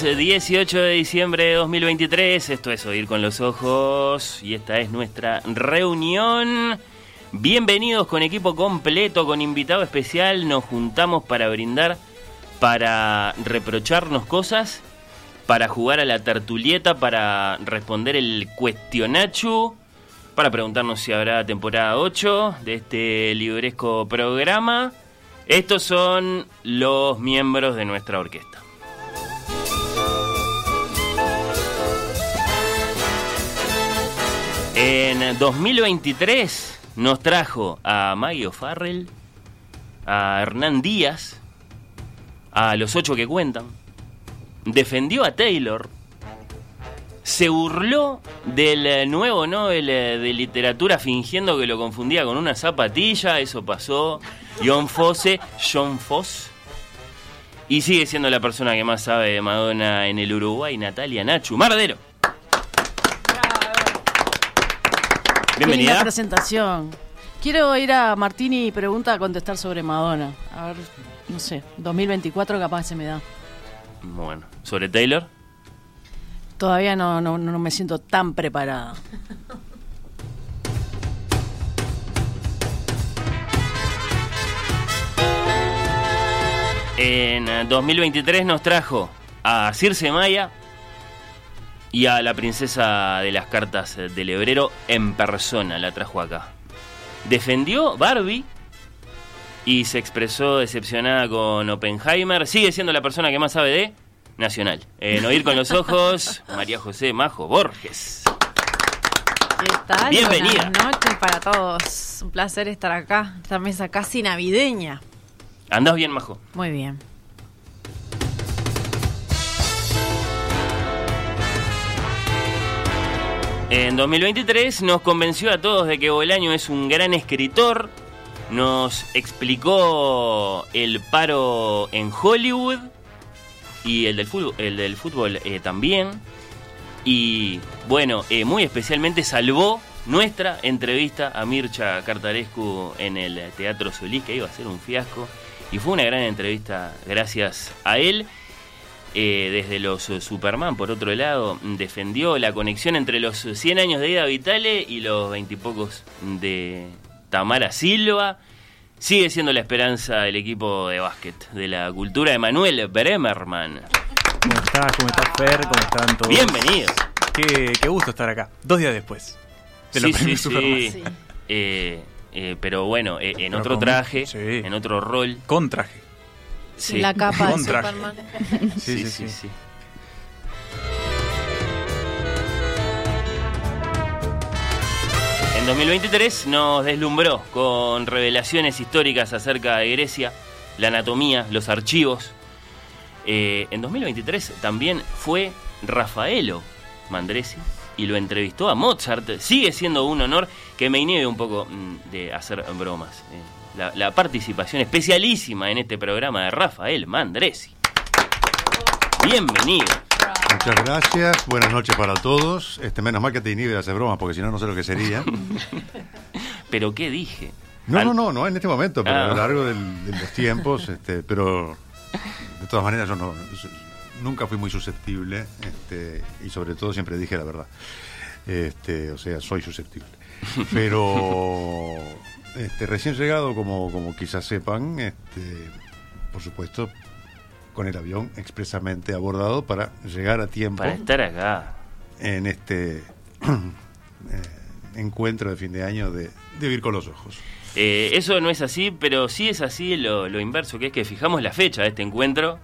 Lunes 18 de diciembre de 2023, esto es Oír con los Ojos y esta es nuestra reunión. Bienvenidos con equipo completo, con invitado especial, nos juntamos para brindar, para reprocharnos cosas, para jugar a la tertulieta, para responder el cuestionachu, para preguntarnos si habrá temporada 8 de este libresco programa. Estos son los miembros de nuestra orquesta. En 2023 nos trajo a Maggie Farrell, a Hernán Díaz, a los ocho que cuentan, defendió a Taylor, se burló del nuevo Nobel de literatura fingiendo que lo confundía con una zapatilla, eso pasó, John Fosse, John Foss, y sigue siendo la persona que más sabe de Madonna en el Uruguay, Natalia Nachu, Mardero. Bienvenida. Linda presentación. Quiero ir a Martini y pregunta a contestar sobre Madonna. A ver, no sé, 2024 capaz se me da. Bueno, ¿sobre Taylor? Todavía no, no, no me siento tan preparada. En 2023 nos trajo a Circe Maya y a la princesa de las cartas del hebrero en persona, la trajo acá. Defendió Barbie y se expresó decepcionada con Oppenheimer. Sigue siendo la persona que más sabe de Nacional. En Oír con los Ojos, María José Majo Borges. ¿Qué tal? Bienvenida. Buenas noches para todos. Un placer estar acá, esta mesa casi navideña. ¿Andás bien, Majo? Muy bien. En 2023 nos convenció a todos de que Bolaño es un gran escritor, nos explicó el paro en Hollywood y el del fútbol, eh, también. Y bueno, eh, muy especialmente salvó nuestra entrevista a Mircha Cartarescu en el Teatro Solís, que iba a ser un fiasco. Y fue una gran entrevista gracias a él. Eh, desde los Superman, por otro lado, defendió la conexión entre los 100 años de Ida Vitale y los 20 y pocos de Tamara Silva. Sigue siendo la esperanza del equipo de básquet de la cultura de Manuel Bremerman. ¿Cómo estás? ¿Cómo estás, Fer? ¿Cómo están todos? Bienvenido. Qué, qué gusto estar acá. Dos días después. De los Sí, sí, sí. Eh, eh, pero bueno, eh, en Pero otro con- traje, en otro rol. Con traje. Sí. La capa de. Superman. Sí, sí, sí. En 2023 nos deslumbró con revelaciones históricas acerca de Grecia, la anatomía, los archivos. Eh, en 2023 también fue Rafaelo Mandresi y lo entrevistó a Mozart. Sigue siendo un honor que me inhibe un poco mm, de hacer bromas. Eh, la, la participación especialísima en este programa de Rafael Mandresi. Bienvenido. Muchas gracias, buenas noches para todos. Este, menos mal que te inhibe de hacer bromas, porque si no, no sé lo que sería. Pero ¿qué dije? No, no, no, no en este momento, pero Ah. a lo largo del- de los tiempos, este, pero de todas maneras yo no, nunca fui muy susceptible este, y sobre todo siempre dije la verdad. Este, o sea, soy susceptible. Pero este, recién llegado, como, como quizás sepan, este, por supuesto, con el avión expresamente abordado para llegar a tiempo Para estar acá. en este eh, encuentro de fin de año de, de Vivir con los Ojos. Eh, eso no es así, pero sí es así lo, lo inverso, que es que fijamos la fecha de este encuentro.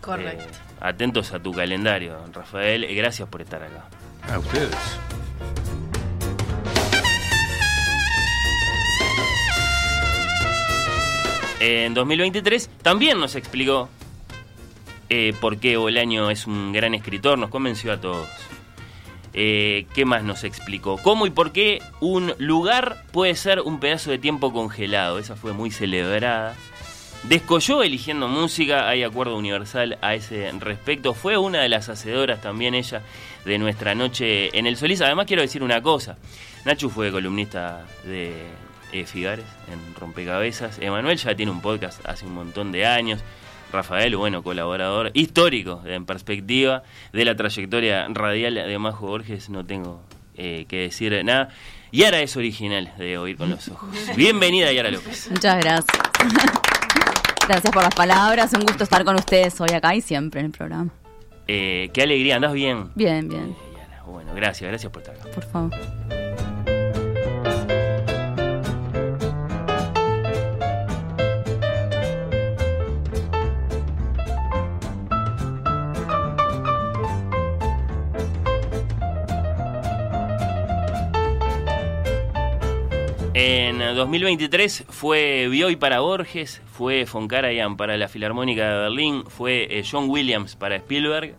Correcto. Eh, atentos a tu calendario, Rafael. Gracias por estar acá. A ustedes. En 2023 también nos explicó eh, por qué Bolaño es un gran escritor, nos convenció a todos. Eh, ¿Qué más nos explicó? ¿Cómo y por qué un lugar puede ser un pedazo de tiempo congelado? Esa fue muy celebrada. Descolló eligiendo música, hay acuerdo universal a ese respecto. Fue una de las hacedoras también ella de nuestra noche en el Solís. Además quiero decir una cosa. Nachu fue columnista de eh, Figares en Rompecabezas. Emanuel ya tiene un podcast hace un montón de años. Rafael, bueno, colaborador histórico en perspectiva de la trayectoria radial de Majo Borges, no tengo eh, que decir nada. Yara es original de Oír con los Ojos. Bienvenida, Yara López. Muchas gracias. gracias por las palabras. Un gusto estar con ustedes hoy acá y siempre en el programa. Eh, qué alegría, ¿andás bien? Bien, bien. Eh, Yara, bueno, gracias, gracias por estar acá. Por favor. En 2023 fue Bioy para Borges, fue Von Karajan para la Filarmónica de Berlín, fue eh, John Williams para Spielberg.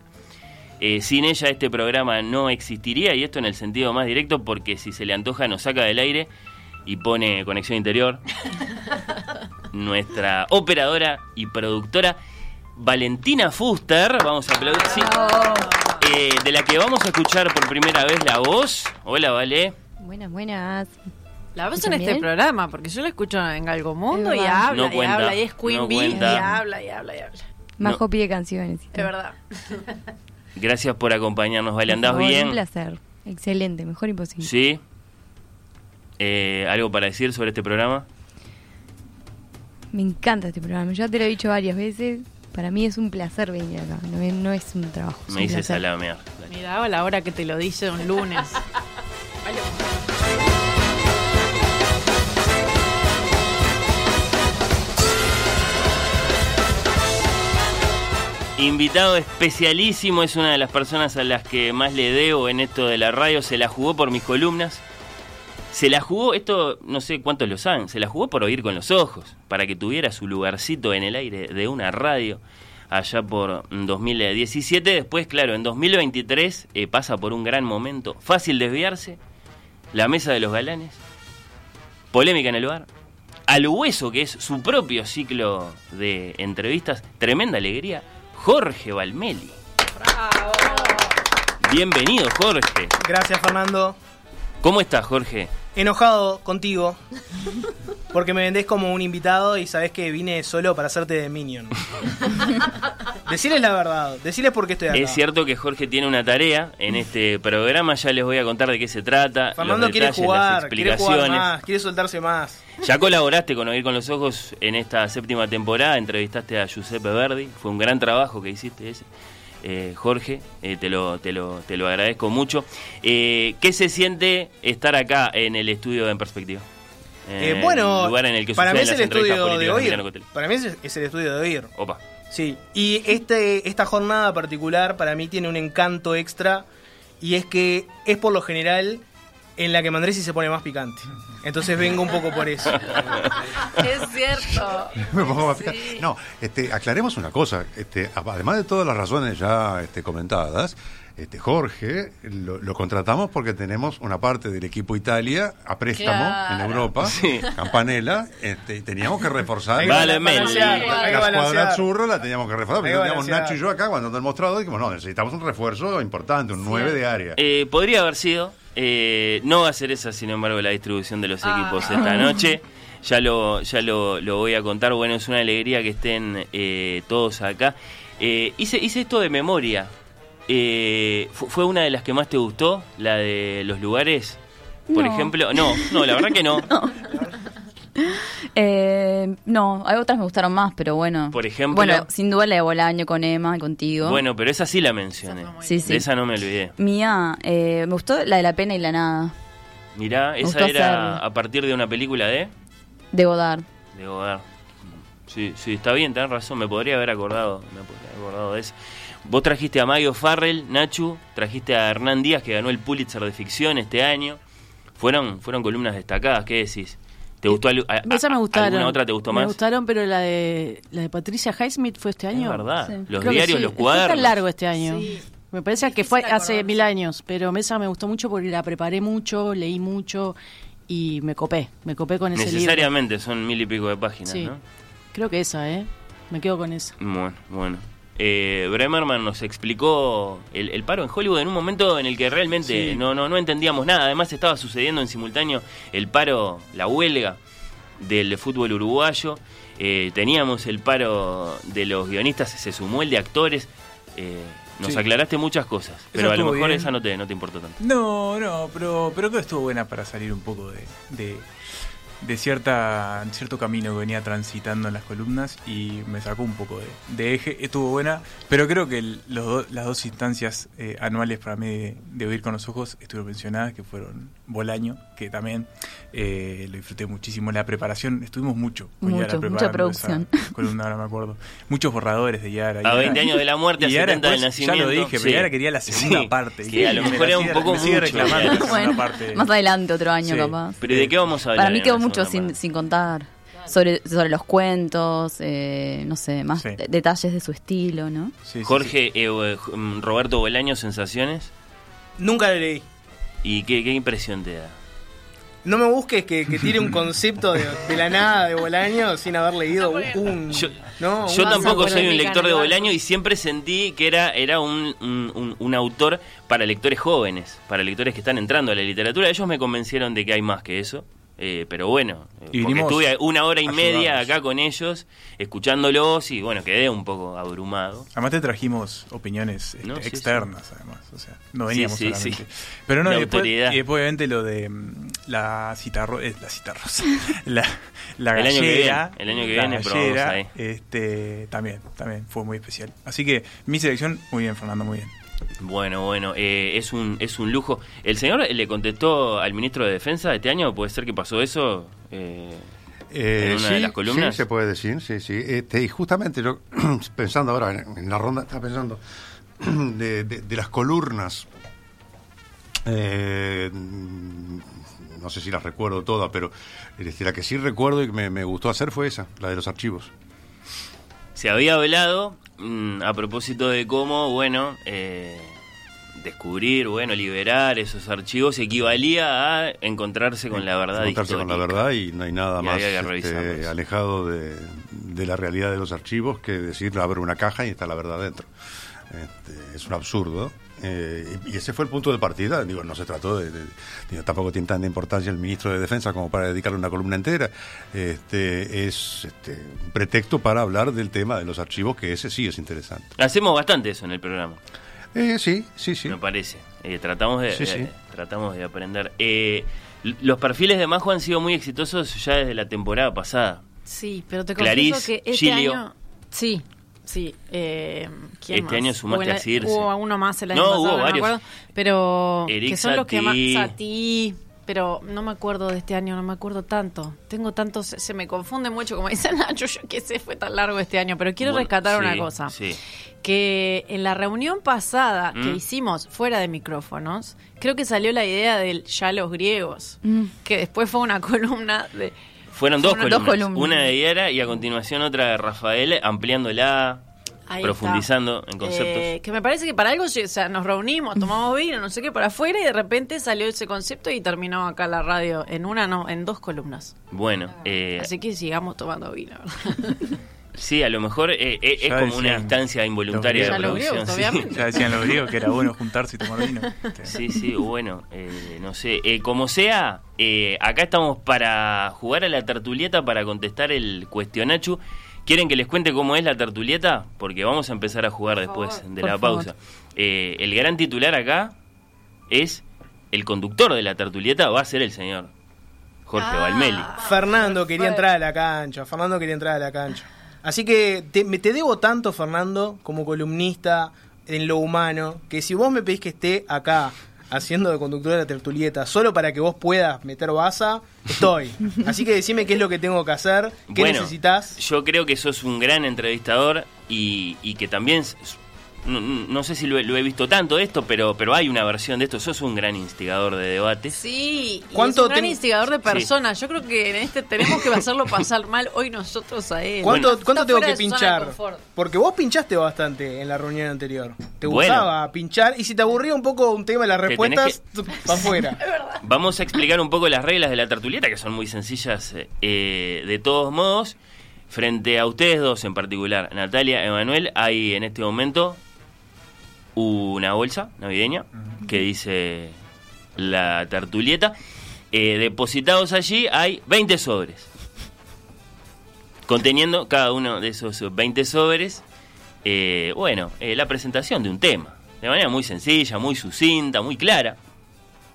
Eh, sin ella este programa no existiría y esto en el sentido más directo porque si se le antoja nos saca del aire y pone conexión interior. Nuestra operadora y productora Valentina Fuster, vamos a aplaudir, sí, eh, de la que vamos a escuchar por primera vez la voz. Hola, Vale. Buenas, buenas. La ves en ¿Escuchan este bien? programa, porque yo la escucho en Galgomundo Es y habla, No y cuenta, habla, y es Queen no Bee, y habla, y habla, y habla. Majo pide canciones. Es todo. verdad. Gracias por acompañarnos, Vale. ¿Andás favor, bien? Un placer. Excelente, mejor imposible. Sí. Eh, ¿Algo para decir sobre este programa? Me encanta este programa. Ya te lo he dicho varias veces. Para mí es un placer venir acá. No es, no es un trabajo. es Me un dice placer. salamear. Mira, a la hora que te lo dice un lunes. Invitado especialísimo, es una de las personas a las que más le debo en esto de la radio. Se la jugó por mis columnas. Se la jugó, esto no sé cuántos lo saben, se la jugó por oír con los ojos, para que tuviera su lugarcito en el aire de una radio allá por 2017. Después, claro, en 2023 eh, pasa por un gran momento. Fácil desviarse, la mesa de los galanes, polémica en el lugar, al hueso que es su propio ciclo de entrevistas, tremenda alegría, Jorge Valmeli. Bienvenido, Jorge. Gracias, Fernando. ¿Cómo estás, Jorge? Enojado contigo. Porque me vendés como un invitado y sabés que vine solo para hacerte de Minion. Deciles la verdad. Deciles por qué estoy acá. Es cierto que Jorge tiene una tarea en este programa, ya les voy a contar de qué se trata. Fernando los quiere detalles, las jugar, quiere jugar más, quiere soltarse más. Ya colaboraste con Oír con los Ojos en esta séptima temporada, entrevistaste a Giuseppe Verdi, fue un gran trabajo que hiciste ese. Eh, Jorge, eh, te, lo, te, lo, te lo agradezco mucho. Eh, ¿Qué se siente estar acá en el estudio En Perspectiva? Eh, En bueno, el lugar en el que para mí es el estudio de oír. Para mí es el estudio de oír. Opa. Sí, y este, esta jornada particular para mí tiene un encanto extra y es que es por lo general en la que Mandresi se pone más picante. Entonces vengo un poco por eso. es cierto. Me pongo más picante. No, este, aclaremos una cosa. Este, además de todas las razones ya este, comentadas, este, Jorge lo, lo contratamos porque tenemos una parte del equipo Italia a préstamo Claro. en Europa, Sí. Campanella, este, y teníamos que reforzar. Vale, La escuadra. Azzurra la teníamos que reforzar. Que teníamos. Nacho y yo acá cuando nos mostrado dijimos, no, necesitamos un refuerzo importante, un 9 de área. Eh, podría haber sido. Eh, no va a ser esa, sin embargo, la distribución de los Ah. equipos esta noche. Ya lo, ya lo, lo voy a contar. Bueno, es una alegría que estén eh, todos acá. Eh, hice, hice esto de memoria. Eh, fu- ¿Fue una de las que más te gustó? ¿La de los lugares? Por No. ejemplo. No, no, la verdad que no. Eh, no, hay otras me gustaron más, pero bueno. Por ejemplo. Bueno, sin duda la de Bolaño con Emma y contigo. Bueno, pero esa sí la mencioné. sí, sí. De esa no me olvidé. Mía, eh, me gustó la de la pena y la nada, Mirá, esa era a partir de una película de. de Godard. De Godard. Sí, sí, está bien, tenés razón, me podría haber acordado, me podría haber acordado de eso. Vos trajiste a Mario Farrell, Nachu, trajiste a Hernán Díaz, que ganó el Pulitzer de ficción este año. Fueron, fueron columnas destacadas, ¿qué decís? ¿Te gustó Esas me gustaron. ¿Alguna otra te gustó Me más? gustaron, pero la de la de Patricia Highsmith fue este Es año. verdad, Sí. los Creo diarios, sí. los Fue cuadernos. tan largo este año. Sí. Me parece que fue hace acordarse. mil años, pero esa me gustó mucho porque la preparé mucho, leí mucho y me copé. Me copé con ese libro. Necesariamente, son mil y pico de páginas, Sí. ¿no? Creo que esa, ¿eh? Me quedo con esa. Bueno, bueno. Eh, Bremerman nos explicó el, el paro en Hollywood en un momento en el que realmente Sí. no, no, no entendíamos nada. Además estaba sucediendo en simultáneo el paro, la huelga del fútbol uruguayo. Eh, teníamos el paro de los guionistas, se sumó el de actores. Eh, nos Sí. aclaraste muchas cosas, pero a lo mejor bien. esa no te, no te importó tanto. No, no, pero, pero creo que estuvo buena para salir un poco de, de, de cierta, cierto camino que venía transitando en las columnas y me sacó un poco de, de eje. Estuvo buena, pero creo que los las dos instancias eh, anuales para mí de, de Oír con los Ojos estuvieron mencionadas, que fueron Bolaño, que también eh, lo disfruté muchísimo. La preparación, estuvimos mucho. con Mucho, Yara mucha producción. esa columna, ahora me acuerdo. Muchos borradores de Yara. A Yara- 20 años de la muerte, a y Yara 70 del nacimiento. Ya lo dije, pero. Yara quería la segunda Sí, parte. sí, a lo mejor era un poco mucho, reclamando Yara. la segunda Bueno, parte. más adelante, otro año Sí. capaz. Pero ¿y de qué vamos a hablar? Para mí quedó mucho sin, sin contar. Sobre, sobre los cuentos, eh, no sé, más detalles de su estilo, ¿no? Sí, sí, sí. Jorge, eh, eh, mm, Roberto Bolaño, sensaciones. Nunca leí. ¿Y qué, qué impresión te da? No me busques que, que tire un concepto de, de la nada de Bolaño sin haber leído un. Yo, no, yo un- tampoco soy un lector de. Bolaño y siempre sentí que era, era un, un- un- un autor para lectores jóvenes, para lectores que están entrando a la literatura. Ellos me convencieron de que hay más que eso. Eh, pero bueno, Y porque vinimos estuve una hora y media acá con ellos, escuchándolos y bueno, quedé un poco abrumado. Además te trajimos opiniones este, sí, externas, además. O sea, no veníamos sí, solamente. Pero no, De y después, y después obviamente lo de mm, la cita ro- eh, la cita rosa. la, la El año que viene, el año que la viene gallera, ahí. Este, también, también fue muy especial. Así que mi selección, muy bien, Fernando, muy bien. Bueno, bueno, eh, es, un, es un lujo. ¿El señor le contestó al ministro de Defensa este año? ¿Puede ser que pasó eso? Eh, Eh, ¿En una sí, de las columnas? sí, se puede decir, sí, sí. Este, y justamente yo, pensando ahora en, en la ronda, estaba pensando de, de- de las columnas. eh, no sé si las recuerdo todas, pero este, la que sí recuerdo y que me, me gustó hacer fue esa, la de los archivos. se había hablado mm, a propósito de cómo, bueno, eh, descubrir, bueno, liberar esos archivos equivalía a encontrarse con la verdad Encontrarse con la verdad y no hay nada Y más este, alejado de, de la realidad de los archivos que decir abre una caja y está la verdad dentro. Este, es un absurdo. Eh, y ese fue el punto de partida. Digo, no se trató de, tampoco tiene tanta importancia el ministro de Defensa como para dedicarle una columna entera. Este, es este, un pretexto para hablar del tema de los archivos, que ese sí es interesante. Hacemos bastante eso en el programa, Eh, sí, sí, sí. me parece. Eh, tratamos, de, Sí, sí. de- tratamos de aprender. Eh, los perfiles de Majo han sido muy exitosos ya desde la temporada pasada. Sí, pero te Clarice, confieso que este Gilio. año... Sí, sí. Eh, ¿quién Este más? año sumaste el- a Circe. Hubo uno más el año No, pasado, hubo no me varios. acuerdo, pero Eric que son los que más... Satie. Pero no me acuerdo de este año, no me acuerdo tanto. Tengo tantos... Se me confunde mucho, como dice Nacho, yo qué sé, fue tan largo este año, pero quiero Bueno, rescatar una cosa. Sí. que en la reunión pasada que Mm. hicimos fuera de micrófonos, creo que salió la idea del ya los griegos, que después fue una columna de... Fueron dos Fueron dos columnas, columnas. una de Yara y a continuación otra de Rafael, ampliándola, Ahí profundizando está. en conceptos. Eh, que me parece que para algo, o sea, nos reunimos, tomamos vino, no sé qué, para afuera y de repente salió ese concepto y terminó acá la radio en una, no, en dos columnas. Bueno, eh, Así que sigamos tomando vino. sí, a lo mejor eh, eh, es como una instancia involuntaria de griegos. producción. Ya sí. Ya decían los griegos que era bueno juntarse y tomar vino. Sí, sí, bueno, eh, no sé. Eh, como sea, eh, acá estamos para jugar a la tertulieta para contestar el cuestionachu. ¿Quieren que les cuente cómo es la tertulieta? Porque vamos a empezar a jugar después de la pausa. Eh, el gran titular acá es el conductor de la tertulieta va a ser el señor Jorge Ah. Valmeli. Fernando quería entrar a la cancha. Fernando quería entrar a la cancha. Así que te, me- te debo tanto, Fernando, como columnista en lo humano, que si vos me pedís que esté acá haciendo de conductor de la tertulieta solo para que vos puedas meter baza, estoy. Así que decime qué es lo que tengo que hacer, qué Bueno, necesitas. Yo creo que sos un gran entrevistador y, y que también, no, no sé si lo, he- lo he visto tanto esto, pero, pero hay una versión de esto. Sos un gran instigador de debates. Sí, y ¿Cuánto es un gran ten- instigador de personas. Yo creo que en este tenemos que hacerlo pasar mal hoy nosotros a él. ¿Cuánto, Bueno. cuánto tengo que pinchar? Porque vos pinchaste bastante en la reunión anterior. Te Bueno. gustaba pinchar y si te aburría un poco un tema de las respuestas, para afuera. Vamos a explicar un poco las reglas de la tertulieta, que son muy sencillas eh, de todos modos. Frente a ustedes dos en particular, Natalia, Emanuel, hay en este momento una bolsa navideña que dice la tertulieta. Eh, depositados allí hay 20 sobres. conteniendo cada uno de esos 20 sobres, eh, bueno, eh, la presentación de un tema, de manera muy sencilla, muy sucinta, muy clara,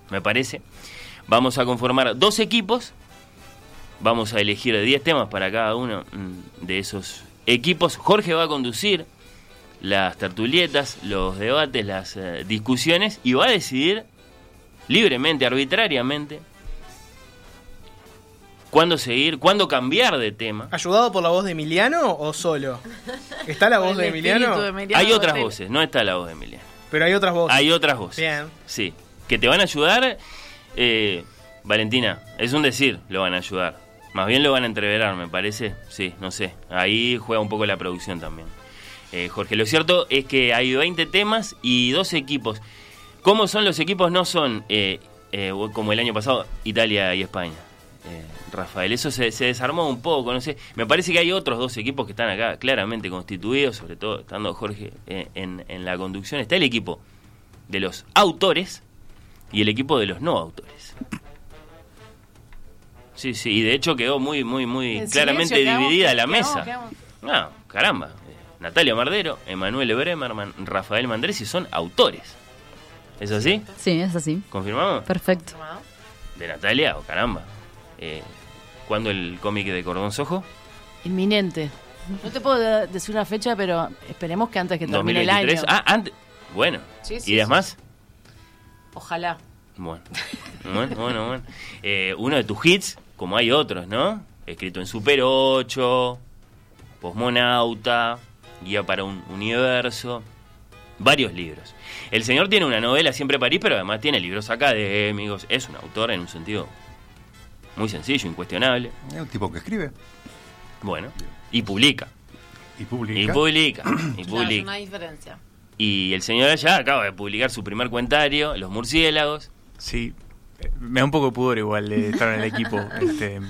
me parece. Vamos a conformar dos equipos, vamos a elegir 10 temas para cada uno mm, de esos equipos. Jorge va a conducir las tertulietas, los debates, las eh, discusiones y va a decidir libremente, arbitrariamente, cuándo seguir, cuándo cambiar de tema. ¿Ayudado por la voz de Emiliano o solo? ¿Está la voz de Emiliano? espíritu de Emiliano Hay otras voces, no está la voz de Emiliano. Pero hay otras voces. Hay otras voces. Bien. Sí, que te van a ayudar. eh, Valentina, es un decir, lo van a ayudar. Más bien lo van a entreverar, me parece. Sí, no sé. Ahí juega un poco la producción también. Eh, Jorge, lo cierto es que hay 20 temas y dos equipos. ¿Cómo son los equipos? No son eh, eh, como el año pasado, Italia y España. Eh, Rafael, eso se, se desarmó un poco, no sé. Me parece que hay otros dos equipos que están acá claramente constituidos, sobre todo estando Jorge eh, en, en la conducción. Está el equipo de los autores y el equipo de los no autores. Sí, sí, y de hecho quedó muy, muy, muy En claramente silencio, quedamos, dividida la quedamos, mesa. quedamos. No, caramba. Natalia Mardero, Emanuele Bremerman, Rafael Mandresi son autores. ¿Es así? Sí, es así. ¿Confirmamos? Perfecto. De Natalia, o caramba. Eh, ¿Cuándo el cómic de Cordón Sojo? Inminente. No te puedo de- decir una fecha, pero esperemos que antes que termine el año. 2023. Ah, antes. Bueno. Sí, sí, ¿Ideas sí. más? Ojalá. Bueno, bueno, bueno, bueno. Eh, uno de tus hits, como hay otros, ¿no? Escrito en Super 8, Posmonauta, Guía para un Universo, varios libros. El señor tiene una novela siempre París, pero además tiene libros académicos. Es un autor en un sentido muy sencillo, incuestionable. Es un tipo que escribe Bueno, y publica. y publica. Y publica. Y Claro, es publica. una diferencia. Y el señor allá acaba de publicar su primer cuentario, Los Murciélagos. Sí, eh, me da un poco de pudor igual de estar en el equipo, este,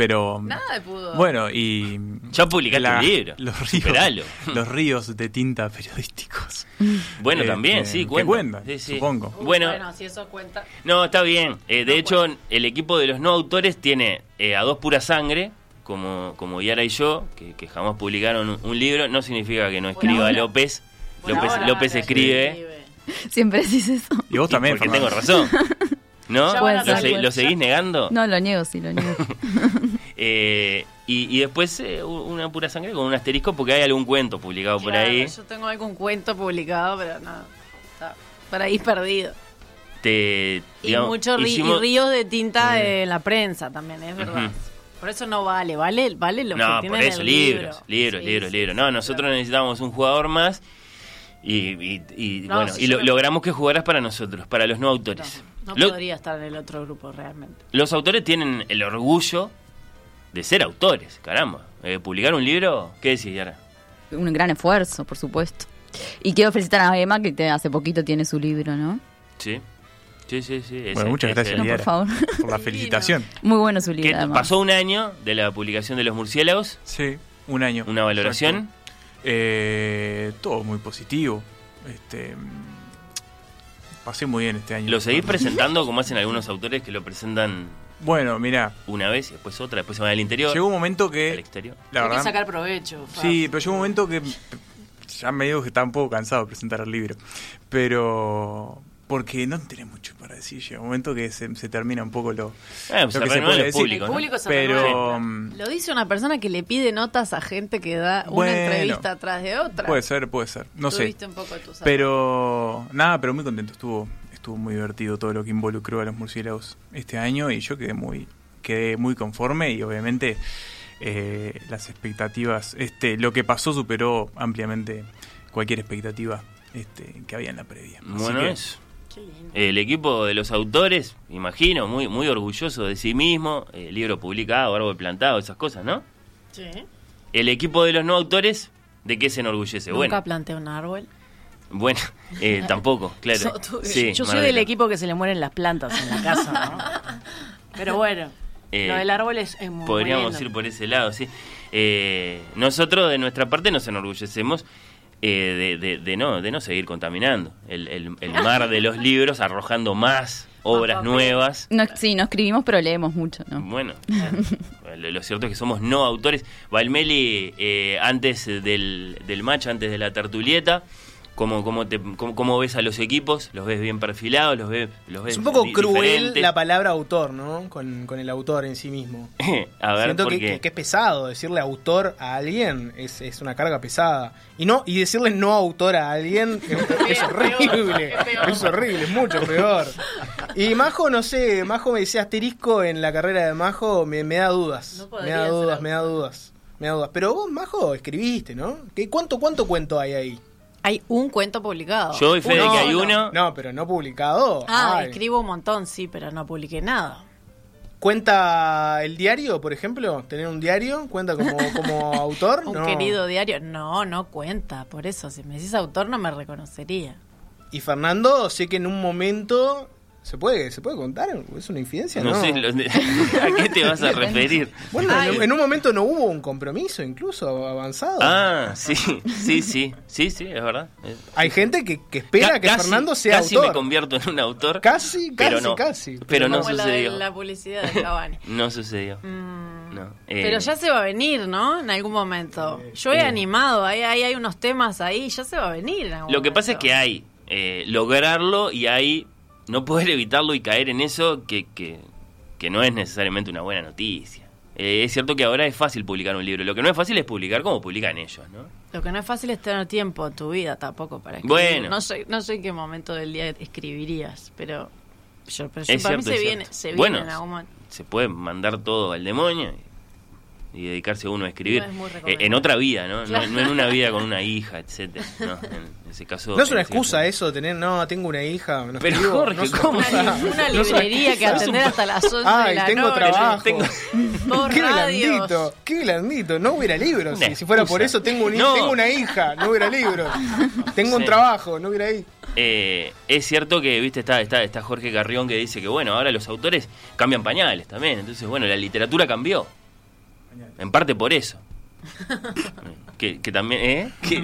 pero... Nada de pudor. Bueno, y... Ya publicaste un libro, Los ríos, superalo. los ríos de tinta periodísticos. Bueno, Eh, también, que- sí, que cuenta. cuentan, Sí, sí. supongo. Uh, Bueno, si eso cuenta. no, está bien. Eh, de No hecho, el equipo de los no autores tiene eh, a dos pura sangre, como, como Yara y yo, que, que jamás publicaron un, un libro. No significa que no escriba. López. López, López escribe. Siempre decís eso. Y vos Y también, porque Fernando. tengo razón. ¿No? ¿Lo, se- lo seguís negando? No, lo niego, sí, lo niego. Eh, y, y después eh, una pura sangre con un asterisco porque hay algún cuento publicado por ahí. Yo tengo algún cuento publicado, pero nada. Está por ahí perdido. Te, Y digamos, muchos y hicimos- ríos de tinta en la prensa también, es verdad. Por eso no vale, vale, vale lo No, que por tiene eso, el libros, libro. libros, Sí, libros, sí, libros. No, nosotros claro. necesitamos un jugador más y, y- y, No, bueno, y lo- no- logramos que jugaras para nosotros, para los no autores. No, no Lo- podría estar en el otro grupo realmente. los autores tienen el orgullo de ser autores, caramba. Eh, publicar un libro, ¿qué decís, Yara? Un gran esfuerzo, por supuesto. Y quiero felicitar a Emma, que te- hace poquito tiene su libro, ¿no? Sí, sí, sí. sí ese- Bueno, muchas gracias, No, por favor. por la felicitación. Muy bueno su libro, además. pasó un año de la publicación de Los Murciélagos, Sí, un año. una valoración. Eh, todo muy positivo. Este, mm, pasé muy bien este año. ¿Lo seguís presentando como hacen algunos autores que lo presentan Bueno, mira, una vez y después otra, después se van al interior, llegó un momento al que, exterior? la Hay que sacar provecho. Sí, pero llegó un momento que ya me digo que estaba un poco cansado de presentar el libro, pero porque no tenés mucho para decir. Llega un momento que se, se termina un poco lo, Eh, pues lo que se puede decir. público se pero mm, Lo dice una persona que le pide notas a gente que da una Bueno. entrevista atrás de otra. puede ser, puede ser, no sé. Tuviste un poco de tus Pero nada, pero muy contento. Estuvo, estuvo muy divertido todo lo que involucró a los murciélagos este año y yo quedé muy, quedé muy conforme y obviamente eh, las expectativas, este, lo que pasó superó ampliamente cualquier expectativa este, que había en la previa. Bueno, que, lindo. El equipo de los autores, imagino, muy muy orgulloso de sí mismo, libro publicado, árbol plantado, esas cosas, ¿no? Sí. El equipo de los no autores, ¿de qué se enorgullece? Nunca Bueno, planté un árbol. Bueno, eh, tampoco, claro. So- Sí, Yo soy Marbella. del equipo que se le mueren las plantas en la casa, ¿no? Pero bueno, Eh, lo del árbol es, es muy Podríamos ir por ese lado, sí. Eh, nosotros, de nuestra parte, nos enorgullecemos eh, de, de- de no, de no seguir contaminando el, el- el mar de los libros, arrojando más obras nuevas. No, sí, no escribimos, pero leemos mucho, ¿no? Bueno, lo lo cierto es que somos no autores. Valmeli, eh, antes del, del match, antes de la tertulieta, ¿cómo, cómo, te, cómo, cómo ves a los equipos? ¿Los ves bien perfilados? ¿Los ves, los ves Es un poco cruel diferentes? la palabra autor, ¿no? Con, con el autor en sí mismo. a ver, Siento ¿por que, qué? que- que es pesado decirle autor a alguien, es, es una carga pesada. Y no y decirle no autor a alguien es, es horrible, es horrible, es mucho peor. Y Majo, no sé, Majo me decía asterisco en la carrera de Majo, me, me da dudas, No me da dudas, me da dudas, me da dudas. Pero vos, Majo, escribiste, ¿no? ¿Qué, cuánto, ¿Cuánto cuento hay ahí? Hay un cuento publicado. Yo doy fe de Uno que hay uno. No, pero no publicado. Ah, Ay. escribo un montón, sí, pero no publiqué nada. ¿Cuenta el diario, por ejemplo? ¿Tener un diario? ¿Cuenta como, como autor? Un No. querido diario. No, no cuenta. Por eso, si me decís autor, no me reconocería. Y Fernando, sé que en un momento. ¿Se puede, ¿se puede contar? ¿Es una infidencia? No, No, sé, lo- ¿a qué te vas a referir? Bueno, Ay. en, en un momento no hubo un compromiso, incluso avanzado. Ah, sí, sí, sí, sí, sí, es verdad. Hay gente que, que espera que casi- Fernando sea casi autor. me convierto en un autor. Casi, pero casi, no, casi. Pero no Como la, de sucedió. la publicidad de Cavani. No sucedió. Mm, No. Eh, Pero ya se va a venir, ¿no? En algún momento. Yo he eh. animado, ahí, ahí hay unos temas ahí, ya se va a venir. en algún Lo que pasa es que hay eh, lograrlo y hay no poder evitarlo y caer en eso que, que, que no es necesariamente una buena noticia. Eh, es cierto que ahora es fácil publicar un libro. Lo que no es fácil es publicar como publican ellos, ¿no? Lo que no es fácil es tener tiempo en tu vida tampoco para escribir. Bueno. No sé, no sé en qué momento del día escribirías, pero, yo, pero yo- para mí cierto, se es viene, se viene Bueno, en algún momento. Se puede mandar todo al demonio y, y dedicarse uno a escribir. No es muy Eh, en otra vida, ¿no? No- Claro. No, en una vida con una hija, etcétera ¿no? En ese caso. No es una eh, excusa eso, tener, no, tengo una hija. no Pero, escribo, Jorge, ¿cómo? Una, una No es una librería que atender hasta las 11 de Ay, la tengo noche. trabajo. Tengo- Qué blandito, qué blandito. No hubiera libros. Si, si fuera por eso, tengo, un, tengo una hija, no hubiera libros. Tengo un Sí. trabajo, no hubiera ahí. Eh, es cierto que, viste, está, está, está Jorge Carrión que dice que, bueno, ahora los autores cambian pañales también. Entonces, bueno, la literatura cambió. En parte por eso. Que, que también, ¿eh? Que-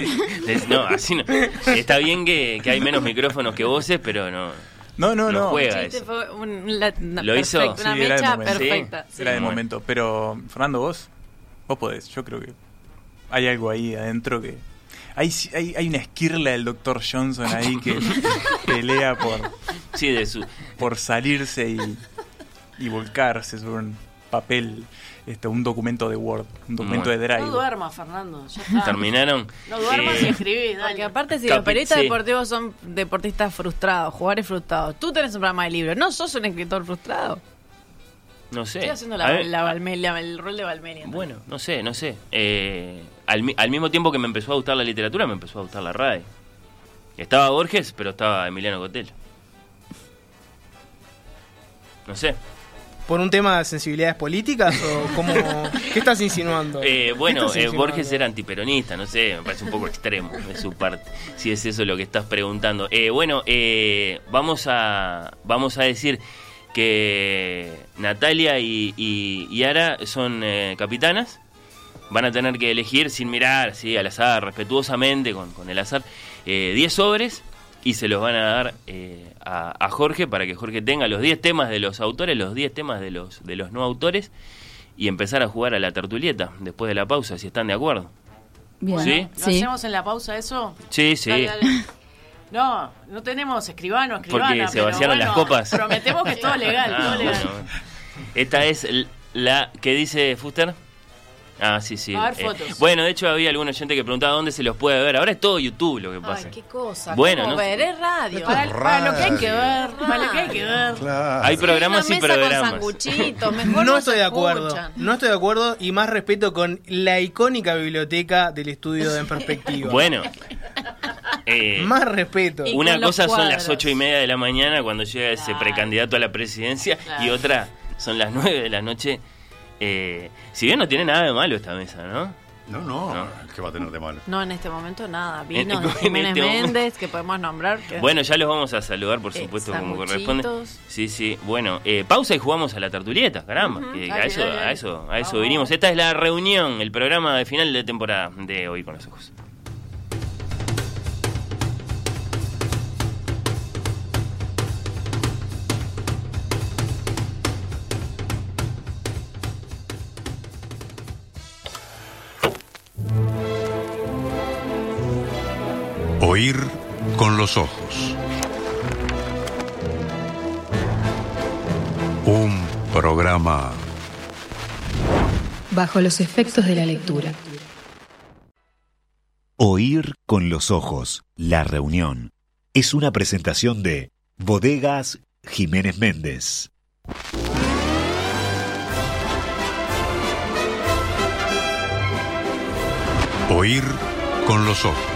no, así no. Está bien que, que hay menos micrófonos que voces, pero no, No, no, no no. juega eso. fue un, la- una Lo hizo. perfecta, una Sí, era de mecha momento. perfecta. Sí, sí. Era de Bueno. momento. Pero, Fernando, vos, vos podés. Yo creo que hay algo ahí adentro que. Hay, hay, hay una esquirla del Dr. Johnson ahí que pelea por, Sí, de su. por salirse y, y volcarse sobre un papel, este, un documento de Word, un documento Bueno. de Drive. No duermas, Fernando. Ya está. Terminaron. No duermas eh, y escribís, Porque aparte si Capi- los periodistas sí. deportivos son deportistas frustrados, jugadores frustrados, tú tenés un programa de libros, no sos un escritor frustrado. No sé. Estoy haciendo la, ver, la Valmelia, el rol de Valmelia. Bueno, no sé, no sé. Eh, al, al mismo tiempo que me empezó a gustar la literatura, me empezó a gustar la RAE. Estaba Borges, pero estaba Emiliano Cotello. No sé. ¿Por un tema de sensibilidades políticas o cómo, qué estás insinuando? Eh, ¿Qué bueno, estás eh? Borges era antiperonista, no sé, me parece un poco extremo de su parte, si es eso lo que estás preguntando. Eh, bueno, eh, vamos, a, vamos a decir que Natalia y, y, y Ara son eh, capitanas, van a tener que elegir sin mirar, sí, al azar, respetuosamente con, con el azar, eh, 10 sobres y se los van a dar eh, a, a Jorge para que Jorge tenga los 10 temas de los autores, los 10 temas de los, de los no autores y empezar a jugar a la tertulieta después de la pausa, si están de acuerdo. Bien. ¿Sí? ¿Lo Sí. hacemos en la pausa eso? Sí, sí. Dale, dale. No, no tenemos escribano, escribana. Porque se vaciaron bueno, las copas. Prometemos que es todo legal, Ah, todo legal. bueno, bueno. Esta es la que dice Fuster. Ah, sí, sí. A ver, Eh, fotos. bueno, de hecho había algún oyente que preguntaba dónde se los puede ver. Ahora es todo YouTube lo que pasa. Ay, qué cosa. Bueno, ¿Cómo no ver? Es radio. Para, para lo que hay que ver, para lo que hay que ver. Claro. Hay programas Una y programas. con mejor No no estoy de acuerdo, escuchan. no estoy de acuerdo y más respeto con la icónica biblioteca del estudio de En Perspectiva. Bueno. eh, Más respeto. Una cosa son las ocho y media de la mañana cuando llega ese precandidato a la presidencia y otra son las nueve de la noche. Eh, si bien no tiene nada de malo esta mesa, ¿no? No, no, No. ¿qué va a tener de malo? No, en este momento nada. En- Vino en Jiménez este momento- Méndez, que podemos nombrar. que- Bueno, ya los vamos a saludar, por Eh, supuesto, como corresponde. Sí, sí. Bueno, eh, pausa y jugamos a la tertulieta, caramba. Ujú. que a eso, a eso, a eso vinimos. Esta es la reunión, el programa de final de temporada de hoy con los ojos. Oír con los ojos. Un programa Bajo los efectos de la lectura. Oír con los ojos. La reunión. Es una presentación de Bodegas Jiménez Méndez. Oír con los ojos.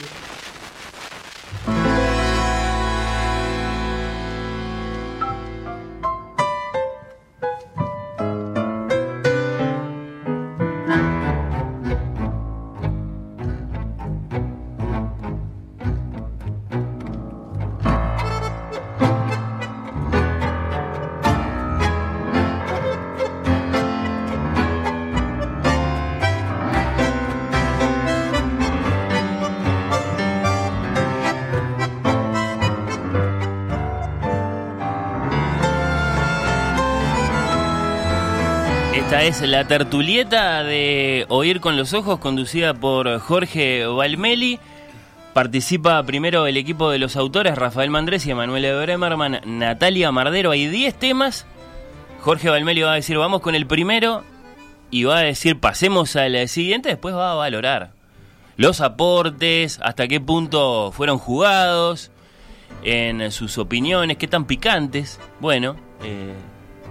La tertulieta de Oír con los Ojos, conducida por Jorge Valmeli. Participa primero el equipo de los autores, Rafael Mandrés y Emanuele Bremerman, Natalia Mardero. Hay 10 temas. Jorge Valmeli va a decir, vamos con el primero. Y va a decir, pasemos al siguiente. Después va a valorar los aportes, hasta qué punto fueron jugados, en sus opiniones, qué tan picantes. Bueno, eh,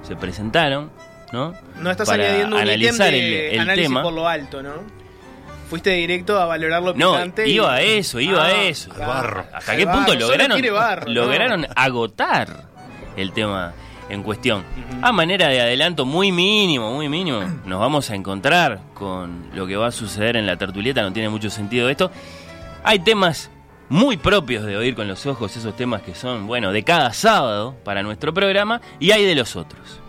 se presentaron, ¿no? No estás Para añadiendo un ítem analizar de el, el análisis tema. por lo alto, ¿no? Fuiste directo a valorar lo No, picante. y- iba a eso, iba Ah, a eso. claro. ¿Hasta Al qué punto barro, solo lograron, quiere barro, lograron agotar el tema en cuestión? A manera de adelanto muy mínimo, muy mínimo, nos vamos a encontrar con lo que va a suceder en la tertulieta, no tiene mucho sentido esto. Hay temas muy propios de oír con los ojos, esos temas que son, bueno, de cada sábado para nuestro programa, y hay de los otros.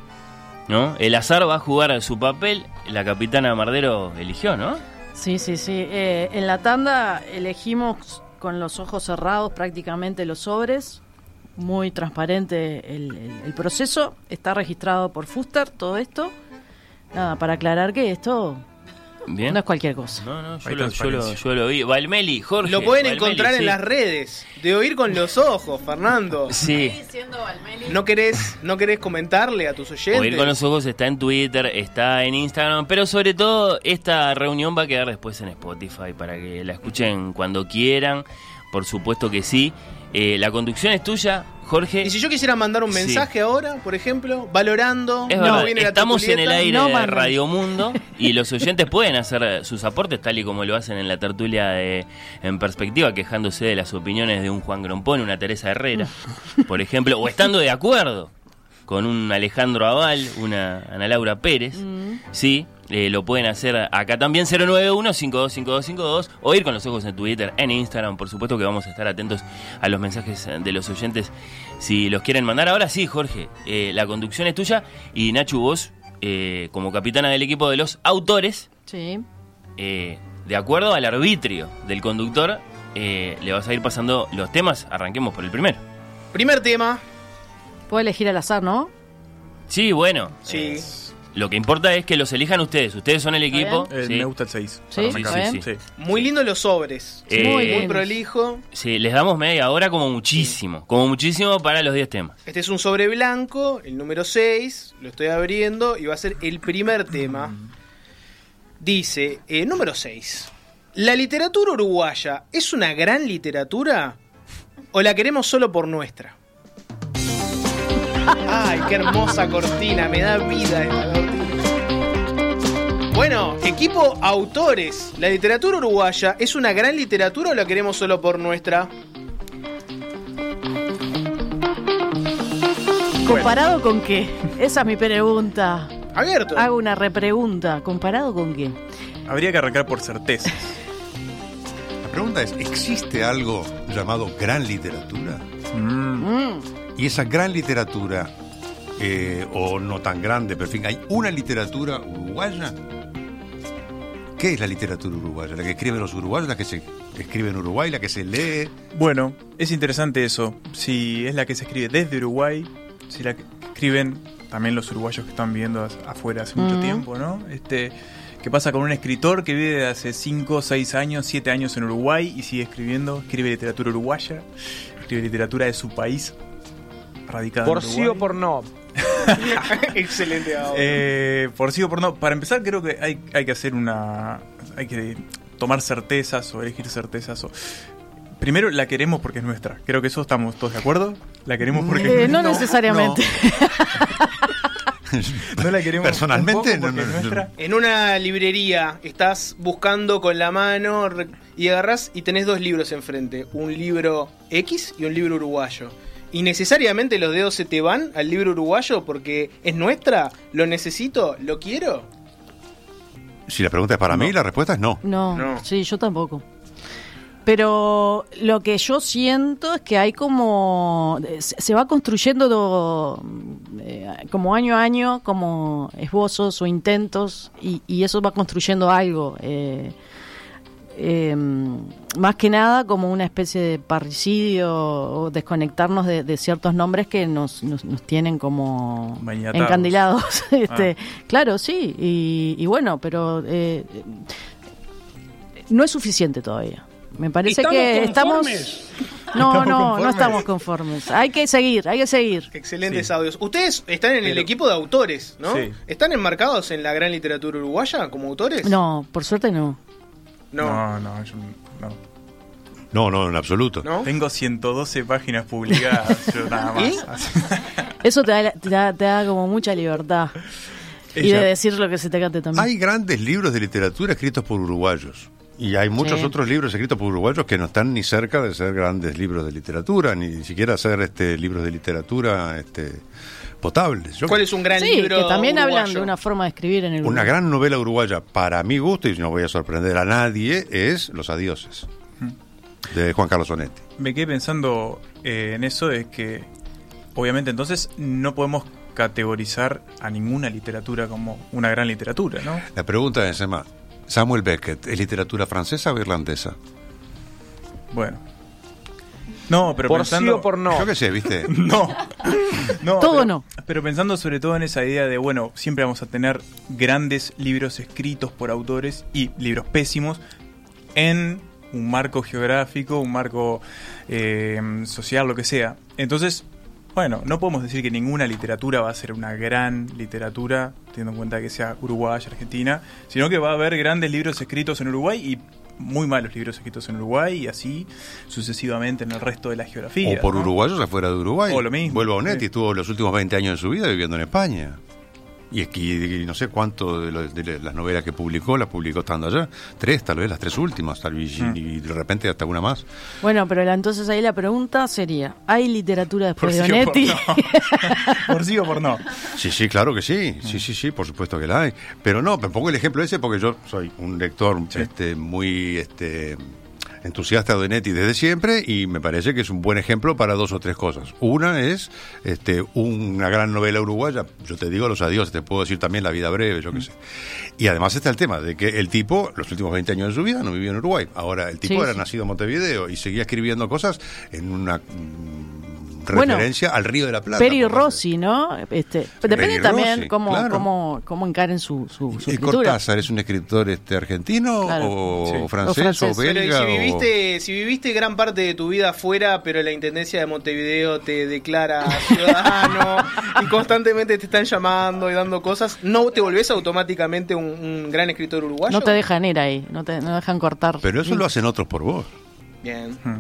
¿No? El azar va a jugar su papel, la capitana Mardero eligió, ¿no? Sí, sí, sí. Eh, en la tanda elegimos con los ojos cerrados prácticamente los sobres. Muy transparente el- el proceso. Está registrado por Fuster todo esto. Nada, para aclarar que esto Bien. no es cualquier cosa. No, no, yo lo, yo, lo, transparencia. yo lo vi. Valmeli, Jorge. Lo pueden Valmeli, encontrar sí. en las redes. De oír con los ojos, Fernando. Sí. ¿No querés, ¿No querés comentarle a tus oyentes? Oír con los ojos está en Twitter, está en Instagram, pero sobre todo esta reunión va a quedar después en Spotify para que la escuchen cuando quieran. Por supuesto que sí. Eh, la conducción es tuya, Jorge. Y si yo quisiera mandar un Sí. mensaje ahora, por ejemplo, valorando Es verdad, viene la estamos en el aire No de. Radio Mundo y los oyentes pueden hacer sus aportes tal y como lo hacen en la tertulia de En Perspectiva, quejándose de las opiniones de un Juan Grompón, una Teresa Herrera, por ejemplo, o estando de acuerdo con un Alejandro Aval, una Ana Laura Pérez, sí, eh, lo pueden hacer acá también 091-525252 o ir con los ojos en Twitter, en Instagram, por supuesto que vamos a estar atentos a los mensajes de los oyentes si los quieren mandar. Ahora sí, Jorge, eh, la conducción es tuya y Nachu, vos, eh, como capitana del equipo de los autores, Sí. eh, de acuerdo al arbitrio del conductor, eh, le vas a ir pasando los temas. Arranquemos por el primero. Primer tema. Puedo elegir al azar, ¿no? Sí, bueno. Sí. Lo que importa es que los elijan ustedes. Ustedes son el ¿Está equipo. Eh, sí. Me gusta el 6. Sí, Sí. Muy lindo los sobres. Eh, Muy prolijo. Sí, les damos media hora como muchísimo. Como muchísimo para los 10 temas. Este es un sobre blanco, el número 6. Lo estoy abriendo y va a ser el primer tema. Dice, eh, número 6. ¿La literatura uruguaya es una gran literatura o la queremos solo por nuestra? Ay, qué hermosa cortina, me da vida esta cortina. Bueno, equipo autores, ¿la literatura uruguaya es una gran literatura o la queremos solo por nuestra? ¿Comparado con qué? Esa es mi pregunta. Abierto. Hago una repregunta. ¿Comparado con qué? Habría que arrancar por certeza. La pregunta es, ¿existe algo llamado gran literatura? Mm. Y esa gran literatura, eh, o no tan grande, pero en fin, ¿hay una literatura uruguaya? ¿Qué es la literatura uruguaya? ¿La que escriben los uruguayos? ¿La que se escribe en Uruguay, la que se lee. Bueno, es interesante eso. Si es la que se escribe desde Uruguay, si la que escriben también los uruguayos que están viviendo as- afuera hace mucho Mm. tiempo, ¿no? Este, ¿Qué pasa con un escritor que vive hace 5, 6 años, 7 años en Uruguay y sigue escribiendo? Escribe literatura uruguaya, escribe literatura de su país, radicada Por en sí o por no. Excelente audio. Eh, por sí o por no. Para empezar, creo que hay, hay que hacer una. Hay que tomar certezas o elegir certezas. O... Primero, la queremos porque es nuestra. Creo que eso estamos todos de acuerdo. La queremos porque Eh, es no nuestra. necesariamente. No la queremos Personalmente, un poco porque no, no, es nuestra. En una librería estás buscando con la mano y agarrás y tenés dos libros enfrente, un libro X y un libro uruguayo. Y necesariamente los dedos se te van al libro uruguayo porque es nuestra, lo necesito, lo quiero. Si la pregunta es para mí, la respuesta es no. No, No. sí, yo tampoco. Pero lo que yo siento es que hay como. Se se va construyendo do- eh, como año a año, como esbozos o intentos, y, y eso va construyendo algo. eh, eh, más que nada como una especie de parricidio o desconectarnos de, de ciertos nombres que nos, nos, nos tienen como encandilados. este, Claro, sí, y, y bueno, pero eh, no es suficiente todavía. Me parece ¿Estamos que estamos... conformes? No, ¿Estamos no, conformes? no estamos conformes. Hay que seguir, hay que seguir. Excelentes Sí. audios. Ustedes están en el Pero- equipo de autores, ¿no? Sí. ¿Están enmarcados en la gran literatura uruguaya como autores? No, por suerte no. No. No, no, yo no. No, no, en absoluto. ¿No? Tengo 112 páginas publicadas, yo nada ¿Y? más. Eso te da, te da, te da como mucha libertad. Y de decir lo que se te cante también. Hay grandes libros de literatura escritos por uruguayos. Y hay muchos Sí. otros libros escritos por uruguayos que no están ni cerca de ser grandes libros de literatura, ni siquiera ser este, libros de literatura este, potables. Yo- ¿Cuál es un gran sí, libro que también hablan uruguayo? de una forma de escribir en el Una gran novela uruguaya, para mi gusto, y no voy a sorprender a nadie, es Los Adioses, de Juan Carlos Onetti. me quedé pensando eh, en eso, es que obviamente entonces no podemos categorizar a ninguna literatura como una gran literatura, ¿no? La pregunta es, Emma, Samuel Beckett, ¿es literatura francesa o irlandesa? Bueno. No, pero Por pensando... sí o por no. Yo qué sé, ¿viste? No. no Todo pero- no. Pero pensando sobre todo en esa idea de, bueno, siempre vamos a tener grandes libros escritos por autores y libros pésimos en un marco geográfico, un marco eh, social, lo que sea. Entonces, bueno, no podemos decir que ninguna literatura va a ser una gran literatura, teniendo en cuenta que sea uruguaya, argentina, sino que va a haber grandes libros escritos en Uruguay y muy malos libros escritos en Uruguay y así sucesivamente en el resto de la geografía. O por ¿no? uruguayos afuera de Uruguay. O lo mismo, Vuelvo a Onetti, sí. estuvo los últimos 20 años de su vida viviendo en España. Y, es que- y no sé cuánto de, lo- de las novelas que publicó, las publicó estando allá. Tres, tal vez, las tres últimas, tal vez, y- Mm. y de repente hasta una más. Bueno, pero la- entonces ahí la pregunta sería, ¿hay literatura Por después sí de por Onetti? no. por sí o por no. Sí, sí, claro que sí. Sí, sí, sí, por supuesto que la hay. Pero no, me pongo el ejemplo ese porque yo soy un lector este, muy este, entusiasta de Onetti desde siempre y me parece que es un buen ejemplo para dos o tres cosas. Una es este, una gran novela uruguaya, yo te digo los adiós, te puedo decir también La vida breve, yo qué sé. Y además está el tema de que el tipo, los últimos 20 años de su vida, no vivió en Uruguay. Ahora, el tipo Sí, era sí. nacido en Montevideo y seguía escribiendo cosas en una mm, Bueno, referencia al Río de la Plata. Peri. Rossi, ¿no? Este, depende Peri también Rossi, cómo, claro. cómo, cómo encaren su, su, su ¿Y escritura. Cortázar es un escritor este argentino Claro. o, Sí. francés, O francés. o Pero y belga? si o- viviste, si viviste gran parte de tu vida afuera, pero la Intendencia de Montevideo te declara ciudadano y constantemente te están llamando y dando cosas, ¿no te volvés automáticamente un, un gran escritor uruguayo? No te dejan ir ahí, no te no dejan cortar. Pero eso lo hacen otros por vos. Bien. Hmm.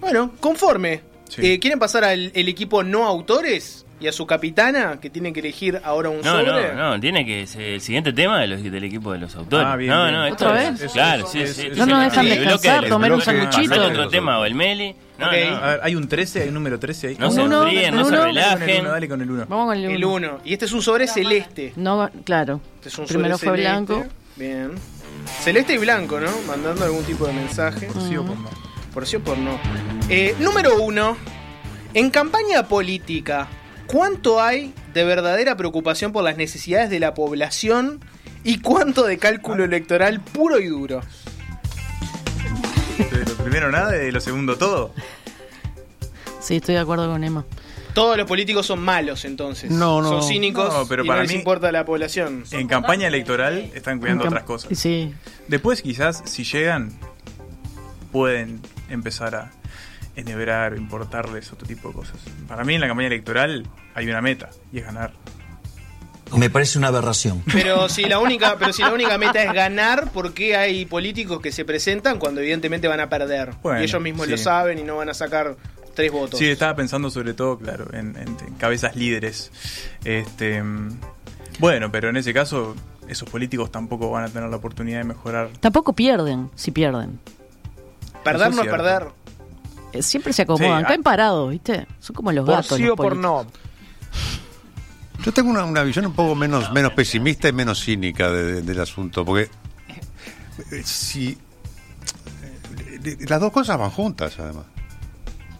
Bueno, conforme. Sí. Eh, ¿Quieren pasar al el equipo no autores? Y a su capitana, que tiene que elegir ahora un No, sobre. no, no, tiene que ser el siguiente tema de los- del equipo de los autores. Ah, bien, no, bien. no, esto ¿Otra es- vez? Claro, Eso, sí, No nos dejan sí, descansar, comer un sanguchito. pasar otro tema o el Meli. No, Ok. no. A ver, hay un 13, hay un número 13 ahí. No ¿Un se uno? enfríen, no ¿Un se uno? Dale con el relajen. uno, dale con el 1. Vamos con el El uno. 1. Y este es un sobre celeste. No, claro. Este es un Primero sobre fue celeste. blanco. Bien. Celeste y blanco, ¿no? Mandando algún tipo de mensaje. Sí o por no. Por sí o por no. Eh, número uno. En campaña política, ¿cuánto hay de verdadera preocupación por las necesidades de la población y cuánto de cálculo electoral puro y duro? De lo primero nada y de lo segundo todo. Sí, estoy de acuerdo con Emma. Todos los políticos son malos, entonces. No, no. Son cínicos No, pero y para no les mí- importa la población. En campaña electoral están cuidando otras cosas. Sí. Después quizás si llegan pueden empezar a enhebrar o importarles otro tipo de cosas. Para mí en la campaña electoral hay una meta y es ganar. Me parece una aberración. Pero si la única, pero si la única meta es ganar, ¿por qué hay políticos que se presentan cuando evidentemente van a perder? Bueno, y ellos mismos sí. lo saben y no van a sacar tres votos. Sí, estaba pensando sobre todo, claro, en, en- en cabezas líderes. Este, bueno, pero en ese caso esos políticos tampoco van a tener la oportunidad de mejorar. Tampoco pierden, si pierden. Perder no es perder. Eh, Siempre se acomodan, Sí, caen ah. parados, ¿viste? Son como los gatos. los políticos. Yo tengo una, una visión un poco menos, menos pesimista y menos cínica de- de- del asunto, porque eh, si eh, las dos cosas van juntas, además.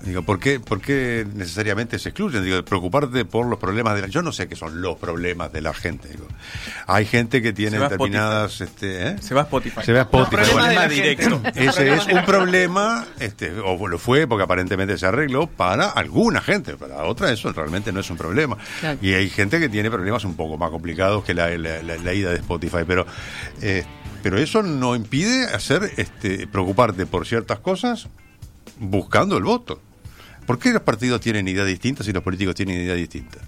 Digo, ¿por qué, ¿por qué necesariamente se excluyen? Digo, preocuparte por los problemas de la... Yo no sé qué son los problemas de la gente. Digo. Hay gente que tiene va determinadas... Este, ¿eh? Se va a Spotify. Se ve a Spotify. Los problemas Bueno, de la directo. gente. Ese es un problema, este, o lo fue porque aparentemente se arregló para alguna gente, para otra eso realmente no es un problema. Claro. Y hay gente que tiene problemas un poco más complicados que la, la- la- la ida de Spotify, pero eh, pero eso no impide hacer este preocuparte por ciertas cosas buscando el voto. ¿Por qué los partidos tienen ideas distintas y los políticos tienen ideas distintas?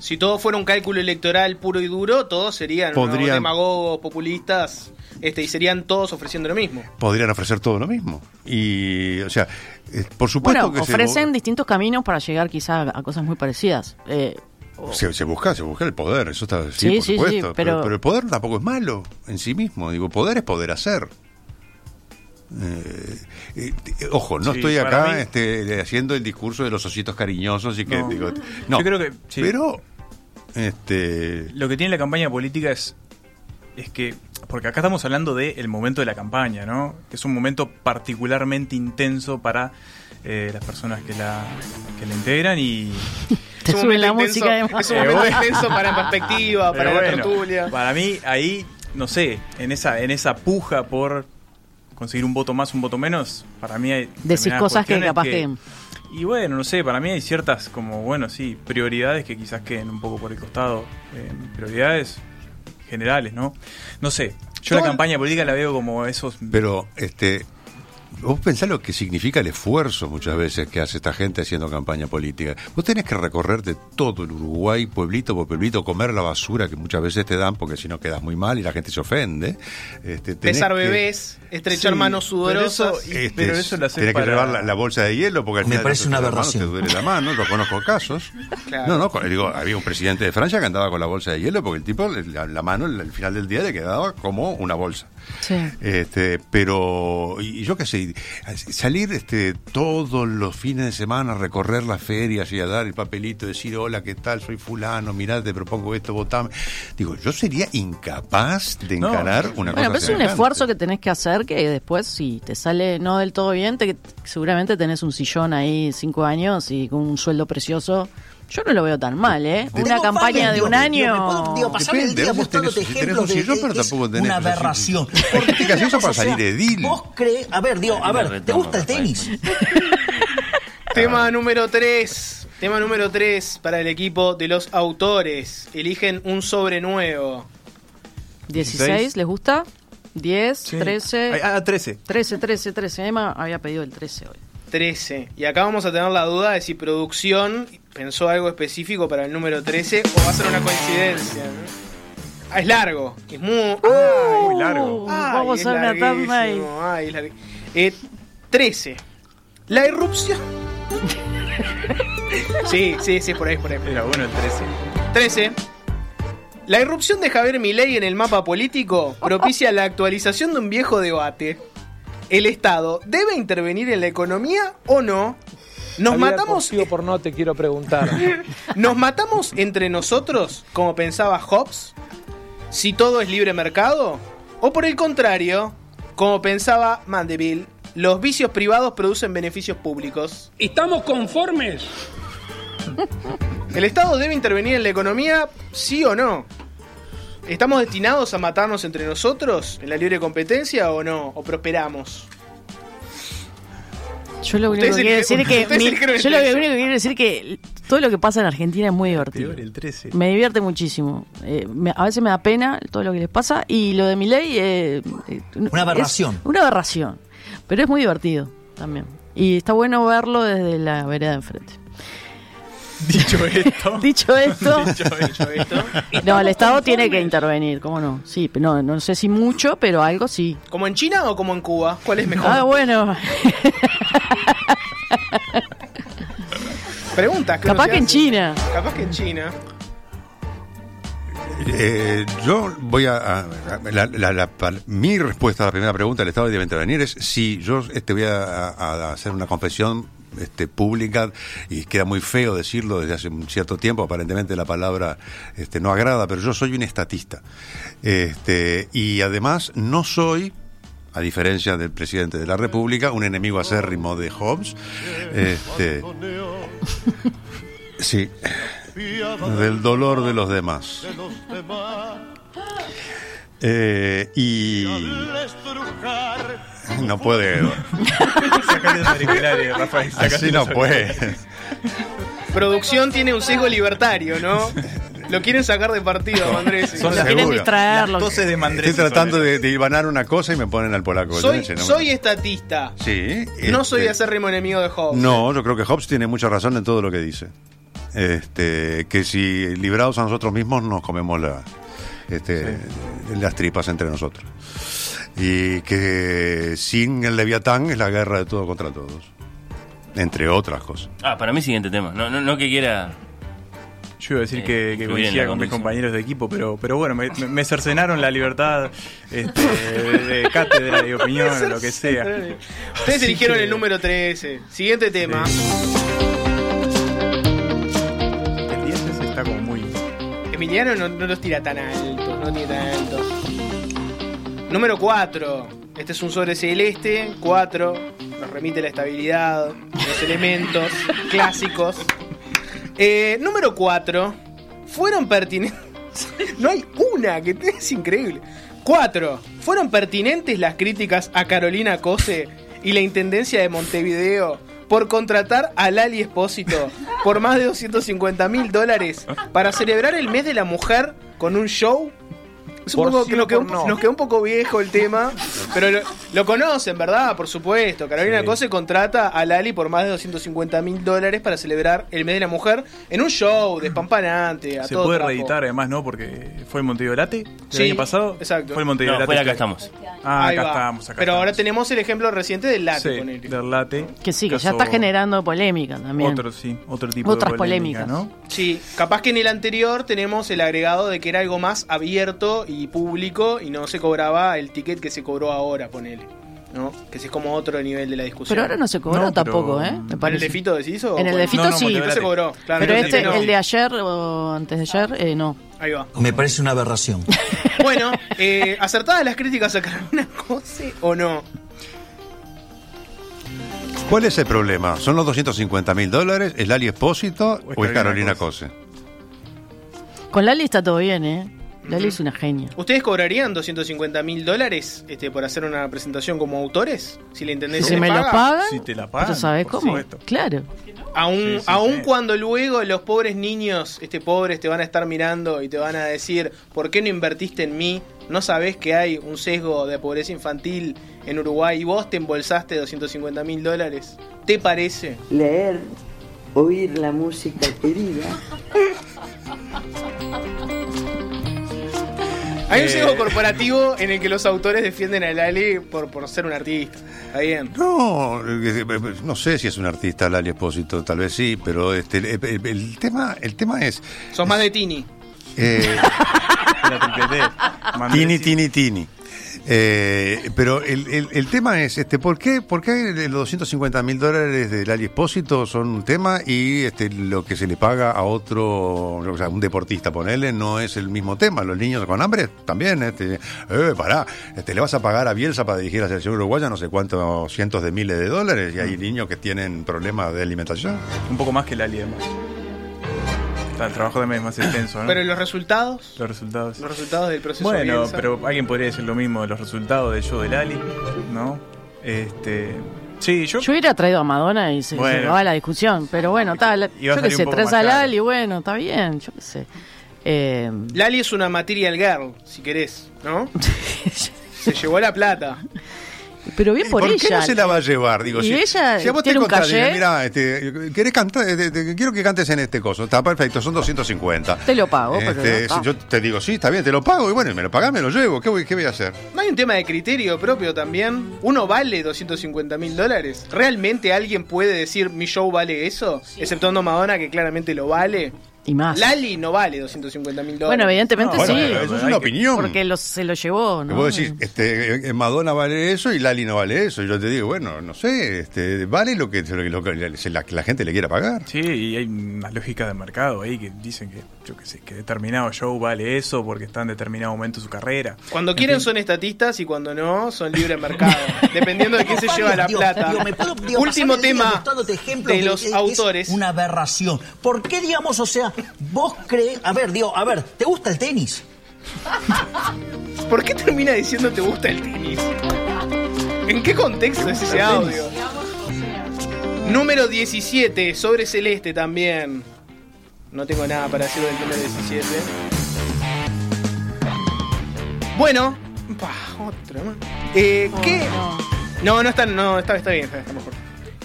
Si todo fuera un cálculo electoral puro y duro, todos serían unos Podrían- demagogos, populistas, este, y serían todos ofreciendo lo mismo. Podrían ofrecer todo lo mismo. Y, o sea, eh, por supuesto Bueno, que se- ofrecen distintos caminos para llegar quizá a cosas muy parecidas. Eh, Se, se busca, se busca el poder, eso está sí, Sí, por sí, sí, supuesto. pero... pero- pero el poder tampoco es malo en sí mismo. Digo, poder es poder hacer. Eh, eh, eh, ojo, no Sí, estoy acá mí- este, haciendo el discurso de los ositos cariñosos y que No. digo, no, Yo creo que sí. pero este Lo que tiene la campaña política es, es que, porque acá estamos hablando del momento de la campaña, ¿no? Que es un momento particularmente intenso para eh, las personas que la, que la integran y... te Es un sube la momento música intenso- de Es un Eh, momento bueno. intenso para perspectiva, para la bueno, tertulia. Para mí, ahí, no sé, en esa, en esa puja por conseguir un voto más, un voto menos, para mí hay... Decís cosas que capaz que... Y bueno, no sé, para mí hay ciertas, como, bueno, sí, prioridades que quizás queden un poco por el costado. eh, prioridades generales, ¿no? No sé, yo la campaña política la veo como esos... pero este Vos pensás lo que significa el esfuerzo muchas veces que hace esta gente haciendo campaña política. Vos tenés que recorrer de todo el Uruguay, pueblito por pueblito, comer la basura que muchas veces te dan porque si no quedas muy mal y la gente se ofende. Este, que- bebés, estrechar Sí, manos sudorosas. pero eso- y- Este, pero eso lo que llevar la, la bolsa de hielo porque al Me final parece te una duele la mano, aberración. te duele la mano, lo conozco casos. Claro. No, no, digo, había un presidente de Francia que andaba con la bolsa de hielo porque el tipo, la, la mano al final del día le quedaba como una bolsa. Sí. Este, pero, y, y yo qué sé, salir este, todos los fines de semana a recorrer las ferias y a dar el papelito, decir, hola, ¿qué tal? Soy fulano, mirá, te propongo esto, votame. Digo, yo sería incapaz de No. encarar una Bueno, cosa pero es un esfuerzo que tenés que hacer que después, si te sale no del todo bien, te, seguramente tenés un sillón ahí cinco años y con un sueldo precioso. Yo no lo veo tan mal, ¿eh? Una campaña varias, de digo, un digo, año. me puedo, digo, pasar el Depende, día vos mostrándote tenés- si tenés de de tampoco tenés- una aberración. ¿por qué te Porque casás una para salir sea, edil? Vos crees, a ver, digo, a ver, ¿te gusta el tenis? Tema número 3. Tema número 3 para el equipo de los autores. Eligen un sobre nuevo. 16, ¿les gusta? 10, Sí. 13. Ay, Ah, 13. 13, 13, 13. Emma había pedido el 13 hoy. 13. Y acá vamos a tener la duda de si producción pensó algo específico para el número 13 o va a ser una coincidencia. ¿no? Ah, es largo. Es muy, ay, Muy largo. Ay, vamos es a una tanda y- ay, es largu- Eh, 13. La irrupción. sí, sí, sí, por ahí, por ahí. Era bueno el 13. 13. La irrupción de Javier Milei en el mapa político propicia la actualización de un viejo debate. ¿El Estado debe intervenir en la economía o no? ¿Nos matamos, por no te quiero preguntar. ¿Nos matamos entre nosotros, como pensaba Hobbes? Si todo es libre mercado? ¿O por el contrario, como pensaba Mandeville, los vicios privados producen beneficios públicos? ¿Estamos conformes? ¿El Estado debe intervenir en la economía, sí o no? ¿Estamos destinados a matarnos entre nosotros en la libre competencia o no? ¿O prosperamos? Yo lo único que quiero decir es que ustedes mi- eligieron el yo lo 13. único que quiero decir es que todo lo que pasa en Argentina es muy divertido. Peor, el 13. Me divierte muchísimo. Eh, me- a veces me da pena todo lo que les pasa y lo de mi ley eh, eh, Una aberración. una aberración, pero es muy divertido también. Y está bueno verlo desde la vereda de enfrente. Dicho esto. Dicho esto, Dicho esto. no, el Estado tiene que intervenir, ¿cómo no? Sí, pero no, no sé si mucho, pero algo sí. ¿Como en China o como en Cuba? ¿Cuál es mejor? Ah, bueno. Preguntas. que Capaz que en. China. Capaz que en China. Eh, yo voy a. a- la- la- la- pa- mi respuesta a la primera pregunta del Estado debe intervenir es si yo este, voy a, a- a hacer una confesión este, pública y queda muy feo decirlo desde hace un cierto tiempo. Aparentemente la palabra este, no agrada, pero yo soy un estatista. Este, y además no soy. A diferencia del presidente de la República, un enemigo acérrimo de Hobbes. Este, sí, del dolor de los demás. Eh, y no puede. Así no puede. Producción tiene un sesgo libertario, ¿no? Lo quieren sacar de partido, Andrés. Son Lo las, quieren Seguro. distraer. lo las de Mandrés. Estoy tratando de, de hilvanar una cosa y me ponen al polaco. Soy, Yo no- soy estatista. Sí. No soy este, acérrimo enemigo de Hobbes. No, yo creo que Hobbes tiene mucha razón en todo lo que dice. Este, que si librados a nosotros mismos nos comemos la, este, las tripas entre nosotros. Y que sin el Leviatán es la guerra de todo contra todos. Entre otras cosas. Ah, para mí siguiente tema. No, no, no que quiera. Yo iba a decir Eh, que, que coincidía con mis compañeros de equipo, pero, pero bueno, me, me- cercenaron la libertad este, de, de cátedra, de opinión, o lo que sea. Ustedes Así eligieron que- el número 13. Siguiente tema. El 10 ese está como muy. Emiliano no, no los tira tan altos, no tira tan altos. Número 4. Este es un sobre celeste. 4. Nos remite la estabilidad, los elementos clásicos. Eh, número 4. Fueron pertinentes. No hay una, que es increíble. 4. Fueron pertinentes las críticas a Carolina Cose y la Intendencia de Montevideo por contratar a Lali Espósito por más de 250 mil dólares para celebrar el mes de la mujer con un show. Es un poco, sí que o nos, quedó, por no. nos quedó un poco viejo el tema, pero lo, lo conocen, ¿verdad? Por supuesto. Carolina Sí. Cose contrata a Lali por más de 250 mil dólares para celebrar el mes de la mujer en un show despampanante. A Se todo puede trapo. reeditar además, ¿no? Porque fue el Montevideo Late el Sí, año pasado. exacto. Fue el Montevideo No, Late. fue acá este- estamos. Ah, Ahí acá va. estamos. Acá Pero ahora tenemos el ejemplo reciente del late Sí, con él. del late. Que sí, que ya está generando polémica también. Otro, sí, otro tipo Otras de polémica, polémicas. ¿no? Sí, capaz que en el anterior tenemos el agregado de que era algo más abierto y público y no se cobraba el ticket que se cobró ahora, ponele. ¿No? Que ese es como otro nivel de la discusión. Pero ahora no se cobró No, pero- tampoco, ¿eh? Me ¿En el de Fito decís o En el de? Fito No, no, sí. Montevideo No se cobró, claro. Pero este, no. el de ayer o antes de ayer, eh, no. Ahí va. Me parece una aberración. Bueno, eh, ¿acertadas las críticas a Carolina Cose o no? ¿Cuál es el problema? ¿Son los 250 mil dólares? ¿Es Lali Espósito o es Carolina Cose? Con Lali está todo bien, ¿eh? Lali es una genia. ¿Ustedes cobrarían 250 mil dólares este, por hacer una presentación como autores? Si la intendencia si me lo paga? pagan, Si te la pagan, ¿tú sabes cómo? supuesto. Claro. Aún, Sí, sí, aún sí. cuando luego los pobres niños, este pobres, te van a estar mirando y te van a decir, ¿por qué no invertiste en mí? ¿No sabés que hay un sesgo de pobreza infantil en Uruguay y vos te embolsaste 250 mil dólares? ¿Te parece? leer, oír la música querida. Hay un Eh. sesgo corporativo en el que los autores defienden a Lali por, por ser un artista. Está bien. No, eh, no sé si es un artista Lali Espósito, tal vez sí, pero este, el, el- el tema, el tema es... Sos más de Tini. eh, Tini, tini, tini. Eh, pero el, el- tema es, este, ¿por qué, por qué los 250 mil dólares del Ali Espósito son un tema y este, lo que se le paga a otro, o sea, un deportista, ponerle, no es el mismo tema? Los niños con hambre también, este, eh, pará, este, le vas a pagar a Bielsa para dirigir a la selección uruguaya no sé cuántos cientos de miles de dólares y hay niños que tienen problemas de alimentación. Un poco más que Lali, además. El trabajo también es más extenso, ¿no? Pero los resultados, Los resultados. los resultados del proceso Bueno, Bielsa. pero alguien podría decir lo mismo de los resultados del show de Lali, ¿no? Este, Sí, yo... Yo hubiera traído a Madonna y se, Bueno. acababa la discusión. Pero bueno, tal. Iba a Yo qué sé, traes a. Lali, bueno, está bien, yo qué sé. Eh, Lali es una material girl, si querés, ¿no? se llevó la plata. Pero bien por, ¿Por ella. qué no se la va a llevar? Digo, Y si, ella si a vos te tiene un contás, mira, este, ¿querés cantar? Eh, te- quiero que cantes en este coso. Está perfecto, son 250. Te lo pago, pero Este, no, yo te digo, sí, está bien, te lo pago. Y bueno, y me lo pagás, me lo llevo. ¿Qué voy, qué voy a hacer? ¿No hay un tema de criterio propio también? ¿Uno vale 250 mil dólares? ¿Realmente alguien puede decir mi show vale eso? Exceptuando Madonna, que claramente lo vale. Y más. Lali no vale 250 mil dólares. Bueno, evidentemente No, sí. bueno, eso es una opinión. Porque lo- se lo llevó, ¿no? Vos decís, este, eh, Madonna vale eso y Lali no vale eso. Y yo te digo, bueno, no sé, este, vale lo que, lo que la, la gente le quiera pagar. Sí, y hay una lógica de mercado ahí que dicen que, yo qué sé, que determinado show vale eso porque está en determinado momento de su carrera. Cuando En quieren fin. son estatistas y cuando no son libre mercado. dependiendo de quién se lleva la plata. puedo- Último tema ejemplos de los es- es autores. Una aberración. ¿Por qué, digamos, o sea, vos crees. A ver, digo, a ver, ¿te gusta el tenis? ¿Por qué termina diciendo te gusta el tenis? ¿En qué contexto es ese audio? Número 17, sobre celeste también. No tengo nada para decir del número 17. Bueno, pa, otra más. Eh, ¿Qué? No, no está, no, está, está bien, está, está mejor.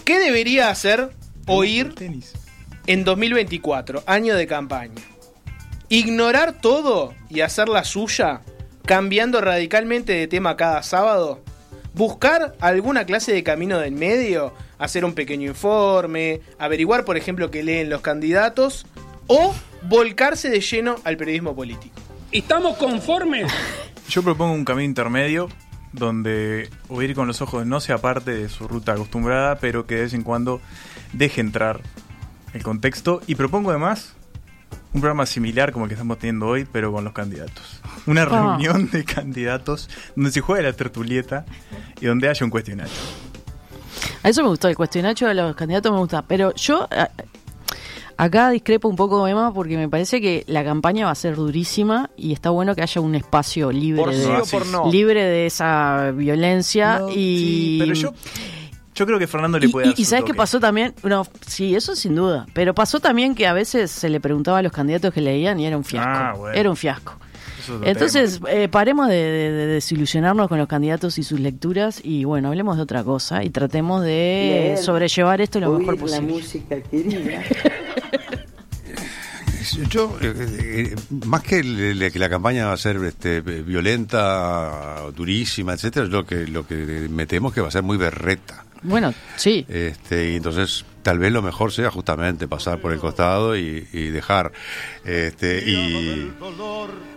¿Qué debería hacer o ir en 2024, año de campaña? ¿Ignorar todo y hacer la suya, cambiando radicalmente de tema cada sábado? ¿Buscar alguna clase de camino del medio? ¿Hacer un pequeño informe? ¿Averiguar, por ejemplo, qué leen los candidatos? ¿O volcarse de lleno al periodismo político? ¿Estamos conformes? Yo propongo un camino intermedio donde oír con los ojos no sea parte de su ruta acostumbrada, pero que de vez en cuando deje entrar el contexto. Y propongo además un programa similar como el que estamos teniendo hoy, pero con los candidatos. Una Ah. reunión de candidatos donde se juegue la tertulieta y donde haya un cuestionario. A eso me gustó, el cuestionario de los candidatos me gusta. Pero yo a- acá discrepo un poco, Emma, porque me parece que la campaña va a ser durísima y está bueno que haya un espacio libre, Por de, sí o por no. libre de esa violencia. No, y, sí, pero yo- Yo creo que Fernando le y, puede y- dar y su sabes qué pasó también, no, sí, eso sin duda, pero pasó también que a veces se le preguntaba a los candidatos que leían y era un fiasco, Ah, bueno. era un fiasco. Es Entonces, eh, paremos de, de- de desilusionarnos con los candidatos y sus lecturas y bueno, hablemos de otra cosa y tratemos de Leer, sobrellevar esto lo oír mejor la posible. música querida. Yo, eh, eh, más que, le- que la campaña va a ser este, violenta, durísima, etcétera, lo que, lo que me temo que va a ser muy berreta. Bueno, sí. Este, y entonces tal vez lo mejor sea justamente pasar por el costado y, y dejar este y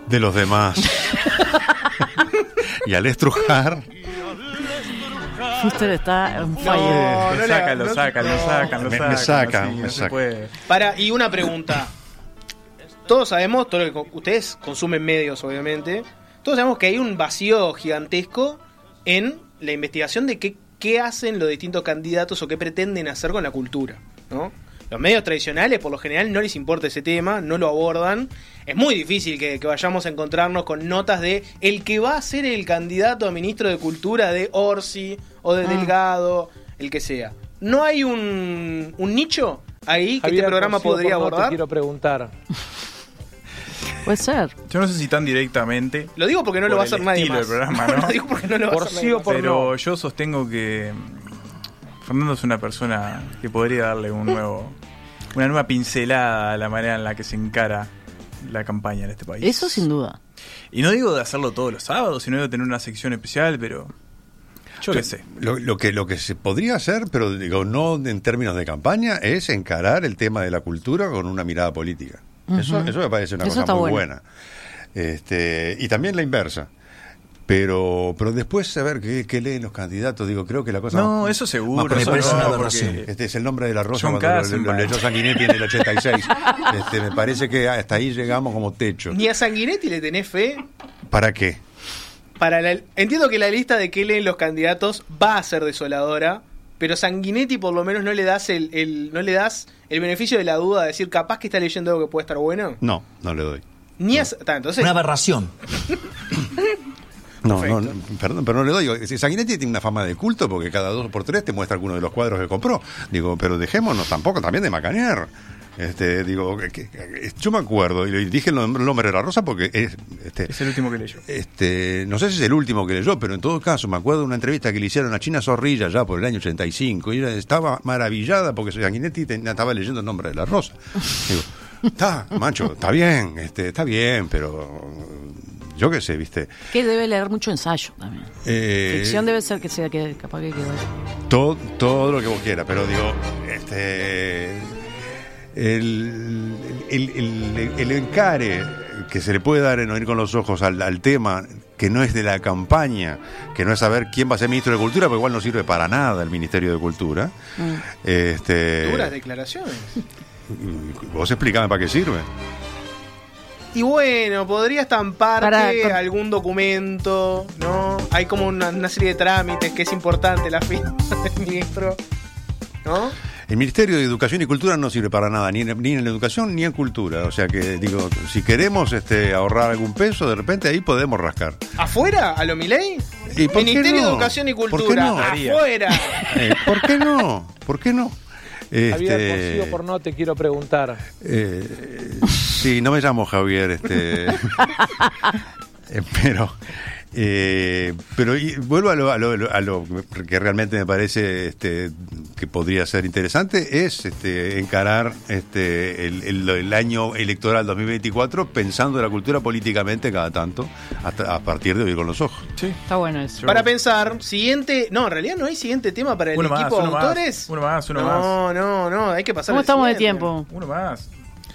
de los demás y al estrujar Fuster está en fire. no no- sacan, lo no. sacan, lo Me- sacan. me sacan, así, me no se sacan. puede. Para, y una pregunta. Todos sabemos, todo lo que ustedes consumen medios, obviamente. Todos sabemos que hay un vacío gigantesco en la investigación de qué, qué hacen los distintos candidatos o qué pretenden hacer con la cultura. ¿no? Los medios tradicionales, por lo general, no les importa ese tema, no lo abordan. Es muy difícil que, que vayamos a encontrarnos con notas de el que va a ser el candidato a ministro de Cultura de Orsi o de Ah. Delgado, el que sea. ¿No hay un, un nicho ahí que Javier, este programa podría abordar? Te quiero preguntar. Puede ser. Yo no sé si tan directamente. Lo digo porque no lo por va a hacer nadie más. del programa, ¿no? Lo digo porque no lo va a Por hacer sí nadie o más. por Pero no. yo sostengo que mm, Fernando es una persona que podría darle un nuevo, una nueva pincelada a la manera en la que se encara la campaña en este país. Eso sin duda. Y no digo de hacerlo todos los sábados, sino de tener una sección especial, pero yo qué sé. Lo, lo que lo que se podría hacer, pero digo no en términos de campaña, es encarar el tema de la cultura con una mirada política. Eso, eso me parece una Eso cosa muy bueno. buena. Este, y también la inversa. Pero, pero después saber qué, qué leen los candidatos, digo, creo que la cosa No, más- eso seguro, más eso personal, no, porque porque- Este es el nombre de la rosa John cuando lo- lo, leyó Sanguinetti en el 86. Este, me parece que hasta ahí llegamos como techo. Ni a Sanguinetti le tenés fe. ¿Para qué? Para la- entiendo que la lista de qué leen los candidatos va a ser desoladora, pero Sanguinetti por lo menos no le das el, el- no le das el beneficio de la duda de decir capaz que está leyendo algo que puede estar bueno. No, no le doy. Ni a, ta, entonces Una aberración. No, no, no, perdón, pero no le doy. Sanguinetti tiene una fama de culto porque cada dos por tres te muestra alguno de los cuadros que compró. Digo, pero dejémonos tampoco también de macanear. Este, digo, que- yo me acuerdo, y le dije el nom- el nombre de la rosa porque es, este, Es el último que leyó. este, no sé si es el último que leyó, pero en todo caso me acuerdo de una entrevista que le hicieron a China Zorrilla ya por el año 85 y ella estaba maravillada porque Sanguinetti estaba leyendo el nombre de la rosa. Digo, está, macho, está bien, este, está bien, pero yo qué sé, viste. Que debe leer mucho ensayo también. Eh, Ficción debe ser que sea que capaz que quedó ahí. todo, todo lo que vos quieras, pero digo, este el, el, el- el encare que se le puede dar en oír con los ojos al, al tema que no es de la campaña, que no es saber quién va a ser ministro de Cultura, porque igual no sirve para nada el Ministerio de Cultura. Este, Duras declaraciones. vos explícame para qué sirve. Y bueno, podría estamparte Para- con- algún documento, ¿no? Hay como una, una serie de trámites que es importante la firma del ministro, ¿no? El Ministerio de Educación y Cultura no sirve para nada, ni en, ni en la educación ni en cultura. O sea que, digo, si queremos este, ahorrar algún peso, de repente ahí podemos rascar. ¿Afuera? ¿A lo Milei? ¿Y por qué Ministerio de no? Educación y ¿Por qué Cultura. no? ¡Afuera! Eh, ¿Por qué no? ¿Por qué no? Javier, por Este, sí o por no, te quiero preguntar. eh, sí, no me llamo Javier, este, eh, pero, eh, pero y vuelvo a lo, a lo- a lo que realmente me parece este, que podría ser interesante es este, encarar este, el, el- el año electoral 2024 pensando la cultura políticamente cada tanto hasta a partir de hoy con los ojos. Sí. Está bueno eso. Para pensar, siguiente. No, en realidad no hay siguiente tema para el Uno más, equipo de más, autores. uno más, uno no, más. No, no, no, hay que pasar. ¿Cómo estamos de tiempo? Uno más.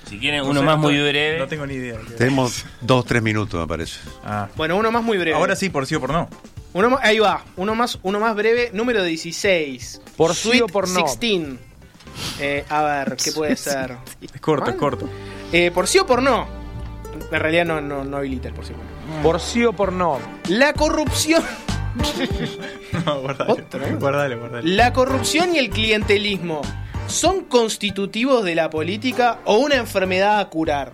Si quieren No uno sé, más muy tengo- breve. No tengo ni idea. Tenemos dos, tres minutos, me parece. Ah. Bueno, uno más muy breve. Ahora sí, por sí o por no. Uno más, ahí va, uno más, uno más breve, número 16. Por sí o por no. 16. Eh, a ver, ¿qué puede ser? Es corto, es corto. Eh, por sí o por no. En realidad no, no, no habilita el por sí o por no. Por sí o por no. La corrupción. No, guardale. ¿eh? Guardale, guardale. La corrupción y el clientelismo son constitutivos de la política o una enfermedad a curar.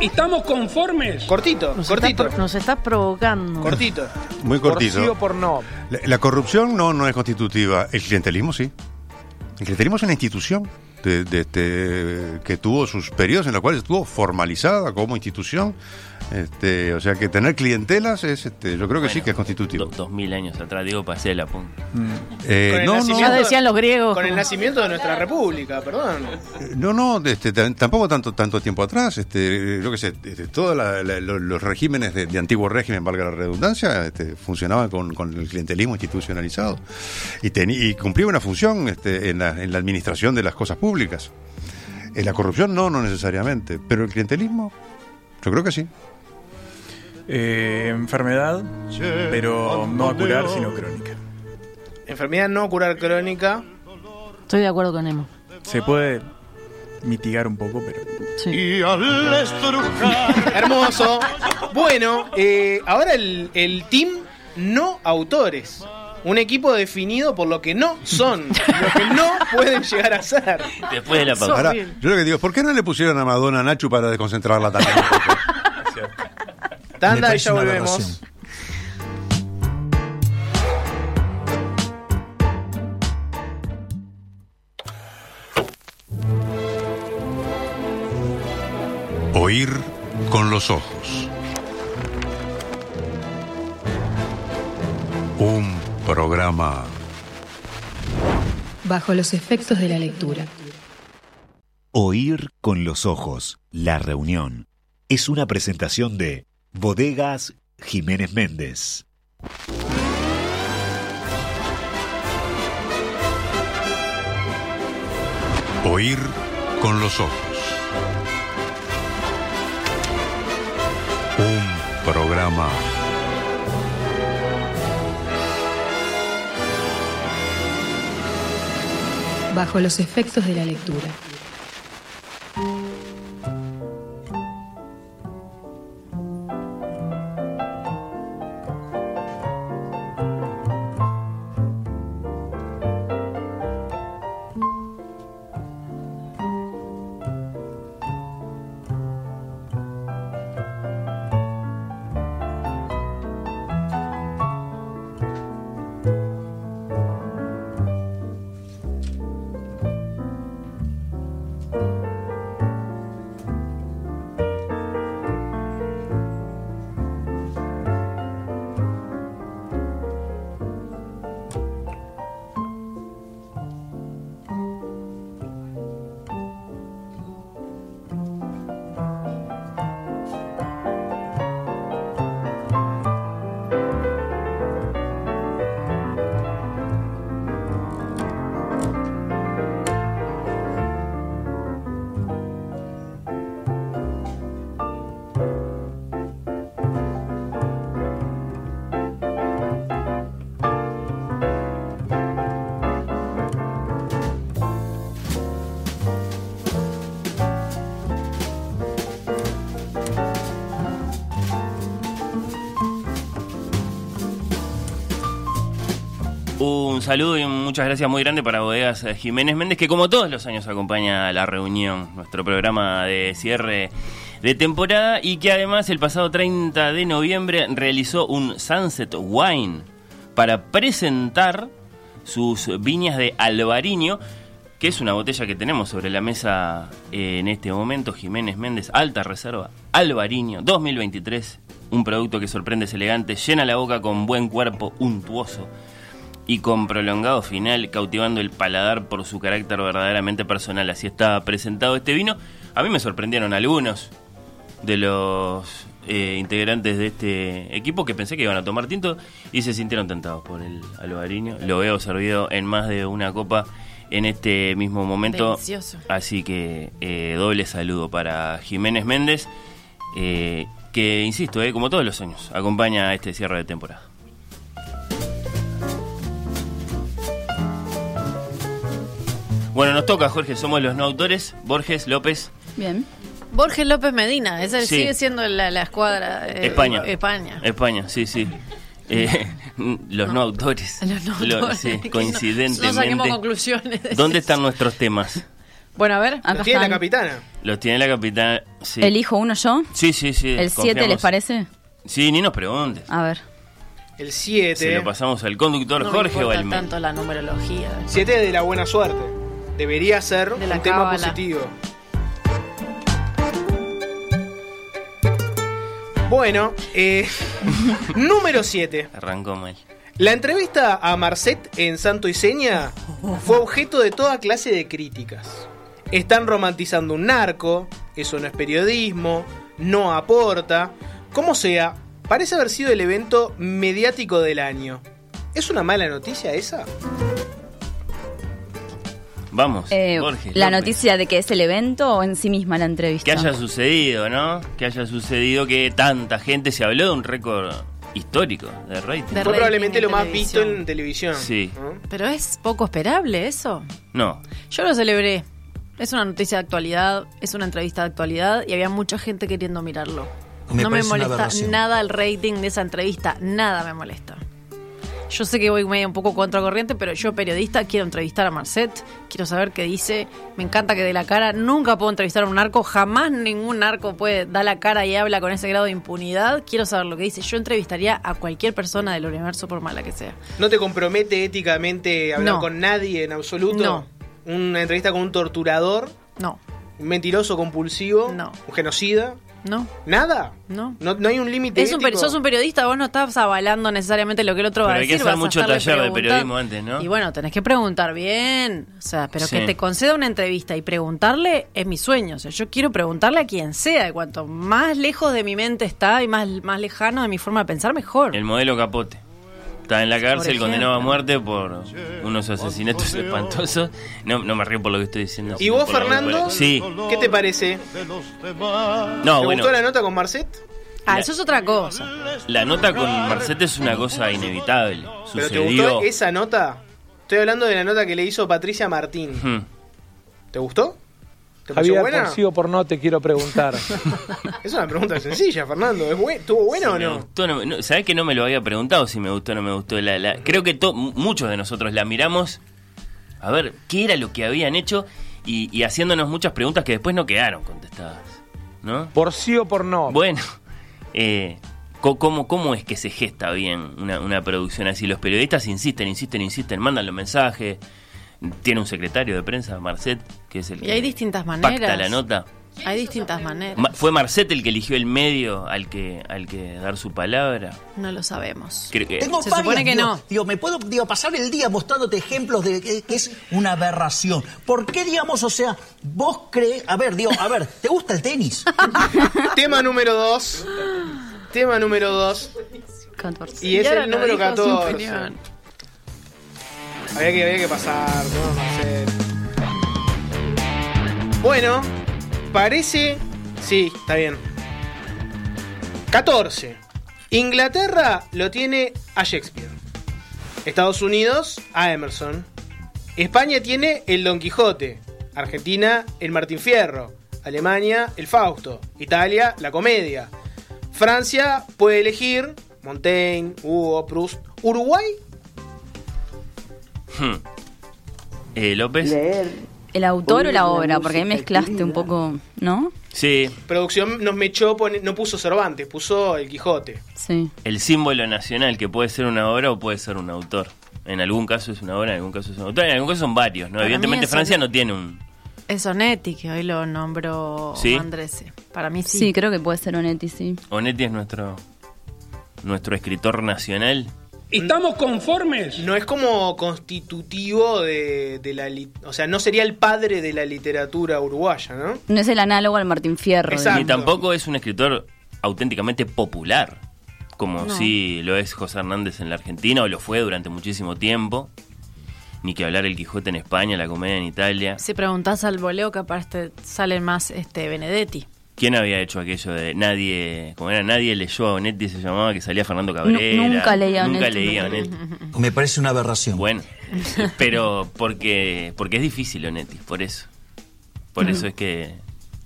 ¿Estamos conformes? Cortito, Nos cortito, está, nos está provocando. cortito. Muy Por sí cortito. o por no. La, la corrupción no, no es constitutiva. El clientelismo sí. El clientelismo es una institución de- de- de- que tuvo sus periodos en los cuales estuvo formalizada como institución. Este, o sea que tener clientelas es, este, yo creo que sí que es constitutivo. Do- dos mil años atrás, digo, pasé la punta. Eh, Con el no, no, decían los griegos. Con el nacimiento de nuestra república, perdón. no, no, este, tampoco tanto tanto tiempo atrás. Este, yo que sé, este, todos los regímenes de, de antiguo régimen, valga la redundancia, este, funcionaban con, con el clientelismo institucionalizado y, teni- y cumplía una función este, en, la, en la administración de las cosas públicas. En la corrupción no, no necesariamente, pero el clientelismo, yo creo que sí. Eh, enfermedad, pero no a curar, sino crónica. Enfermedad no curar crónica. Estoy de acuerdo con Emo. Se puede mitigar un poco, pero. Sí. Hermoso. Bueno, eh, ahora el, el team no autores. Un equipo definido por lo que no son, lo que no pueden llegar a ser. Después de la pausa. Ahora, yo lo que digo, ¿por qué no le pusieron a Madonna a Nacho para desconcentrarla también? Tanda y ya volvemos. Oír con los ojos. Un programa Bajo los efectos de la lectura. Oír con los ojos, la reunión, es una presentación de Bodegas Jiménez Méndez. Oír con los ojos. Un programa Bajo los efectos de la lectura. Un saludo y muchas gracias muy grande para Bodegas eh, Jiménez Méndez, que como todos los años acompaña la reunión, nuestro programa de cierre de temporada, y que además el pasado 30 de noviembre realizó un Sunset Wine para presentar sus viñas de Albariño, que es una botella que tenemos sobre la mesa eh, en este momento, Jiménez Méndez, alta reserva, Albariño 2023, un producto que sorprende, es elegante, llena la boca con buen cuerpo, untuoso y con prolongado final, cautivando el paladar por su carácter verdaderamente personal. Así está presentado este vino. A mí me sorprendieron algunos de los eh, integrantes de este equipo que pensé que iban a tomar tinto y se sintieron tentados por el albariño. Lo veo servido en más de una copa en este mismo momento. Delicioso. Así que eh, doble saludo para Jiménez Méndez, eh, que insisto, como todos los años, acompaña a este cierre de temporada. Bueno, nos toca, Jorge, somos los no autores. Borges, López, Bien. Borges López Medina, esa Sí. sigue siendo la, la escuadra. eh, España. España. España, sí, sí. Eh, los no, autores. Los no Lo- autores, sí, no- coincidentemente. No saquemos conclusiones. ¿Dónde están nuestros temas? Bueno, a ver. Acá Tiene la capitana. Los tiene la capitana. Sí. ¿Elijo uno yo? Sí, sí, sí. ¿El 7 confiamos. les parece? Sí, ni nos preguntes. A ver. El Se 7. lo pasamos al conductor No me Jorge Balmen. tanto la numerología. 7 de la buena suerte. Debería ser De un tema cábala. positivo. Bueno, eh, número 7. Arrancó mal. La entrevista a Marcet en Santo y Seña fue objeto de toda clase de críticas. Están romantizando un narco, eso no es periodismo, no aporta. Como sea, parece haber sido el evento mediático del año. ¿Es una mala noticia esa? Vamos, Eh, Borges. ¿La López. noticia de que es el evento o en sí misma la entrevista? Que haya sucedido, ¿no? Que haya sucedido que tanta gente se habló de un récord histórico de rating. De Fue rating probablemente en lo más televisión. visto en televisión. Sí. ¿no? Pero es poco esperable eso. No, Yo lo celebré. Es una noticia de actualidad, es una entrevista de actualidad y había mucha gente queriendo mirarlo. Me no me molesta nada el rating de esa entrevista, nada me molesta. Yo sé que voy medio un poco contracorriente, pero yo periodista quiero entrevistar a Marcet, quiero saber qué dice, me encanta que dé la cara, nunca puedo entrevistar a un narco, jamás ningún narco puede dar la cara y habla con ese grado de impunidad, quiero saber lo que dice, yo entrevistaría a cualquier persona del universo por mala que sea. ¿No te compromete éticamente hablar No. con nadie en absoluto? No. ¿Una entrevista con un torturador? No, ¿Un mentiroso compulsivo? No. ¿Un genocida? No, ¿Nada? no. ¿No, no hay un límite Es un, ético? sos un periodista, vos no estás avalando necesariamente lo que el otro va Pero a hay que decir. hacer vas mucho taller de periodismo antes, ¿no? Y bueno, tenés que preguntar bien. O sea, pero Sí. que te conceda una entrevista y preguntarle es mi sueño. O sea, yo quiero preguntarle a quien sea. Y cuanto más lejos de mi mente está y más, más lejano de mi forma de pensar, mejor. el modelo Capote. Está en la cárcel, condenado a muerte por unos asesinatos espantosos. No, no me río por lo que estoy diciendo. ¿Y vos, Fernando? Sí. ¿Qué te parece? No, ¿Te bueno, gustó la nota con Marcet? Ah, eso es otra cosa. la nota con Marcete es una cosa inevitable. ¿Pero te Sucedió. gustó esa nota? Estoy hablando de la nota que le hizo Patricia Martín. Hmm. ¿Te gustó? ¿Te Javier, buena? por sí o por no, te quiero preguntar. Es una pregunta sencilla, Fernando. ¿Es buen- ¿Estuvo bueno o Me no? gustó, no no- ¿Sabés que no me lo había preguntado si me gustó o no me gustó? La, la- creo que to- muchos de nosotros la miramos a ver qué era lo que habían hecho y, y haciéndonos muchas preguntas que después no quedaron contestadas. ¿No? Por sí o por no. Bueno, eh, ¿cómo, ¿cómo es que se gesta bien una, una producción así? Los periodistas insisten, insisten, insisten, mandan los mensajes. Tiene un secretario de prensa, Marcet, que es el Y hay distintas pacta maneras. la nota. Hay distintas maneras. Ma- ¿Fue Marcet el que eligió el medio al que, al que dar su palabra? No lo sabemos. Creo que- Tengo Se varias, supone que digo, no. Digo, me puedo digo, pasar el día mostrándote ejemplos de que, que es una aberración. ¿Por qué, digamos, o sea, vos crees... A ver, digo, a ver, ¿te gusta el tenis? Tema número 2. Tema número 2. 14. Y es el número dijo su 14. Había que, había que pasar, ¿no? Marcet. Bueno, parece. Sí, está bien. 14. Inglaterra lo tiene a Shakespeare. Estados Unidos a Emerson. España tiene el Don Quijote Argentina, el Martín Fierro. Alemania, el Fausto. Italia, la comedia. Francia puede elegir Montaigne, Hugo, Proust. Uruguay, Hmm. Eh, López. ¿El autor o la la obra? Porque ahí mezclaste querida. un poco, ¿no? Sí, producción nos mechó, no puso Cervantes, puso el Quijote. Sí. el símbolo nacional que puede ser una obra o puede ser un autor. En algún caso es una obra, en algún caso es un autor, en algún caso son varios, ¿no? Para Evidentemente Francia no- no tiene un... Es Onetti, que hoy lo nombró ¿Sí? Andrese. Para mí sí. Sí, creo que puede ser Onetti, sí. Onetti es nuestro nuestro escritor nacional. ¿Estamos conformes? No es como constitutivo de, de la... O sea, no sería el padre de la literatura uruguaya, ¿no? No es el análogo al Martín Fierro. Ni tampoco es un escritor auténticamente popular, como No. sí lo es José Hernández en la Argentina, o lo fue durante muchísimo tiempo. Ni que hablar el Quijote en España, la comedia en Italia. Si preguntás al voleo, capaz te sale más este Benedetti. ¿Quién había hecho aquello de nadie, como era, nadie leyó a Onetti, se llamaba, que salía Fernando Cabrera? nunca leí a Nunca Onetti. leí a Onetti. Me parece una aberración. Bueno, pero porque porque es difícil Onetti, por eso. Por eso es que,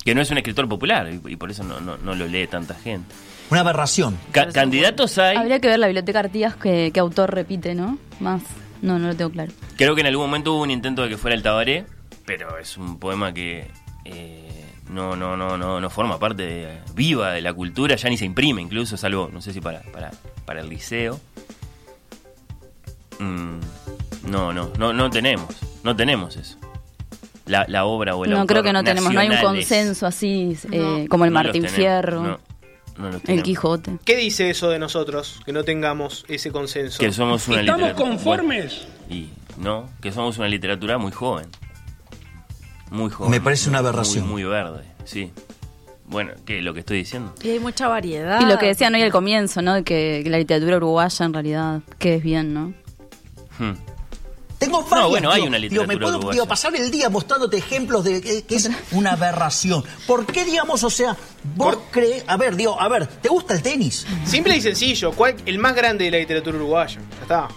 que no es un escritor popular y, y por eso no, no, no lo lee tanta gente. Una aberración. Ca- candidatos hay, Habría que ver la biblioteca Artigas que, que autor repite, ¿no? Más. No, no lo tengo claro. creo que en algún momento hubo un intento de que fuera el Tabaré, pero es un poema que eh, no, no, no, no, no forma parte de- viva de la cultura, ya ni se imprime incluso, salvo, no sé si para, para, para el liceo. Mm, no, no, no, no tenemos, no tenemos eso. La, la obra o el No, autor creo que no tenemos. No hay un consenso así, eh, No. como el No Martín tenemos, Fierro, no, no los el. Quijote. ¿Qué dice eso de nosotros, que no tengamos ese consenso? Que somos una literatura. conformes? bueno, y no, que somos una literatura muy joven. Muy joven. Me parece una muy- aberración. Muy, verde, sí. Bueno, ¿qué lo que estoy diciendo? Y hay mucha variedad. Y lo que decían hoy al comienzo, ¿no? De que, que la literatura uruguaya en realidad, que es bien, ¿no? Hmm. Tengo varias, bueno, hay una digo, literatura me puedo uruguaya. digo, pasar el día mostrándote ejemplos de que, que es una aberración. ¿Por qué, digamos, o sea, vos crees... A ver, digo, a ver, ¿te gusta el tenis? Simple y sencillo, ¿cuál, el más grande de la literatura uruguaya. Ya está.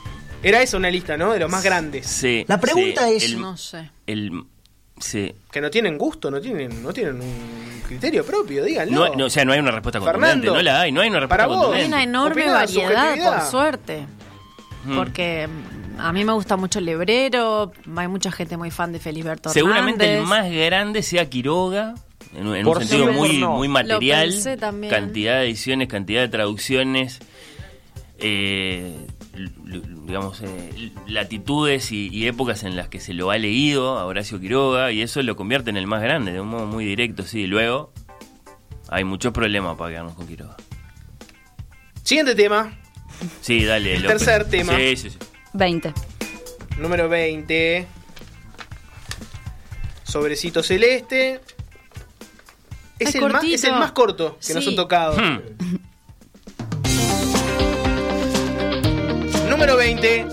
Era esa una lista, ¿no? De los más grandes. Sí. La pregunta sí, es- el- No sé. el- sí. Que no tienen gusto, no tienen, no tienen un criterio propio, díganlo. No, no, o sea, no hay una respuesta contundente. Fernando, No la hay, no hay una respuesta para vos. Hay una enorme variedad, por suerte. Mm. Porque mm, a mí me gusta mucho el Lebrero, hay mucha gente muy fan de Feliberto Seguramente el más grande sea Quiroga, en, un- en Por un sentido sí muy, no. muy Lo material. pensé también. Cantidad de ediciones, cantidad de traducciones, eh, digamos, eh, latitudes y, y épocas en las que se lo ha leído a Horacio Quiroga y eso lo convierte en el más grande, de un modo muy directo, sí. Luego hay muchos problemas para quedarnos con Quiroga. Siguiente tema, Sí, dale. López. tercer tema. Sí, sí, sí. 20. número 20. Sobrecito celeste. Es, Es el, más, es el más corto que nos han tocado. Hmm. Número 20.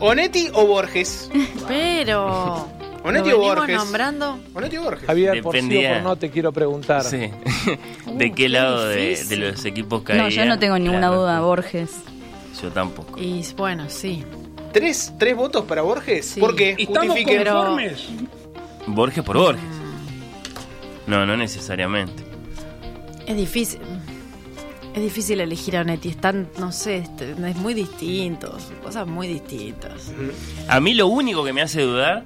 ¿Onetti o Borges? Pero. Onetti ¿lo o Borges? nombrando? ¿Onetti o Borges? Javier, por sí o por no te quiero preguntar. Sí. ¿De qué lado de, los equipos caía? No, yo no tengo ninguna Claro, duda, Borges. Yo tampoco. Y bueno, sí. ¿Tres, tres votos para Borges? Sí. ¿Por qué? ¿Estamos Justifiquen. conformes? Borges por Borges. No, no necesariamente. Es difícil. Es difícil elegir a Onetti. Están, no sé, este, es muy distintos. Cosas muy distintas. A mí lo único que me hace dudar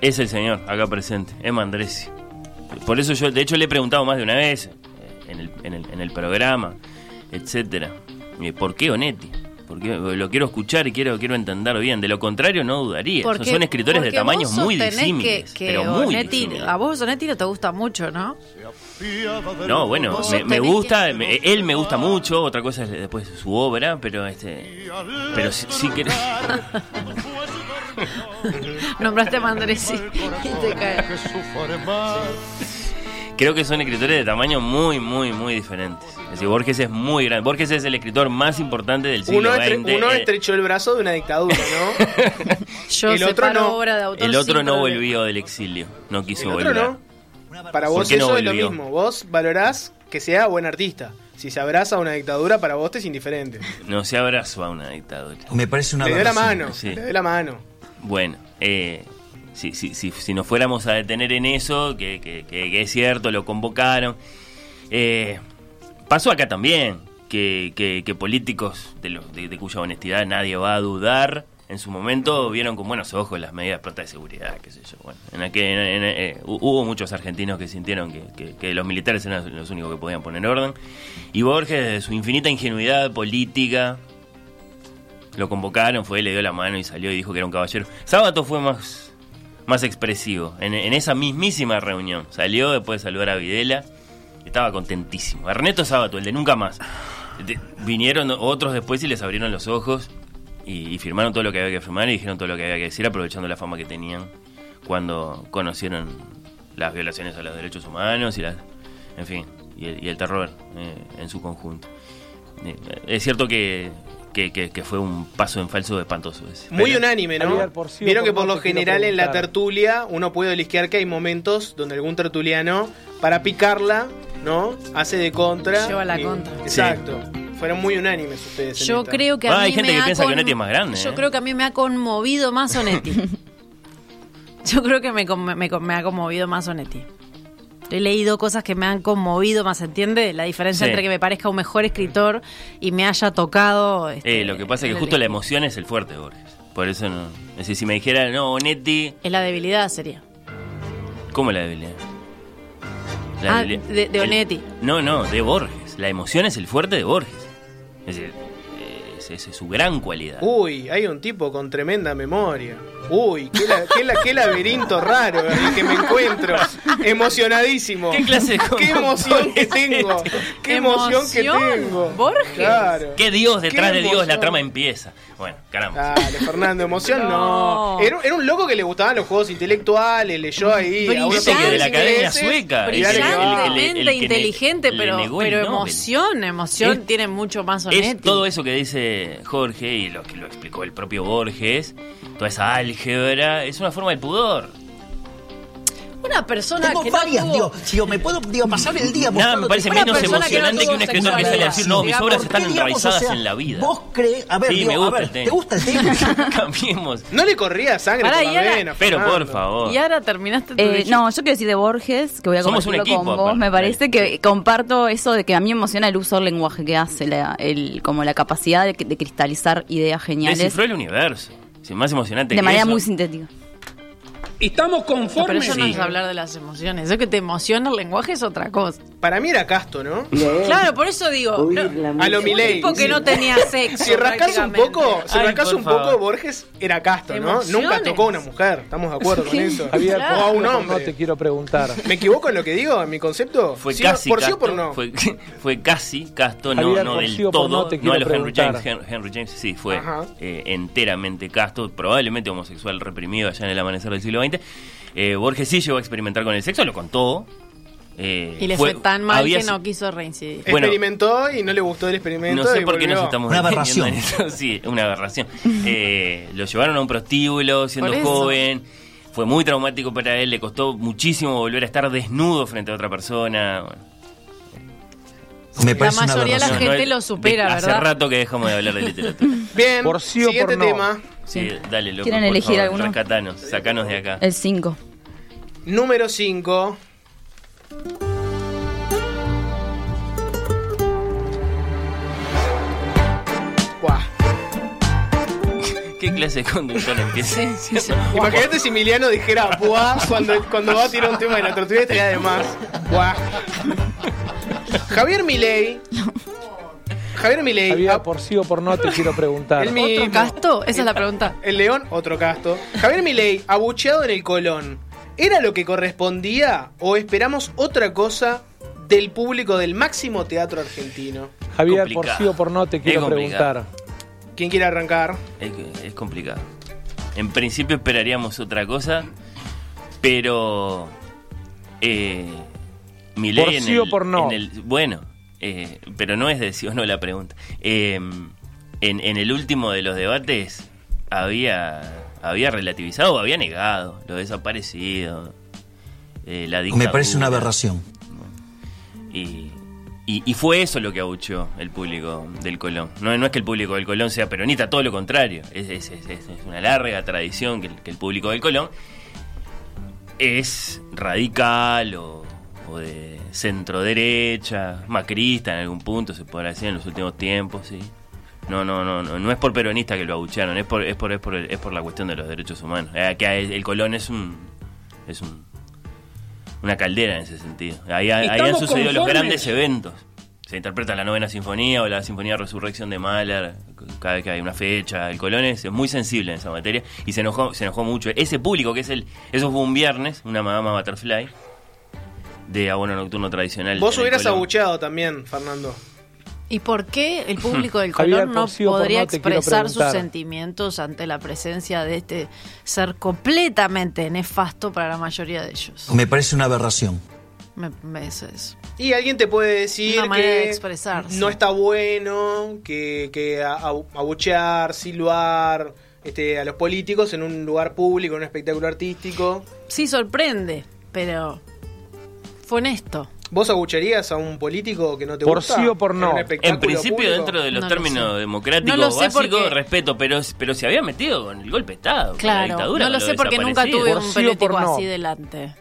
es el señor acá presente, Emma Andresi. Por eso yo, de hecho, le he preguntado más de una vez eh, en el, en el, en el programa, etcétera. Eh, ¿Por qué Onetti? Porque lo quiero escuchar y quiero, quiero entender bien. De lo contrario, no dudaría. Son- Porque- Son escritores de tamaños muy disímiles. Que, que pero muy Onetti- disímiles. a vos Onetti no te gusta mucho, ¿no? No, bueno, me, gusta, me- él me gusta mucho, otra cosa es después su obra, pero este pero sí, sí que Nombraste a Mandresi y te cae. creo que son escritores de tamaño muy muy muy diferentes. Es decir, Borges es muy grande. Borges es el escritor más importante del siglo Uno, estre- XX. uno Eh, estrechó el brazo de una dictadura, ¿no? Yo El otro no. obra de autor el otro no volvió del exilio, no quiso El otro volver. no. Para vos no eso es lo mismo. Vos valorás que sea buen artista. Si se abraza a una dictadura, para vos te es indiferente. No se abrazó a una dictadura. Me parece una Le dio la mano, Sí. le dio la mano. Bueno, eh, si, si, si, si nos fuéramos a detener en eso, que, que- que- que es cierto, lo convocaron. Eh, pasó acá también, que, que- que políticos de, los- de- de cuya honestidad nadie va a dudar, en su momento vieron con buenos ojos las medidas de seguridad, qué sé yo. Bueno, en aquel- en- eh, hu- hubo muchos argentinos que sintieron que, los militares eran los únicos que podían poner orden. Y Borges, de su infinita ingenuidad política, lo convocaron, fue, le dio la mano y salió y dijo que era un caballero. Sábato fue más, más expresivo, en, esa mismísima reunión. Salió después de saludar a Videla, estaba contentísimo. Ernesto Sábato, el de Nunca Más. Vinieron otros después y les abrieron los ojos y, y firmaron todo lo que había que firmar y dijeron todo lo que había que decir, aprovechando la fama que tenían cuando conocieron las violaciones a los derechos humanos y las, en fin, y el, y el terror eh, en su conjunto. Eh, es cierto que, que, que- que fue un paso en falso espantoso ese. Muy Pero- unánime, ¿no? Por sí Vieron por que por lo general en la tertulia uno puede olisquear que hay momentos donde algún tertuliano, para picarla, ¿no? Hace de contra. Lleva la y- contra. Exacto. Fueron muy unánimes ustedes. en Yo creo que a Ah, mí hay gente me que ha piensa que Onetti es más grande, Yo ¿eh? creo que a mí me ha conmovido más Onetti. Yo creo que me, ha conmovido más Onetti. He leído cosas que me han conmovido más, ¿entiende? La diferencia Sí. entre que me parezca un mejor escritor y me haya tocado. este, Eh, lo que pasa es que el justo la emoción es el fuerte de Borges. Por eso no. Es decir, si me dijera, no, Onetti, Es la debilidad, sería. ¿cómo la debilidad? Ah, debilidad- de- de el- Onetti. no, no, de Borges. La emoción es el fuerte de Borges. Es decir, es su gran cualidad. Uy, hay un tipo con tremenda memoria. Uy, qué, la- qué la- qué laberinto raro en el que me encuentro. Emocionadísimo. ¿Qué clase de Qué emoción que tengo. Qué emoción, que tengo. Borges. Claro. ¿Qué Dios detrás Qué de Dios? La trama empieza. Bueno, caramba. Dale, Fernando, emoción no. No. Era, era un loco que le gustaban los juegos intelectuales, leyó ahí. a Dice que de la Academia Sueca. Brillantemente el- el- el ne- inteligente, pero, pero emoción, emoción Es- tiene mucho más Es Onetti. todo eso que dice Jorge y lo que lo explicó el propio Borges, toda esa álgebra, es una forma del pudor. Una persona Tengo que no tuvo- digo, digo, me puedo digo, pasar el día Nada me parece menos persona que no emocionante que, un escritor que sale a decir, no, mis obras ¿por están ¿Qué, digamos, enraizadas o sea, en la vida. Vos crees, a ver, Sí, digo, me a gusta ver, el tema. ¿te gusta el tema? Cambiemos. No le corría sangre Pará, por la ahora- vena, Pero por favor. Y ahora terminaste tu Eh, no, yo quiero decir de Borges, que voy a Somos un compartirlo equipo, con vos. aparte. Me parece que comparto eso de que a mí me emociona el uso del lenguaje que hace, la- el, como la capacidad de, de cristalizar ideas geniales Descifró el universo. Sí, más emocionante de que manera eso. muy sintética. ¿Estamos No, pero conformes? eso no Sí. es hablar de las emociones. Eso que te emociona el lenguaje es otra cosa. Para mí era casto, ¿no? Leer, Claro, por eso digo. no, A lo tipo que no tenía sexo. Si rascas un poco, si Ay, un poco. Borges era casto, ¿no? Emociones. Nunca tocó a una mujer, estamos de acuerdo con eso. Javier, Claro. o a un no hombre. te quiero preguntar. ¿Me equivoco en lo que digo, en mi concepto? Fue Sí, casi ¿Por sí casto, o por no? Fue, fue casi casto, no, no del todo. no te No, quiero a los Henry. James. Hen- Henry James sí fue eh, enteramente casto, probablemente homosexual reprimido allá en el amanecer del siglo XX. Eh, Borges sí llegó a experimentar con el sexo, lo contó. eh, Y le fue, tan mal había que no quiso reincidir. Bueno. Experimentó y no le gustó el experimento. No sé y por qué nos estamos Una aberración. en eso. Sí, una aberración. Eh, lo llevaron a un prostíbulo siendo joven. Fue muy traumático para él. Le costó muchísimo volver a estar desnudo frente a otra persona. Bueno, Me La mayoría de la gente no, lo supera, Hace ¿verdad? rato que dejamos de hablar de literatura. Bien, Por sí o siguiente por no. tema. Sí, dale, loco. ¿Quieren por elegir favor, alguno? Rescatanos, sacanos de acá. El 5. Número 5. ¿Qué clase de conductor empieza? Imagínate si Emiliano dijera buah cuando, cuando va a tirar un tema de la tortuga estaría de más. Buah. Javier Milei. Javier Milei. Javier, por sí o por no te quiero preguntar. el mismo. ¿Otro casto? Esa es la pregunta. El León, otro casto. Javier Milei, abucheado en el Colón. ¿Era lo que correspondía o esperamos otra cosa del público del máximo teatro argentino? Javier, por complicado. sí o por no te quiero preguntar. ¿Quién quiere arrancar? Es, es complicado. En principio esperaríamos otra cosa, pero eh, mi ley Por en, sí el, o por no. en el- bueno, eh, pero no es de sí o no la pregunta. Eh, en, en el último de los debates había había relativizado, o había negado lo desaparecido, eh, la Me parece una aberración. Y, y, y fue eso lo que abuchó el público del Colón. No, no es que el público del Colón sea peronista, todo lo contrario. Es, es- es- es- es una larga tradición que el, que el público del Colón es radical o, o de centro derecha, macrista en algún punto, se podrá decir en los últimos tiempos, sí. No, no, no, no, no es por peronista que lo abuchearon, es por, es por, es por, el- es por la cuestión de los derechos humanos. Eh, que el, el Colón es un, es un, una caldera en ese sentido. Ahí, ahí han ¿Estamos sucedido los grandes eventos. Se interpreta la novena sinfonía o la sinfonía Resurrección de Mahler cada vez que hay una fecha. El Colón es, es muy sensible en esa materia y se enojó, se enojó mucho. Ese público que es el, eso fue un viernes, una Madama Butterfly de abono nocturno tradicional. Vos hubieras abucheado también, Fernando. ¿Y por qué el público del Colón no podría no, expresar sus sentimientos ante la presencia de este ser completamente nefasto para la mayoría de ellos? Me parece una aberración. Me, me- eso es. Y alguien te puede decir Una manera que de expresarse. no está bueno, que, que abuchear, silbar este, a los políticos en un lugar público, en un espectáculo artístico. Sí, sorprende, pero fue honesto. ¿Vos abuchearías a un político que no te Por gusta? sí o por en no. En espectáculo principio, público? dentro de los No lo términos democráticos No lo sé básicos, porque- respeto, pero, pero se había metido con el golpe de Estado, con la Claro, dictadura. no lo sé porque nunca tuve Por un sí o periódico por no. así delante.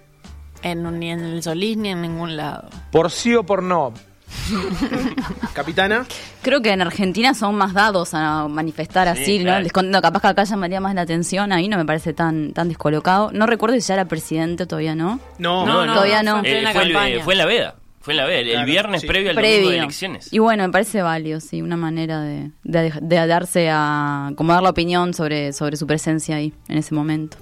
En, un- ni en el Solís ni en ningún lado. Por sí o por no. Capitana. Creo que en Argentina son más dados a manifestar Sí, así, ¿no? Les capaz que acá llamaría más la atención, ahí no me parece tan tan descolocado. No recuerdo si ya era presidente, todavía no. No, No, no, todavía no. fue en Eh, fue, el- fue la veda. Fue en la veda, el, Claro, viernes sí. previo al domingo de Previo. elecciones. Y bueno, me parece válido, sí, una manera de, de, de darse a, como dar la opinión sobre, sobre su presencia ahí, en ese momento.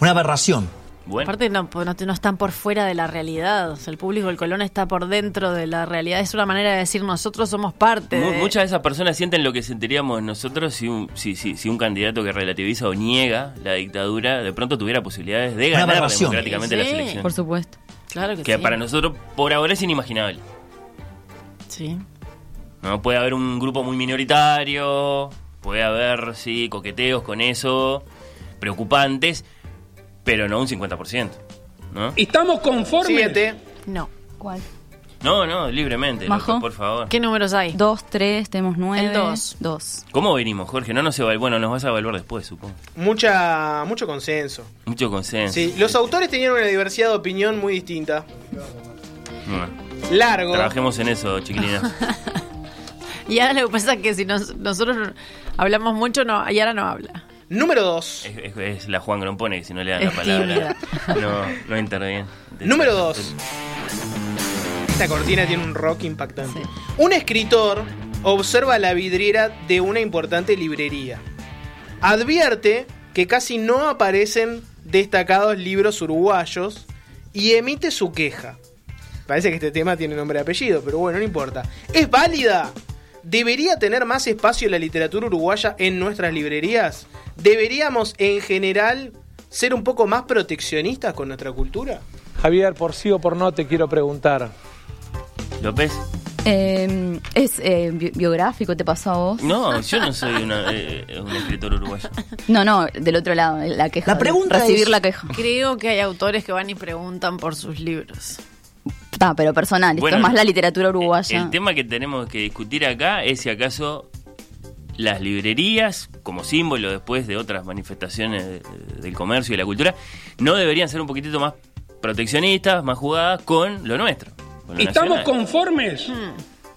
Una aberración. Bueno, Aparte no, no, no están por fuera de la realidad. O sea, el público del Colón está por dentro de la realidad. Es una manera de decir nosotros somos parte mu- de... muchas de esas personas sienten lo que sentiríamos nosotros si un, si, si, si un candidato que relativiza o niega la dictadura de pronto tuviera posibilidades de Una ganar democráticamente Sí, las elecciones. Por supuesto. Claro que, que sí. para nosotros por ahora es inimaginable. Sí. ¿no? Puede haber un grupo muy minoritario, puede haber, sí, coqueteos con eso, preocupantes, pero no un 50%. ¿no? ¿Estamos conformes? Siguiente. No. ¿Cuál? No, no, libremente, Majo. loco, por favor. ¿Qué números hay? Dos, tres, tenemos nueve. El dos. Dos. ¿Cómo venimos, Jorge? No nos evalúa, bueno, nos vas a evaluar después, supongo. Mucha, mucho consenso. Mucho consenso. Sí, los autores tenían una diversidad de opinión muy distinta. Bueno, Largo. trabajemos en eso, chiquilina. Y ahora lo que pasa es que si nos- nosotros hablamos mucho, no, y ahora no habla. Número 2. es, es- es la Juan Grompone que si no le dan la palabra no, no interviene. Número 2. Esta cortina tiene un rock impactante. Un escritor observa la vidriera de una importante librería. Advierte que casi no aparecen destacados libros uruguayos y emite su queja. Parece que este tema tiene nombre y apellido, pero bueno, no importa. ¿Es válida? ¿Debería tener más espacio la literatura uruguaya en nuestras librerías? ¿Deberíamos en general ser un poco más proteccionistas con nuestra cultura? Javier, por sí o por no, te quiero preguntar. ¿López? Eh, ¿Es eh, bi- biográfico? ¿Te pasó a vos? No, yo no soy una, eh, un escritor uruguayo. No, no, del otro lado, la queja. La pregunta Recibir es- la queja. Creo que hay autores que van y preguntan por sus libros. Está, pero personal. Bueno, Esto es más la literatura uruguaya. El tema que tenemos que discutir acá es si acaso las librerías, como símbolo después de otras manifestaciones de- de- del comercio y la cultura, no deberían ser un poquitito más proteccionistas, más jugadas con lo nuestro. con lo ¿Estamos nacional. conformes?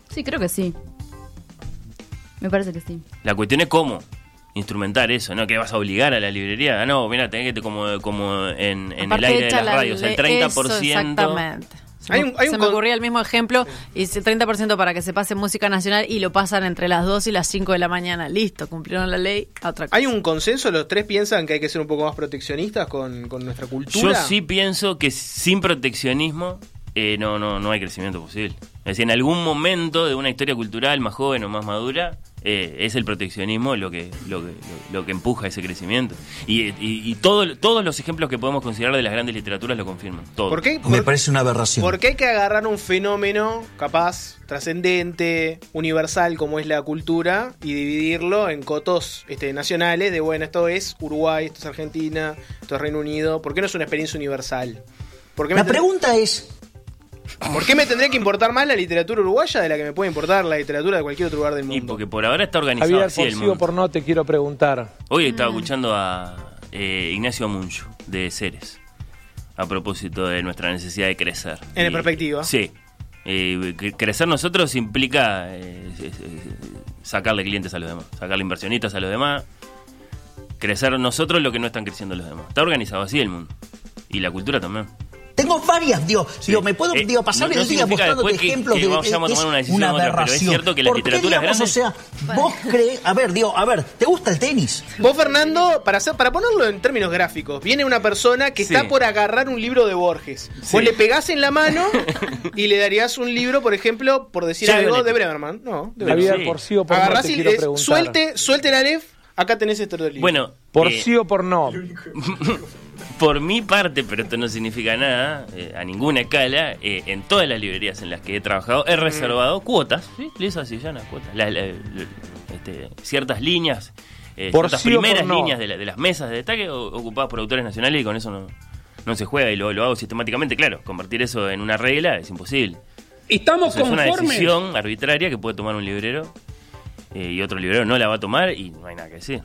Sí, creo que sí. Me parece que sí. La cuestión es cómo instrumentar eso, ¿no? Que vas a obligar a la librería. Ah, no, mira, tenés que te- como, como en, en el aire de las la radios, el le- 30%. eso, exactamente. Se, Hay me- un- hay un se me con- ocurría el mismo ejemplo y dice 30% para que se pase música nacional y lo pasan entre las 2 y las 5 de la mañana. Listo, cumplieron la ley. Otra cosa. ¿Hay un consenso? ¿Los tres piensan que hay que ser un poco más proteccionistas con, con nuestra Yo cultura? sí pienso que sin proteccionismo eh, no, no, no hay crecimiento posible. Es decir, en algún momento de una historia cultural más joven o más madura, eh, es el proteccionismo lo que, lo que, lo, lo que empuja ese crecimiento. Y, y- y todo- todos los ejemplos que podemos considerar de las grandes literaturas lo confirman. ¿Por qué? Me Por- parece una aberración. Porque hay que agarrar un fenómeno capaz, trascendente, universal como es la cultura y dividirlo en cotos este, nacionales de, bueno, esto es Uruguay, esto es Argentina, esto es Reino Unido. ¿Por qué no es una experiencia universal? ¿Por qué, me La pregunta es, ¿Por qué me tendría que importar más la literatura uruguaya de la que me puede importar la literatura de cualquier otro lugar del Y mundo? porque por ahora está organizado Javier, así por el mundo. o por no, te quiero preguntar. Hoy estaba escuchando a eh, Ignacio Amuncho, de Ceres. a propósito de nuestra necesidad de crecer. En Y- perspectiva. Sí. Eh, cre- crecer nosotros implica eh, sacarle clientes a los demás, sacarle inversionistas a los demás, crecer nosotros lo que no están creciendo los demás. Está organizado así el mundo. Y la cultura también. Tengo varias, digo, digo me puedo Eh, digo, pasar no- no el día mostrándote que- ejemplos que de a que tomar es una decisión pero es aberración. cierto que la ¿Por qué, literatura es digamos, O sea, vos crees, a ver, digo, a ver, ¿te gusta el tenis? Vos, Fernando, para, hacer, para ponerlo en términos gráficos, viene una persona que Sí. está por agarrar un libro de Borges. Vos le pegás en la mano y le darías un libro, por ejemplo, por decir algo, de Bremerman. No, de Bremerman. por sí o por no Agarrás y preguntar. suelte, suelte la Aleph, acá tenés este otro libro. Bueno, Por eh, sí o por no. Por mi parte, pero esto no significa nada, eh, a ninguna escala, eh, en todas las librerías en las que he trabajado he reservado cuotas, ¿sí? Lisa Sillana, cuotas, la- la- la- este, ciertas líneas, eh, Por ciertas sí o por primeras no. líneas de, la- de las mesas de destaque ocupadas por autores nacionales y con eso no, no se juega y lo, lo hago sistemáticamente, claro, convertir eso en una regla es imposible. ¿Estamos Eso es una conformes? decisión arbitraria que puede tomar un librero eh, y otro librero no la va a tomar y no hay nada que decir.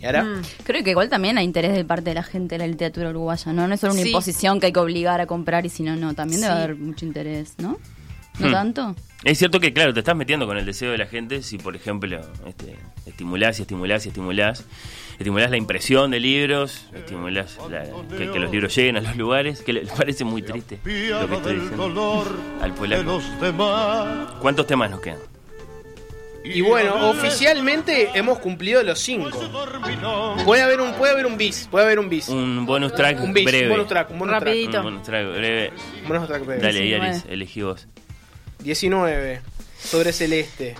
¿Y ahora? Mm. Creo que igual también hay interés de parte de la gente de la literatura uruguaya, ¿no? No es solo una Sí. imposición que hay que obligar a comprar y si no, no. También debe Sí. haber mucho interés, ¿no? ¿No Hmm. tanto? Es cierto que, claro, te estás metiendo con el deseo de la gente si, por ejemplo, este, estimulás y estimulás y estimulás. Estimulás la impresión de libros, estimulás la- que, que los libros lleguen a los lugares, que le parece muy triste lo que estoy diciendo al polaco. ¿Cuántos temas nos quedan? Y bueno, oficialmente hemos cumplido los cinco. Puede haber un, puede haber un bis, puede haber un bis. Un bonus track Un bis, breve. un bonus track, un bonus Un track. bonus track breve. Un bonus track breve. Dale, 19. Yaris, elegí vos. 19. Sobre celeste.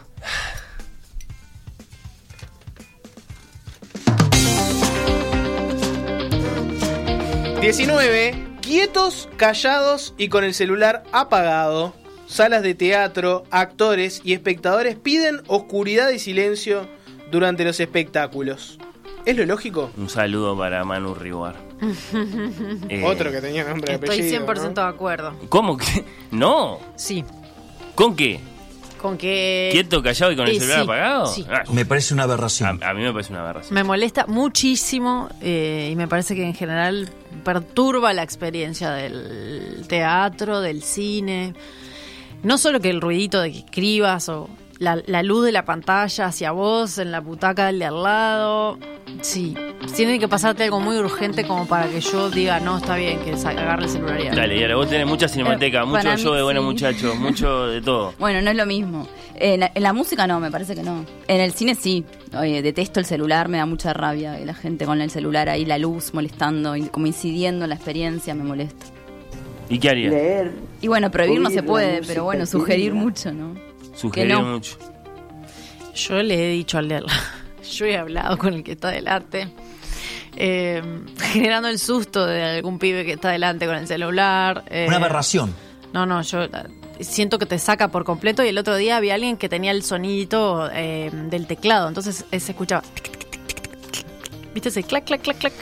...19... Quietos, callados y con el celular apagado... ...salas de teatro, actores y espectadores... ...piden oscuridad y silencio... ...durante los espectáculos... ¿Es lo lógico? Un saludo para Manu Riguar. Eh, Otro que tenía nombre de Estoy apellido, 100% ¿no? de acuerdo. ¿Cómo que? No. Sí. ¿Con qué? Con que... ¿Quieto, callado y con el Eh, celular sí, apagado? sí. Ah, Me parece una aberración. a, a mí me parece una aberración. Me molesta muchísimo eh, y me parece que en general perturba la experiencia del teatro, del cine. No solo que el ruidito de que escribas o la, la luz de la pantalla hacia vos en la butaca del de al lado. Sí, tiene que pasarte algo muy urgente como para que yo diga, no, está bien, que agarre el celular y haga". Dale, y ahora vos tenés mucha cinemateca, Eh, mucho mí de buenos sí. muchachos, mucho de todo. Bueno, no es lo mismo. En la, en la música no, me parece que no. En el cine sí. Oye, detesto el celular, me da mucha rabia. que La gente con el celular ahí, la luz molestando, como incidiendo en la experiencia, me molesta. ¿Y qué haría? Leer. Y bueno, prohibir no se puede, música pero bueno, sugerir mucho, ¿no? Sugerir no. mucho. Yo le he dicho al de lado, yo he hablado con el que está delante, eh, generando el susto de algún pibe que está delante con el celular. eh, Una aberración. No, no, yo eh, siento que te saca por completo y el otro día había alguien que tenía el sonidito eh, del teclado, entonces se escuchaba... tic, tic, tic. ¿Viste ese clac, clac, clac, clac?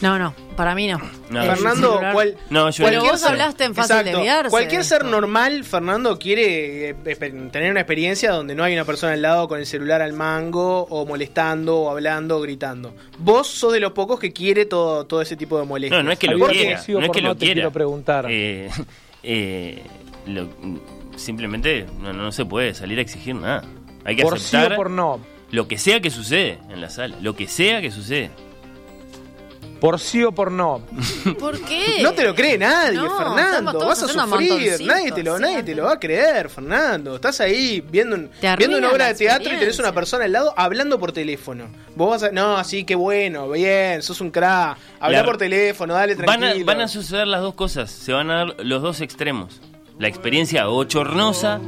No, no, para mí no. No. El Fernando, ¿cuál? No, yo Pero le- vos hablaste en fácil de olvidarse. Cualquier ser normal, Fernando, quiere eh, esper- tener una experiencia donde no hay una persona al lado con el celular al mango, o molestando, o hablando, o gritando. Vos sos de los pocos que quiere todo, todo ese tipo de molestias. No, no es que lo quiera, sí no es que no lo te quiera. quiero preguntar. Eh, eh, lo- simplemente no, no se puede salir a exigir nada. Hay que Por sí aceptar o por no. lo que sea que sucede en la sala, lo que sea que sucede. Por sí o por no. ¿Por qué? No te lo cree nadie, No, Fernando. Vas a sufrir. Nadie te, lo, sí, nadie te lo va a creer, Fernando. Estás ahí viendo, un- viendo una obra de teatro y tenés una persona al lado hablando por teléfono. Vos vas a. No, así que bueno, bien, sos un crack. Habla La- por teléfono, dale Van a, tranquilo. van a suceder las dos cosas, se van a dar los dos extremos. La experiencia bochornosa,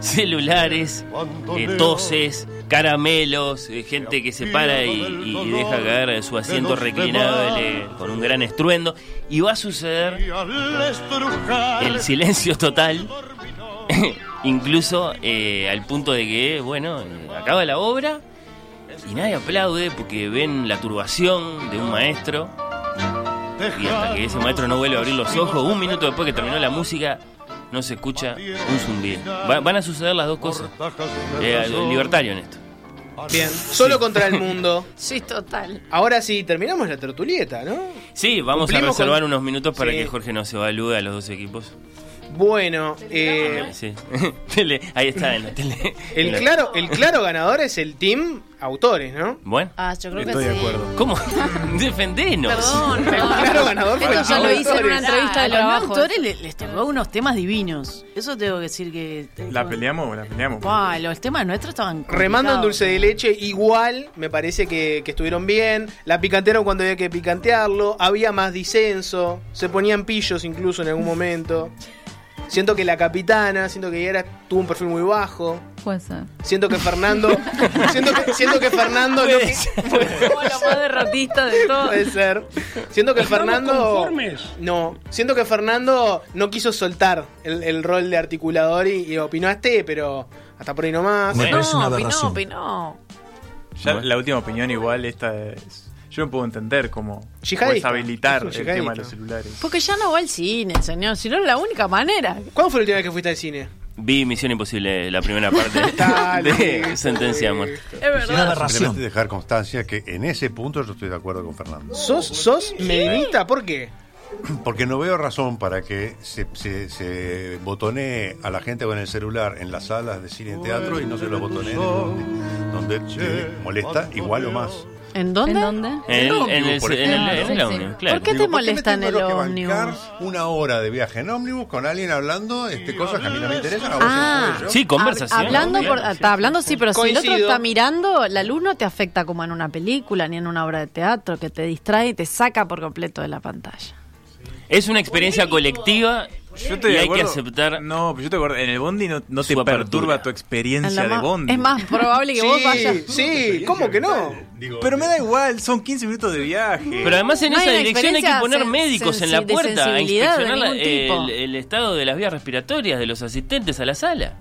celulares, eh, toses, caramelos, eh, gente que se para y, y deja caer su asiento reclinable con un gran estruendo. Y va a suceder el silencio total, incluso eh, al punto de que, bueno, eh, acaba la obra y nadie aplaude porque ven la turbación de un maestro. Y hasta que ese maestro no vuelve a abrir los ojos, un minuto después que terminó la música, no se escucha un zumbido. Va- van a suceder las dos cosas. Eh, libertario en esto. Bien, solo contra el mundo. Sí, total. Ahora sí, terminamos la tertulieta, ¿no? Sí, vamos a reservar con- unos minutos para Sí. que Jorge nos evalúe a los dos equipos. Bueno, eh, Sí. Ahí está en la tele. El la- claro, el claro ganador es el team autores, ¿no? Bueno. Ah, yo creo Estoy que de sí. acuerdo. ¿Cómo? Defendenos. Perdón, El claro ganador fue Esto el ya lo hice en una autores. entrevista de a los autores le- les tocó unos temas divinos. Eso tengo que decir que. ¿La peleamos? La peleamos. Los temas nuestros estaban. Remando en dulce de leche, igual me parece que, que estuvieron bien. La picantearon cuando había que picantearlo. Había más disenso. Se ponían pillos incluso en algún momento. Siento que la capitana, siento que Yara tuvo un perfil muy bajo. Puede ser. Siento que Fernando. siento, que, siento que Fernando. no Puede qui- ser. Como la más derrotista de todo. Puede ser. Siento que ¿Estamos Fernando. conformes? No. Siento que Fernando no quiso soltar el, el rol de articulador y, y opinaste, pero hasta por ahí nomás. Me parece una No, opinó, opinó. Ya la última opinión igual esta es... Yo no puedo entender cómo puedes habilitar el tema de los celulares. Porque ya no va al cine, señor. Si no es la única manera. ¿Cuándo fue la última vez que fuiste al cine? Vi Misión Imposible, la primera parte de Sentencia de Muerte. Es verdad. Simplemente dejar constancia que en ese punto yo estoy de acuerdo con Fernando. ¿Sos, sos medinista? ¿Por qué? Porque no veo razón para que se, se, se botonee a la gente con el celular en las salas de cine y teatro y no se lo botonee en el bondi, donde te molesta igual o más. ¿En dónde? ¿En dónde? En el, en el, por en el, ejemplo. en el Sí, ómnibus, claro. ¿Por qué te Digo, ¿por molesta en el ómnibus? bancar una hora de viaje en ómnibus con alguien hablando este, cosas que a mí no me interesan? A vos Ah, sí, conversación. Hab- hablando está hablando sí, pero si el otro está mirando, la luz no te afecta como en una película ni en una obra de teatro que te distrae y te saca por completo de la pantalla. Es una experiencia colectiva Yo y hay que aceptar. No, pero yo te acuerdo, en el bondi no, no te apertura. perturba tu En experiencia de bondi. es más probable que vos vayas. sí, ¿cómo que no? Digo, Pero me da igual, son 15 minutos de viaje. Pero además en No esa dirección hay que poner médicos en la puerta a inspeccionar el estado de las vías respiratorias de los asistentes a la sala.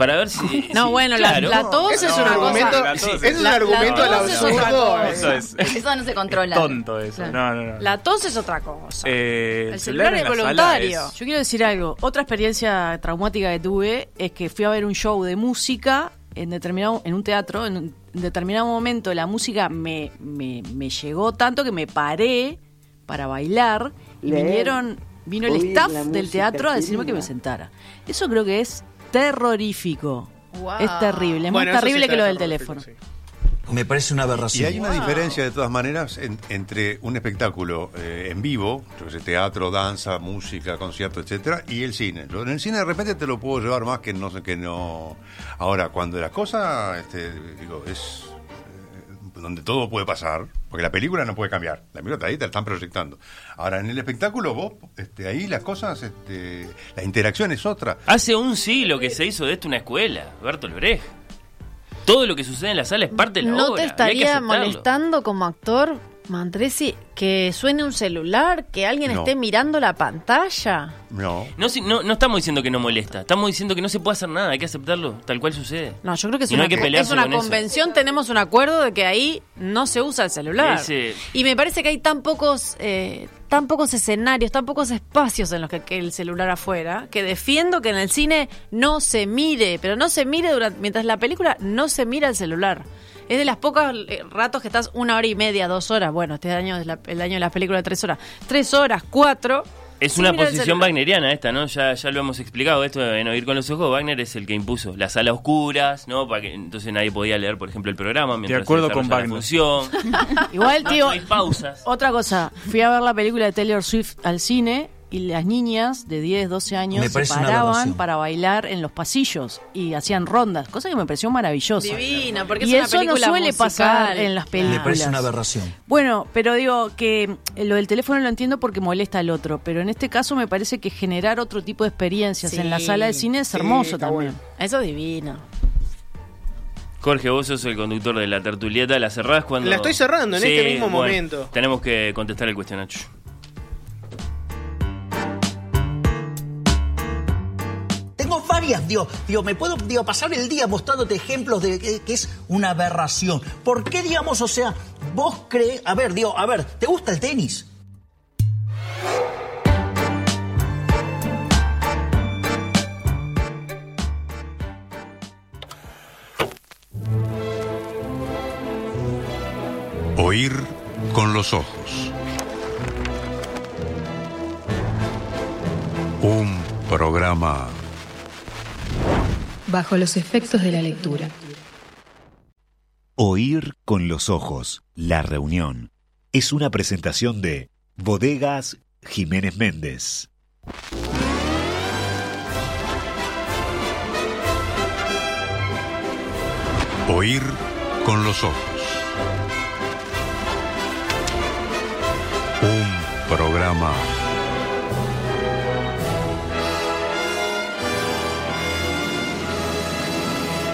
Para ver si. No, si- bueno, la- claro. la tos Ese es No, un argumento, ese es un La- argumento tos otra absurdo. Eso es, Eso no se controla. tonto eso. Claro. No, no, no. La tos es otra cosa. Eh, El celular es voluntario. es- Yo quiero decir algo. Otra experiencia traumática que tuve es que fui a ver un show de música en determinado en un teatro. En un determinado momento la música me, me, me llegó tanto que me paré para bailar y Leer, vinieron vino el oír staff del teatro a decirme que me sentara. Eso creo que es terrorífico. Wow. Es terrible, es Bueno, más sí terrible que lo del teléfono. sí. Me parece una Y aberración. hay una diferencia de todas maneras en- entre un espectáculo eh, en vivo, sé, teatro, danza, música, concierto, etcétera, y el cine. Lo- En el cine de repente te lo puedo llevar más que no sé que no. Ahora, cuando la cosa, este, digo, es donde todo puede pasar, porque la película no puede cambiar, la película está ahí, te la están proyectando. Ahora, en el espectáculo, vos, este, ahí las cosas, este, la interacción es otra. Hace un siglo que se hizo de esto una escuela, Bertolt Brecht. Todo lo que sucede en la sala es parte de la ¿No obra. te hay que estaría molestando como actor, Mandresi, que suene un celular, que alguien No. esté mirando la pantalla? No. No, si- no, no estamos diciendo que no molesta, estamos diciendo que no se puede hacer nada, hay que aceptarlo tal cual sucede. No, yo creo que es Y no una, hay que es una con eso. convención, tenemos un acuerdo de que ahí no se usa el celular. Ese- Y me parece que hay tan pocos, eh, tan pocos escenarios, tan pocos espacios en los que quede el celular afuera, que defiendo que en el cine no se mire, pero no se mire durante, mientras la película no se mira el celular. Es de las pocas eh, ratos que estás una hora y media, dos horas. Bueno, este año es la- el año de las películas de tres horas. Tres horas, cuatro. Es una posición wagneriana esta, ¿no? Ya, ya lo hemos explicado, esto en Oír con los Ojos, Wagner es el que impuso las salas oscuras, ¿no? Para que entonces nadie podía leer, por ejemplo, el programa mientras acuerdo se con desarrolla la función. Igual, No, tío, no hay pausas. otra cosa. Fui a ver la película de Taylor Swift al cine y las niñas de 10, 12 años Me se paraban para bailar en los pasillos y hacían rondas, cosa que me pareció maravillosa. Divina, porque y es una eso no suele musical. pasar en las Me películas. parece una aberración. Bueno, pero digo que eh, lo del teléfono lo entiendo porque molesta al otro, pero en este caso me parece que generar otro tipo de experiencias Sí. en la sala de cine es hermoso también. bueno. Eso es divino. Jorge, vos sos el conductor de la tertulieta, ¿la cerrás cuando...? La estoy cerrando en este mismo bueno, momento. Tenemos que contestar el cuestionario. Tengo varias, digo, digo, me puedo pasar el día mostrándote ejemplos de que, que es una aberración. ¿Por qué, digamos, o sea, vos crees, a ver, digo, a ver, ¿te gusta el tenis? Oír con los ojos. Un programa Bajo los efectos de la lectura. Oír con los ojos, la reunión, es una presentación de Bodegas Jiménez Méndez. Oír con los ojos. Un programa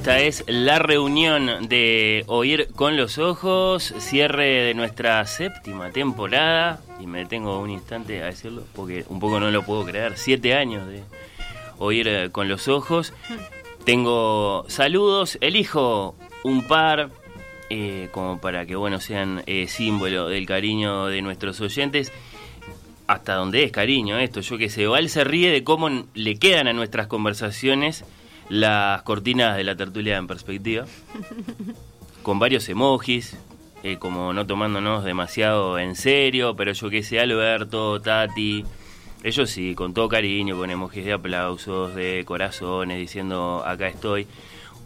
Esta es la reunión de Oír con los Ojos, cierre de nuestra séptima temporada. Y me detengo un instante a decirlo porque un poco no lo puedo creer. Siete años de Oír con los Ojos. Tengo saludos, elijo un par eh, como para que bueno sean eh, símbolo del cariño de nuestros oyentes. Hasta donde es cariño esto, yo que sé. Val se ríe de cómo le quedan a nuestras conversaciones las cortinas de la tertulia en perspectiva, con varios emojis, eh, como no tomándonos demasiado en serio, pero yo que sé, Alberto, Tati, ellos sí, con todo cariño, con emojis de aplausos, de corazones, diciendo acá estoy.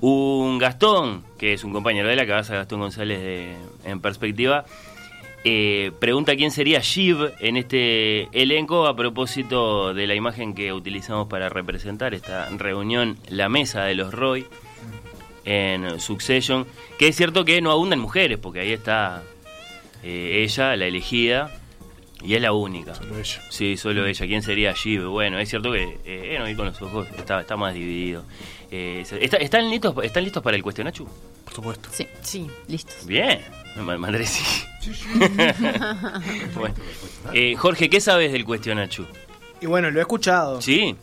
Un Gastón, que es un compañero de la casa, Gastón González de, en perspectiva, eh, pregunta quién sería Shiv en este elenco a propósito de la imagen que utilizamos para representar esta reunión, la mesa de los Roy en Succession, que es cierto que no abundan mujeres, porque ahí está eh, ella, la elegida, y es la única. Solo ella. Sí, solo ella. ¿Quién sería Shiv? Bueno, es cierto que eh, no ir con los ojos está, está más dividido. Eh, ¿está- ¿están, listos, ¿Están listos para el cuestionachu? Por supuesto. Sí, sí, listos. Bien, Ma- Mandré sí. Bueno. Eh, Jorge, ¿qué sabes del cuestionachu? Y bueno, lo he escuchado. ¿Sí?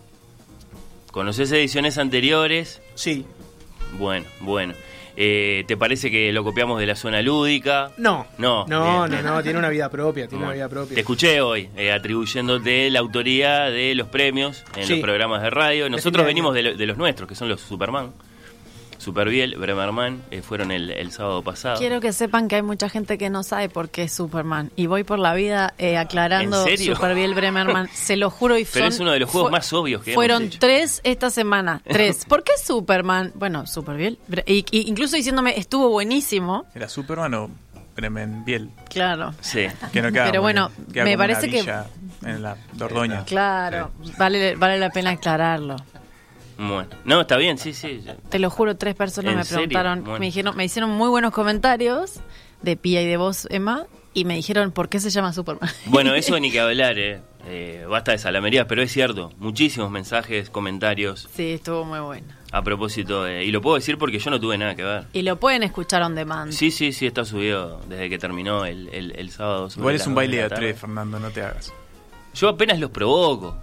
¿Conoces ediciones anteriores? Sí. Bueno, bueno. Eh, ¿Te parece que lo copiamos de la zona lúdica? No. No. No, no, no, tiene una vida propia, tiene una vida propia. Te escuché hoy eh, atribuyéndote la autoría de los premios en Sí. los programas de radio. Nosotros venimos año. de, lo- de los nuestros, que son los Superman. Superbiel, Bremerman, eh, fueron el, el sábado pasado. Quiero que sepan que hay mucha gente que no sabe por qué es Superman. Y voy por la vida eh, aclarando ¿En serio? Superbiel Bremerman. Se lo juro y Pero son- es uno de los juegos más obvios que Fueron hemos hecho. tres esta semana. Tres. ¿Por qué Superman? Bueno, Superbiel. Y, y incluso diciéndome, estuvo buenísimo. ¿Era Superman o Bremen Biel? Claro. Sí. Que no queda Pero muy bueno, bien. Queda me como una parece que- En la Dordoña. Claro. Vale, vale la pena aclararlo. Bueno. No, está bien, sí, sí. Te lo juro, tres personas ¿En me serio? preguntaron, Bueno. me dijeron, me hicieron muy buenos comentarios de Pía y de vos, Emma, y me dijeron por qué se llama Superman. Bueno, eso ni que hablar, eh. Eh, basta de salamerías, pero es cierto. Muchísimos mensajes, comentarios Sí, estuvo muy bueno. a propósito de... Y lo puedo decir porque yo no tuve nada que ver. Y lo pueden escuchar on demand. Sí, sí, sí, está subido desde que terminó el, el, el sábado. Igual es un baile de a tres, Fernando, no te hagas. Yo apenas los provoco.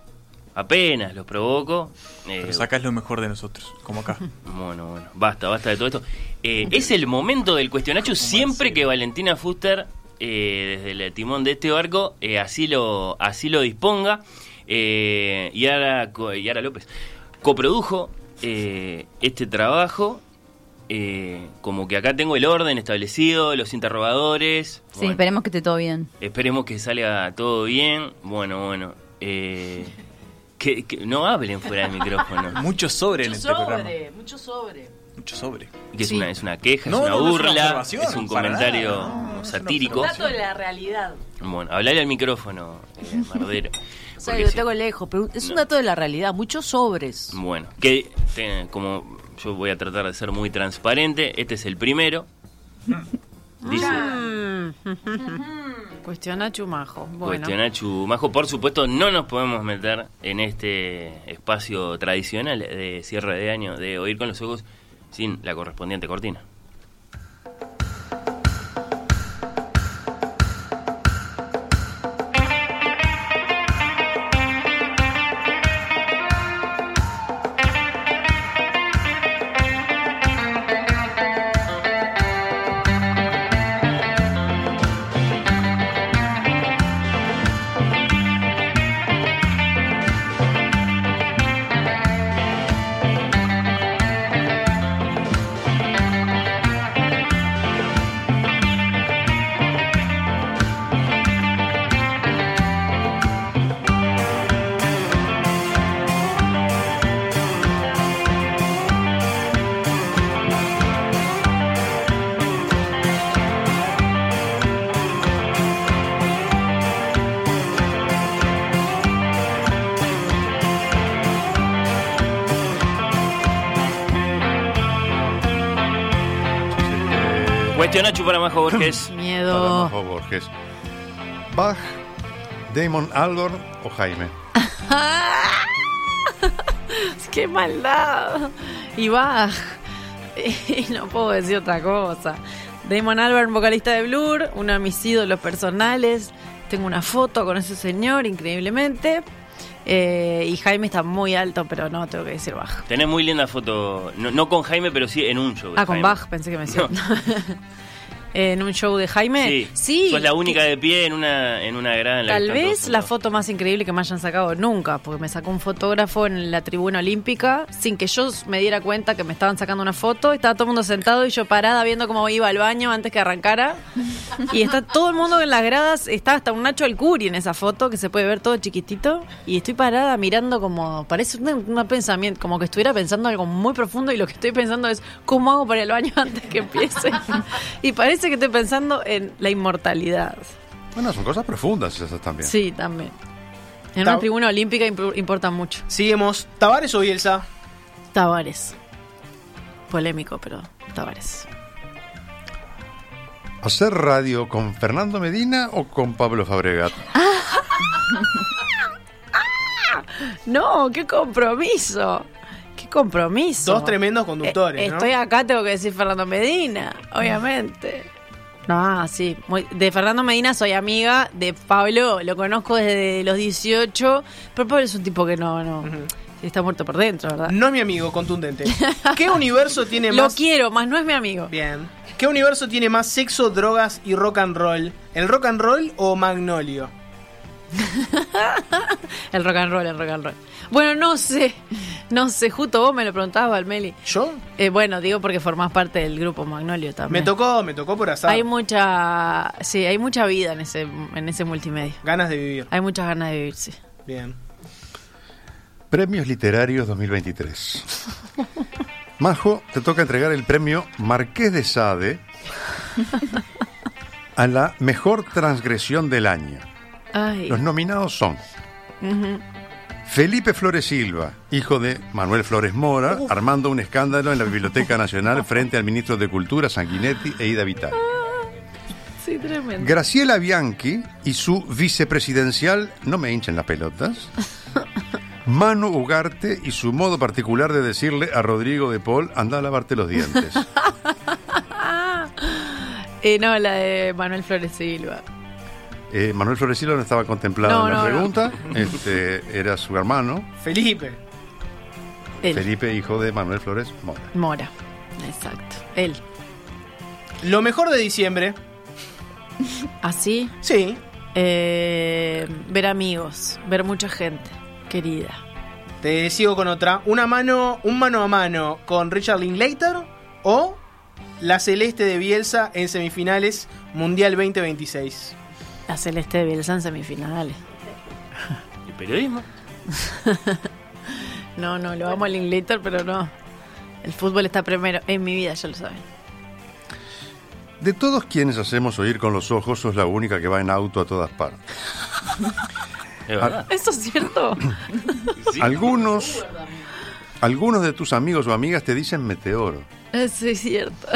Apenas los provoco. Eh, Pero sacas lo mejor de nosotros, como acá. Bueno, bueno, basta, basta de todo esto. Eh, es el momento del cuestionacho siempre que Valentina Fuster, eh, desde el timón de este barco, eh, así, lo, así lo disponga. Eh, Yara, Yara López coprodujo eh, este trabajo. eh, como que acá tengo el orden establecido, los interrogadores. Sí, esperemos que esté todo bien. Esperemos que salga todo bien. Bueno, bueno. eh, Que, que no hablen fuera del micrófono. Mucho sobre en este programa. sobre, mucho sobre. Mucho sobre. Que es, Sí. una, es una queja, No, es una no, no es una burla, es un comentario nada, no, no es satírico. Dato de la realidad. Bueno, hablale al micrófono, eh, Mardero. O sea, lo sí. tengo lejos, pero es un dato de la realidad. Muchos sobres. Bueno, que te- como yo voy a tratar de ser muy transparente, este es el primero. Dice, Mm. Cuestiona Chumajo. Bueno. cuestiona Chumajo. Por supuesto, no nos podemos meter en este espacio tradicional de cierre de año de Oír con los Ojos sin la correspondiente cortina. Cuestionachu para Majo Borges. Para Miedo. Majo Borges. Bach, Damon Albarn o Jaime. ¡Qué maldad! Y Bach. Y no puedo decir otra cosa. Damon Albarn, vocalista de Blur, uno de mis ídolos personales. Tengo una foto con ese señor, increíblemente. Eh, y Jaime está muy alto, pero no, tengo que decir Bach. Tenés muy linda foto, no, no con Jaime, pero sí en un show. Ah, con Jaime. Bach, pensé que me decía. En un show de Jaime. Sí, sos la única de pie en una, en una que Tal vez la foto más increíble que me hayan sacado nunca, porque me sacó un fotógrafo en la tribuna olímpica sin que yo me diera cuenta que me estaban sacando una foto. Estaba todo el mundo sentado y yo parada viendo cómo iba al baño antes que arrancara. Y está todo el mundo en las gradas, está hasta un Nacho Alcuri en esa foto que se puede ver todo chiquitito. Y estoy parada mirando como, parece un, un pensamiento, como que estuviera pensando algo muy profundo y lo que estoy pensando es cómo hago para ir al baño antes que empiece. y parece que estoy pensando en la inmortalidad. Bueno, son cosas profundas esas también. Sí, también. En Ta- una tribuna olímpica imp- importa mucho. Seguimos. ¿Tavares o Bielsa? Tavares. Polémico, pero Tavares. ¿Hacer radio con Fernando Medina o con Pablo Fabregat? No, qué compromiso. Qué compromiso. Dos tremendos conductores, Eh, ¿no? Estoy acá, tengo que decir Fernando Medina, obviamente. No, sí. muy- de Fernando Medina soy amiga. De Pablo lo conozco desde los 18. Pero Pablo es un tipo que no, no. Está muerto por dentro, ¿verdad? No es mi amigo, contundente. ¿Qué universo tiene Lo más... quiero, más no es mi amigo. Bien. ¿Qué universo tiene más sexo, drogas y rock and roll? ¿El rock and roll o Magnolio? El rock and roll, el rock and roll. Bueno, no sé. No sé, justo vos me lo preguntabas, Valmeli. ¿Yo? Eh, bueno, digo porque formás parte del grupo Magnolio Me también. tocó, me tocó por azar. Hay mucha, sí, hay mucha vida en ese, en ese multimedia. Ganas de vivir. Hay muchas ganas de vivir, sí. Bien. Premios Literarios 2023. Majo, te toca entregar el premio Marqués de Sade a la mejor transgresión del año. Ay. Los nominados son. Felipe Flores Silva, hijo de Manuel Flores Mora, armando un escándalo en la Biblioteca Nacional frente al ministro de Cultura Sanguinetti e Ida Vitale. Sí, tremendo. Graciela Bianchi y su vicepresidencial, no me hinchen las pelotas, Manu Ugarte y su modo particular de decirle a Rodrigo de Paul, anda a lavarte los dientes. Eh, no, la de Manuel Flores Silva. Eh, Manuel Flores Silva no estaba contemplado No, en la no, no. pregunta, este, era su hermano, Felipe. Él. Felipe, hijo de Manuel Flores Mora. Mora. Exacto. Él. Lo mejor de diciembre. ¿Así? Sí. Eh, ver amigos, ver mucha gente querida. Te sigo con otra. Una mano, un mano a mano con Richard Linklater o la celeste de Bielsa en semifinales Mundial 2026. La Celeste de Bielsa en semifinales. ¿El periodismo? No, no, lo amo al Linklater, pero no. El fútbol está primero en mi vida, ya lo saben. De todos quienes hacemos oír con los ojos, sos la única que va en auto a todas partes. Es verdad. ¿Eso es cierto? Algunos, algunos de tus amigos o amigas te dicen meteoro. Eso es cierto.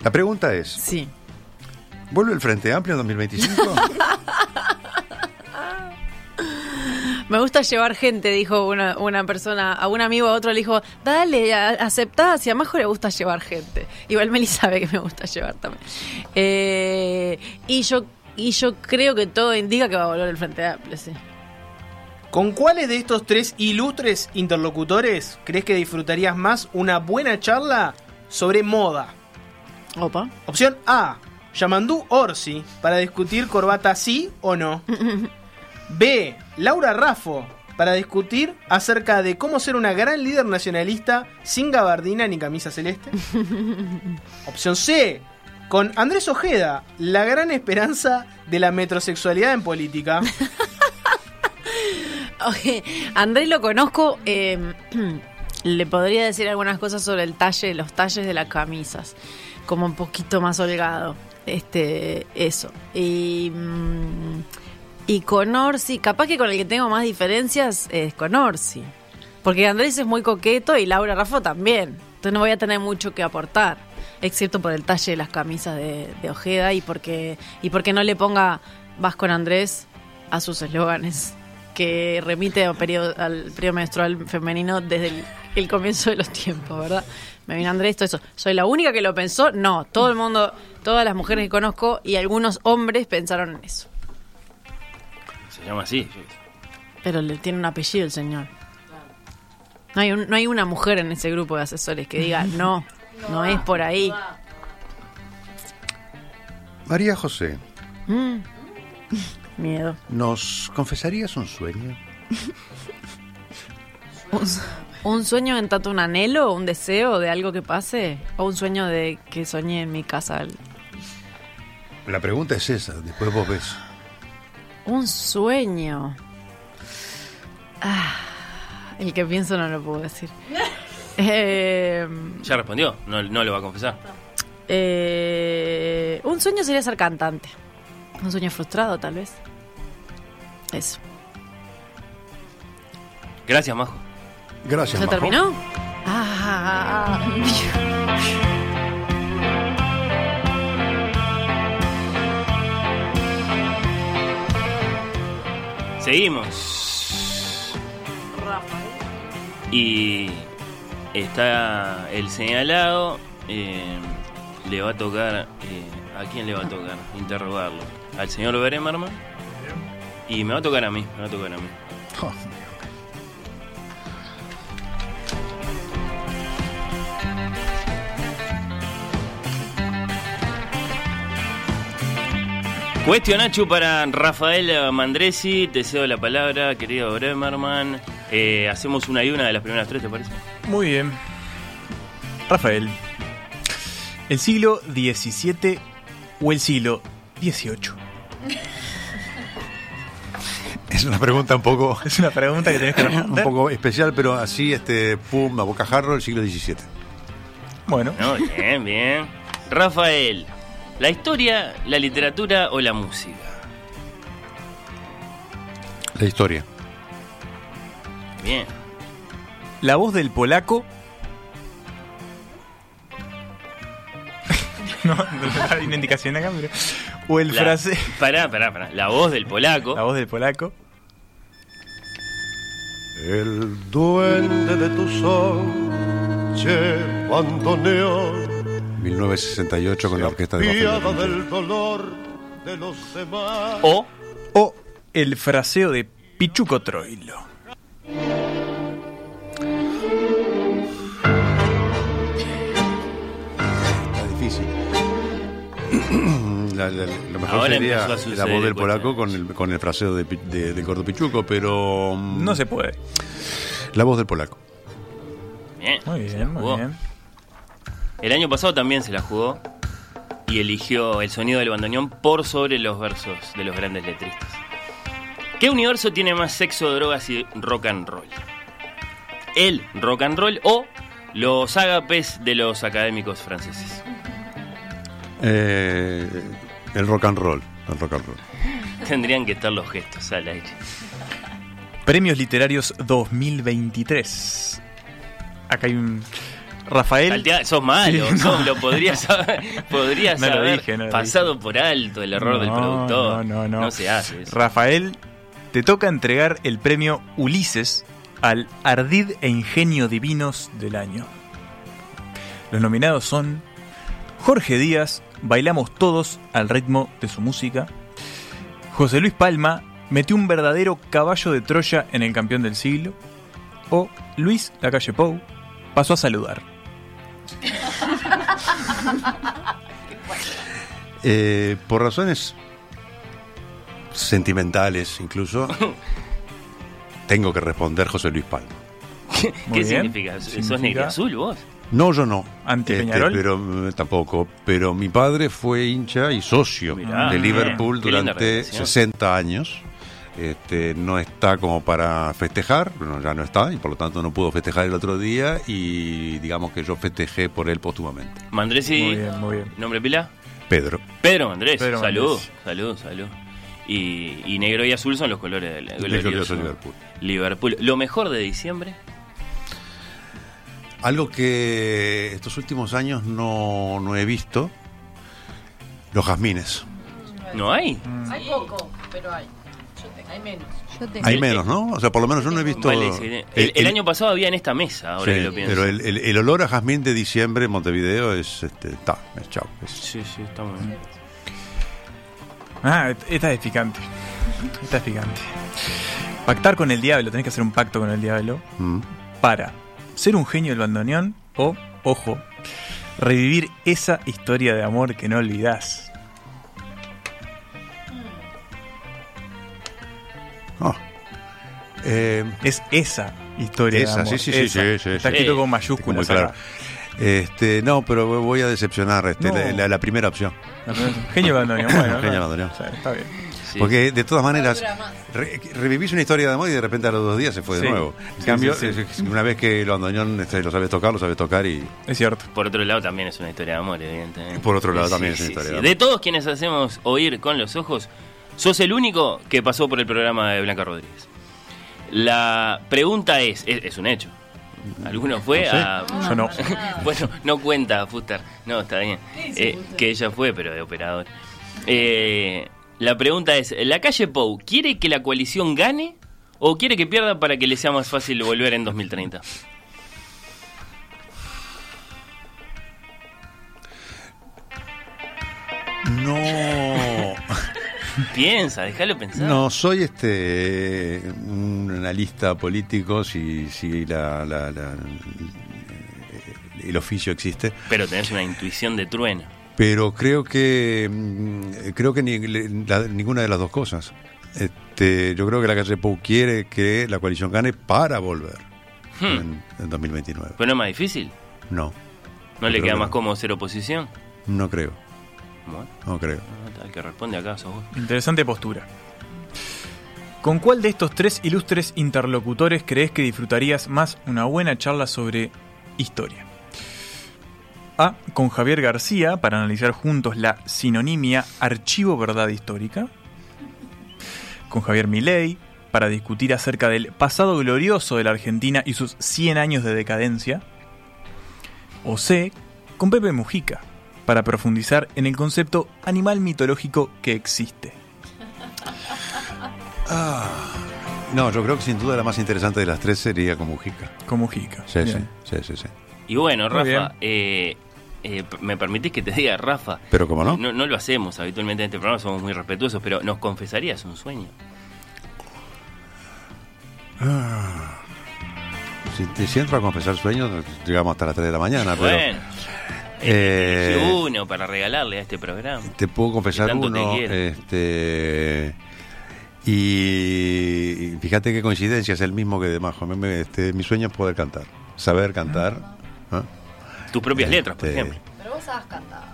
La pregunta es, Sí. ¿Vuelve el Frente Amplio en 2025? Me gusta llevar gente, dijo una, una persona, a un amigo, a otro le dijo, dale, a- aceptá, si a Majo le gusta llevar gente. Igual Meli sabe que me gusta llevar también. Eh, y yo y yo creo que todo indica que va a volver el Frente Amplio, sí. ¿Con cuáles de estos tres ilustres interlocutores crees que disfrutarías más una buena charla sobre moda? Opa. Opción A. Yamandú Orsi para discutir corbata sí o no. B. Laura Raffo para discutir acerca de cómo ser una gran líder nacionalista sin gabardina ni camisa celeste. Opción C. Con Andrés Ojeda, la gran esperanza de la metrosexualidad en política. Andrés lo conozco. eh, le podría decir algunas cosas sobre el talle, los talles de las camisas. Como un poquito más holgado. Este, eso. Y, mm, y con Orsi, capaz que con el que tengo más diferencias es con Orsi. Porque Andrés es muy coqueto y Laura Raffo también. Entonces no voy a tener mucho que aportar. Excepto por el talle de las camisas de, de Ojeda y porque, y porque no le ponga vas con Andrés a sus eslóganes que remite al periodo, al periodo menstrual femenino desde el, el comienzo de los tiempos, ¿verdad? Me viene Andrés, todo eso. ¿Soy la única que lo pensó? No, todo el mundo, todas las mujeres que conozco y algunos hombres pensaron en eso. Se llama así. Pero le tiene un apellido el señor. No hay, un- no hay una mujer en ese grupo de asesores que diga, no, no es por ahí. María José, Mm. Miedo. ¿nos confesarías un sueño? ¿Un, sueño en tanto un anhelo, un deseo de algo que pase? ¿O un sueño de que soñé en mi casa? La pregunta es esa, después vos ves. Un sueño. Ah, el que pienso no lo puedo decir. Eh, Ya respondió, no, no lo va a confesar. eh, un sueño sería ser cantante. Un sueño frustrado, tal vez. Eso. Gracias, Majo. Gracias, ¿Se Majo. terminó? Ah, Seguimos. Y está el señalado. eh, le va a tocar. eh, ¿A quién le va a tocar? Interrogarlo. Al señor Bremerman. Y me va a tocar a mí. Me va a tocar a mí. Cuestionacho para Rafael Mandresi, te cedo la palabra, querido Bremerman. Eh, hacemos una y una de las primeras tres, ¿te parece? Muy bien. Rafael, ¿el siglo XVII o el siglo XVIII? Es una pregunta un poco... Es una pregunta que tenés que un poco especial, pero así, este, pum, a bocajarro, el siglo XVII. Bueno. No, bien, bien. Rafael, ¿la historia, la literatura o la música? La historia. Bien. La voz del polaco. no, no hay una indicación acá, pero. O el La- frase. Pará, pará, pará. La voz del polaco. La voz del polaco. El duende de tu sol bandoneó 1968 con la orquesta de del dolor de los demás. O. O el fraseo de Pichuco Troilo. Está difícil. La- la- lo mejor Ahora sería la voz del el polaco con el, con el fraseo de, Pi- de- del gordo Pichuco, pero... mm, No se puede. La voz del polaco. Bien. Muy bien, muy bien. El año pasado también se la jugó y eligió el sonido del bandoneón por sobre los versos de los grandes letristas. ¿Qué universo tiene más sexo, drogas y rock and roll? ¿El rock and roll o los ágapes de los académicos franceses? Eh, el rock and roll. El rock and roll. Tendrían que estar los gestos al aire. Premios Literarios 2023. Acá hay un. Rafael. Saltea- sos malo, Sí, sos- no. lo podrías haber, podrías No haber dije, no pasado por alto el error del No, productor. No, no, no. se hace eso. Rafael, te toca entregar el premio Ulises al Ardid e Ingenio Divinos del año. Los nominados son Jorge Díaz, Bailamos Todos al ritmo de su música. José Luis Palma, metió un verdadero caballo de Troya en el campeón del siglo. O Luis Lacalle Pou, pasó a saludar. Eh, por razones sentimentales incluso, tengo que responder José Luis Palma. ¿Qué significa? ¿Sos negra azul vos? No, yo no. ¿Anti Este, pero eh, tampoco. Pero mi padre fue hincha y socio Mirá, de Liverpool qué durante relación. 60 años. Este, no está como para festejar, bueno, ya no está y por lo tanto no pudo festejar el otro día y digamos que yo festejé por él póstumamente. Mandresi. Muy bien, muy bien. ¿Nombre pila? Pedro. Pedro Mandrés. Pedro salud, salud, salud. Y, y negro y azul son los colores del glorioso Liverpool. Liverpool. Lo mejor de diciembre. Algo que estos últimos años no, no he visto, los jazmines. ¿No hay? Hay poco, pero hay. Hay menos. Hay menos, ¿no? O sea, por lo menos yo no he visto... Vale, sí. el, el año pasado había en esta mesa, ahora Sí, que lo pienso. pero el, el- el olor a jazmín de diciembre en Montevideo es, este, ta, es chao. es- Sí, sí, está muy bien. Ah, esta es picante. Esta es picante. Pactar con el diablo, tenés que hacer un pacto con el diablo Mm. para ser un genio del bandoneón o, ojo, revivir esa historia de amor que no olvidás. Eh, Es esa historia de esa, amor. sí, sí, sí, esa. sí, sí, Está sí. escrito con Muy mayúsculas. claro. Este, no, pero voy a decepcionar este, No. la, la- la primera opción. Genio. Bueno, Genio del está- bandoneón. o sea, está bien. Sí. Porque de todas maneras, re- revivís una historia de amor y de repente a los dos días se fue de Sí. nuevo. En Sí, cambio, sí, sí. es- una vez que el bandoneón este, lo sabes tocar, lo sabes tocar y Es cierto. Por otro lado, también es una historia de amor, evidentemente. Por otro lado, también es una historia de amor. De todos quienes hacemos oír con los ojos, sos el único que pasó por el programa de Blanca Rodríguez. La pregunta es, es, es un hecho. ¿Alguno fue No sé. a.? Yo no. bueno, no cuenta, Fuster. No, está bien. Eh, que ella fue, pero de operador. Eh, la pregunta es: ¿la calle Pou quiere que la coalición gane o quiere que pierda para que le sea más fácil volver en 2030? no, Piensa, déjalo pensar. no soy este un analista político si, si la, la- la- el oficio existe. Pero tenés una intuición de trueno. pero creo que mm, creo que ni- la- ninguna de las dos cosas. Este, yo creo que la calle Pou quiere que la coalición gane para volver Hmm. en, en 2029. ¿Pero no es más difícil? No, ¿No le queda que más no. cómodo ser oposición? no creo, Bueno, no creo. Que responde acá sos vos. Interesante postura. ¿Con cuál de estos tres ilustres interlocutores crees que disfrutarías más una buena charla sobre historia? A. Con Javier García para analizar juntos la sinonimia archivo verdad histórica. Con Javier Milei para discutir acerca del pasado glorioso de la Argentina y sus 100 años de decadencia. O C. Con Pepe Mujica para profundizar en el concepto animal mitológico que existe. Ah, no, yo creo que sin duda la más interesante de las tres sería con Mujica. Con Mujica. Sí, sí, sí, sí, sí. Y bueno, Muy Rafa, eh, eh, ¿me permitís que te diga, Rafa? Pero cómo no. no. No lo hacemos habitualmente en este programa, somos muy respetuosos, pero ¿nos confesarías un sueño? Ah. Si te siento a confesar sueños, llegamos hasta las 3 de la mañana, pero bueno, eh, uno para regalarle a este programa. te puedo confesar uno. Este, y, y fíjate qué coincidencia, es el mismo que de Majo. Este, mi sueño es poder cantar, saber cantar. ¿ah? Tus propias letras, por Este, ejemplo. Pero vos has cantado.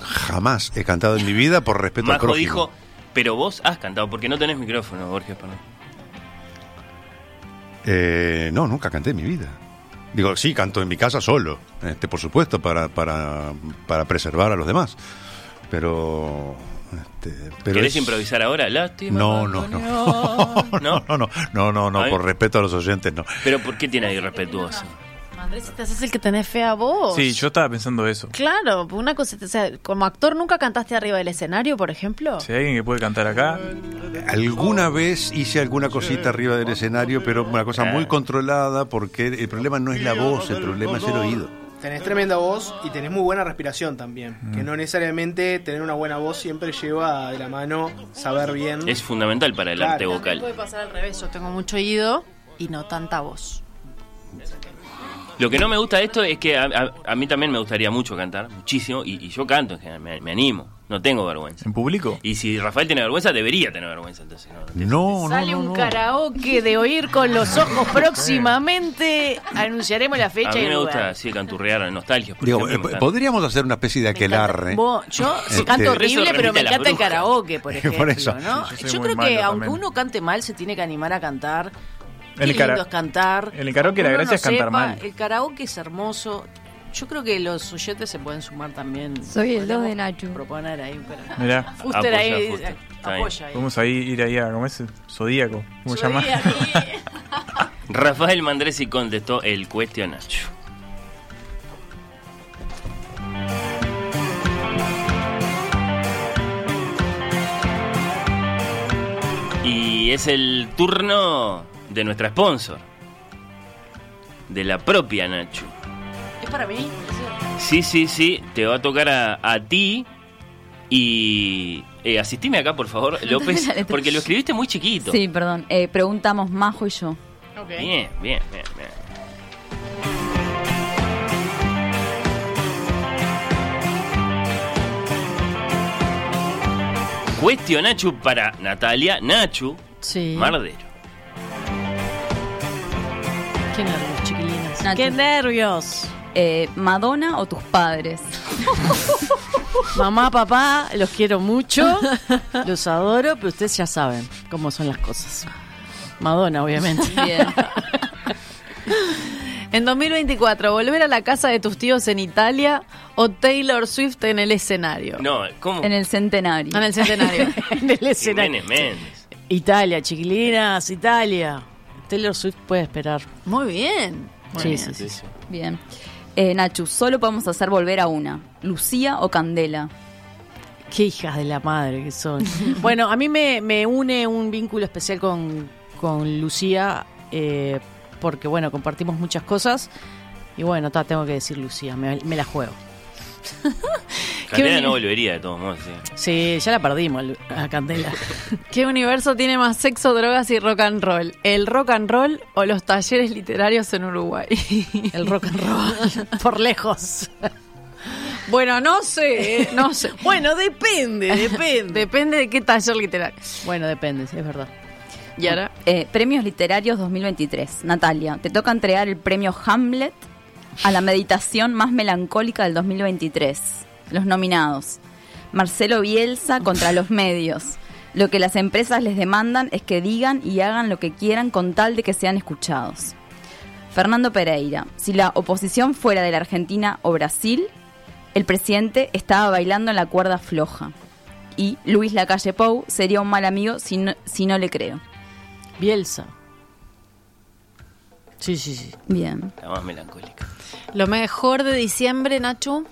Jamás he cantado en mi vida por respeto al Majo prójimo. dijo, Pero vos has cantado, porque no tenés micrófono, Borges, perdón. Eh, no, nunca canté en mi vida. Digo, sí, canto en mi casa solo, este, por supuesto, para, para, para preservar a los demás. Pero. Este, pero ¿Querés es- improvisar ahora? Lástima. No, no, no. no. No, no, no, no, no, no, Ay. por respeto a los oyentes, no. Pero ¿por qué tiene irrespetuoso? Andrés, te haces el que tenés fea voz. Sí, yo estaba pensando eso. Claro, una cosa, o sea, como actor nunca cantaste arriba del escenario, por ejemplo. Si hay alguien que puede cantar acá, Alguna vez hice alguna cosita arriba del escenario, pero una cosa muy controlada, porque el problema no es la voz, el problema es el oído. Tenés tremenda voz y tenés muy buena respiración también. Mm. Que no necesariamente tener una buena voz siempre lleva de la mano saber bien. Es fundamental para el Claro. arte vocal. Puede pasar al revés, yo tengo mucho oído y no tanta voz. Lo que no me gusta de esto es que a, a- a mí también me gustaría mucho cantar, muchísimo, y, y yo canto en general, me, me animo, no tengo vergüenza. ¿En público? Y si Rafael tiene vergüenza, debería tener vergüenza, entonces. No, No, Sale un karaoke de oír con los ojos próximamente. Anunciaremos la A fecha mí y me gusta así canturrear nostalgia. Por Digo, ejemplo, eh, podríamos hacer una especie de aquelarre. Vos- yo Este- canto horrible, pero me a encanta el karaoke, por ejemplo. Por eso. ¿no? Yo creo que aunque también. uno cante mal, se tiene que animar a cantar. Qué el lindo es cantar. el karaoke la gracia es cantar sepa, mal. El karaoke es hermoso. Yo creo que los oyentes se pueden sumar también. Soy el 2 de Nacho. Proponer ahí. Mirá. Fuster Apoya, ahí. Fuster. Apoya ahí. Vamos a ir, ir ahí a, ¿cómo es? Zodíaco. ¿Cómo se llama? Rafael Mandresi contestó el cuestionario. Y es el turno de nuestra sponsor. De la propia Nacho. ¿Es para mí? Sí, sí, sí, te va a tocar a, a ti. Y eh, asistime acá, por favor, López, porque lo escribiste muy chiquito. Sí, perdón. Eh, preguntamos Majo y yo. Bien, bien, bien, bien. Cuestionachu para Natalia Nachu Sí. Mardero. Qué nervios, chiquilinas. Nacho. Qué nervios. Eh, ¿Madonna o tus padres? Mamá, papá, los quiero mucho, los adoro, pero ustedes ya saben cómo son las cosas. Madonna, obviamente. Bien. En 2024, ¿volver a la casa de tus tíos en Italia o Taylor Swift en el escenario? No, ¿cómo? En el centenario. En el centenario. en el escenario. Jiménez. Italia, chiquilinas, Italia. Taylor Swift puede esperar. Muy bien. Muy Sí, bien. sí, sí, sí. Bien. Eh, Nachu, solo podemos hacer volver a una. ¿Lucía o Candela? Qué hijas de la madre que son. bueno, a mí me, me une un vínculo especial con, con Lucía, eh, porque bueno, compartimos muchas cosas. Y bueno, ta, tengo que decir Lucía, me, me la juego. Candela no volvería de todos modos. sí. Sí, ya la perdimos a Candela. ¿Qué universo tiene más sexo, drogas y rock and roll? ¿El rock and roll o los talleres literarios en Uruguay? El rock and roll, por lejos. bueno, no sé, eh, no sé. Bueno, depende, depende. Depende de qué taller literario. Bueno, depende, sí, es verdad. Y ahora, Eh, premios literarios 2023. Natalia, te toca entregar el premio Hamlet a la meditación más melancólica del 2023. Los nominados. Marcelo Bielsa contra los medios. Lo que las empresas les demandan es que digan y hagan lo que quieran con tal de que sean escuchados. Fernando Pereira, si la oposición fuera de la Argentina o Brasil, el presidente estaba bailando en la cuerda floja. Y Luis Lacalle Pou sería un mal amigo si no, si no le creo. Bielsa. Sí, sí, sí. Bien. La más melancólica. lo mejor de diciembre, Nacho.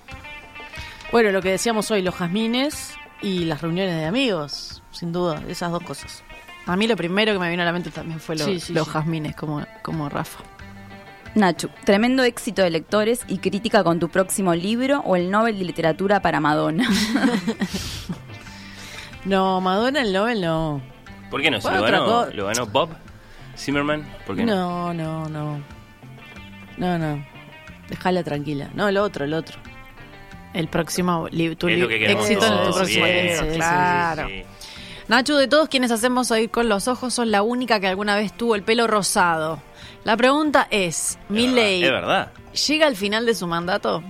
Bueno, lo que decíamos hoy, los jazmines y las reuniones de amigos, sin duda, esas dos cosas. A mí lo primero que me vino a la mente también fue lo- Sí, sí, los sí. jazmines, como, como Rafa. Nacho, tremendo éxito de lectores y crítica con tu próximo libro o el Nobel de Literatura para Madonna. No, Madonna el Nobel no. ¿Por qué no? ¿Se Bueno, lo ganó, co- lo ganó Bob Zimmerman? ¿Por qué no? No, no, no. No, no. Déjala tranquila. No, el otro, el otro. El próximo libro, tu Es li- lo que queremos éxito en tu próximo bien, libro, sí, claro. sí, sí. Nacho, de todos quienes hacemos oír con los ojos, sos la única que alguna vez tuvo el pelo rosado. La pregunta es, Milei, Es verdad. ¿llega al final de su mandato?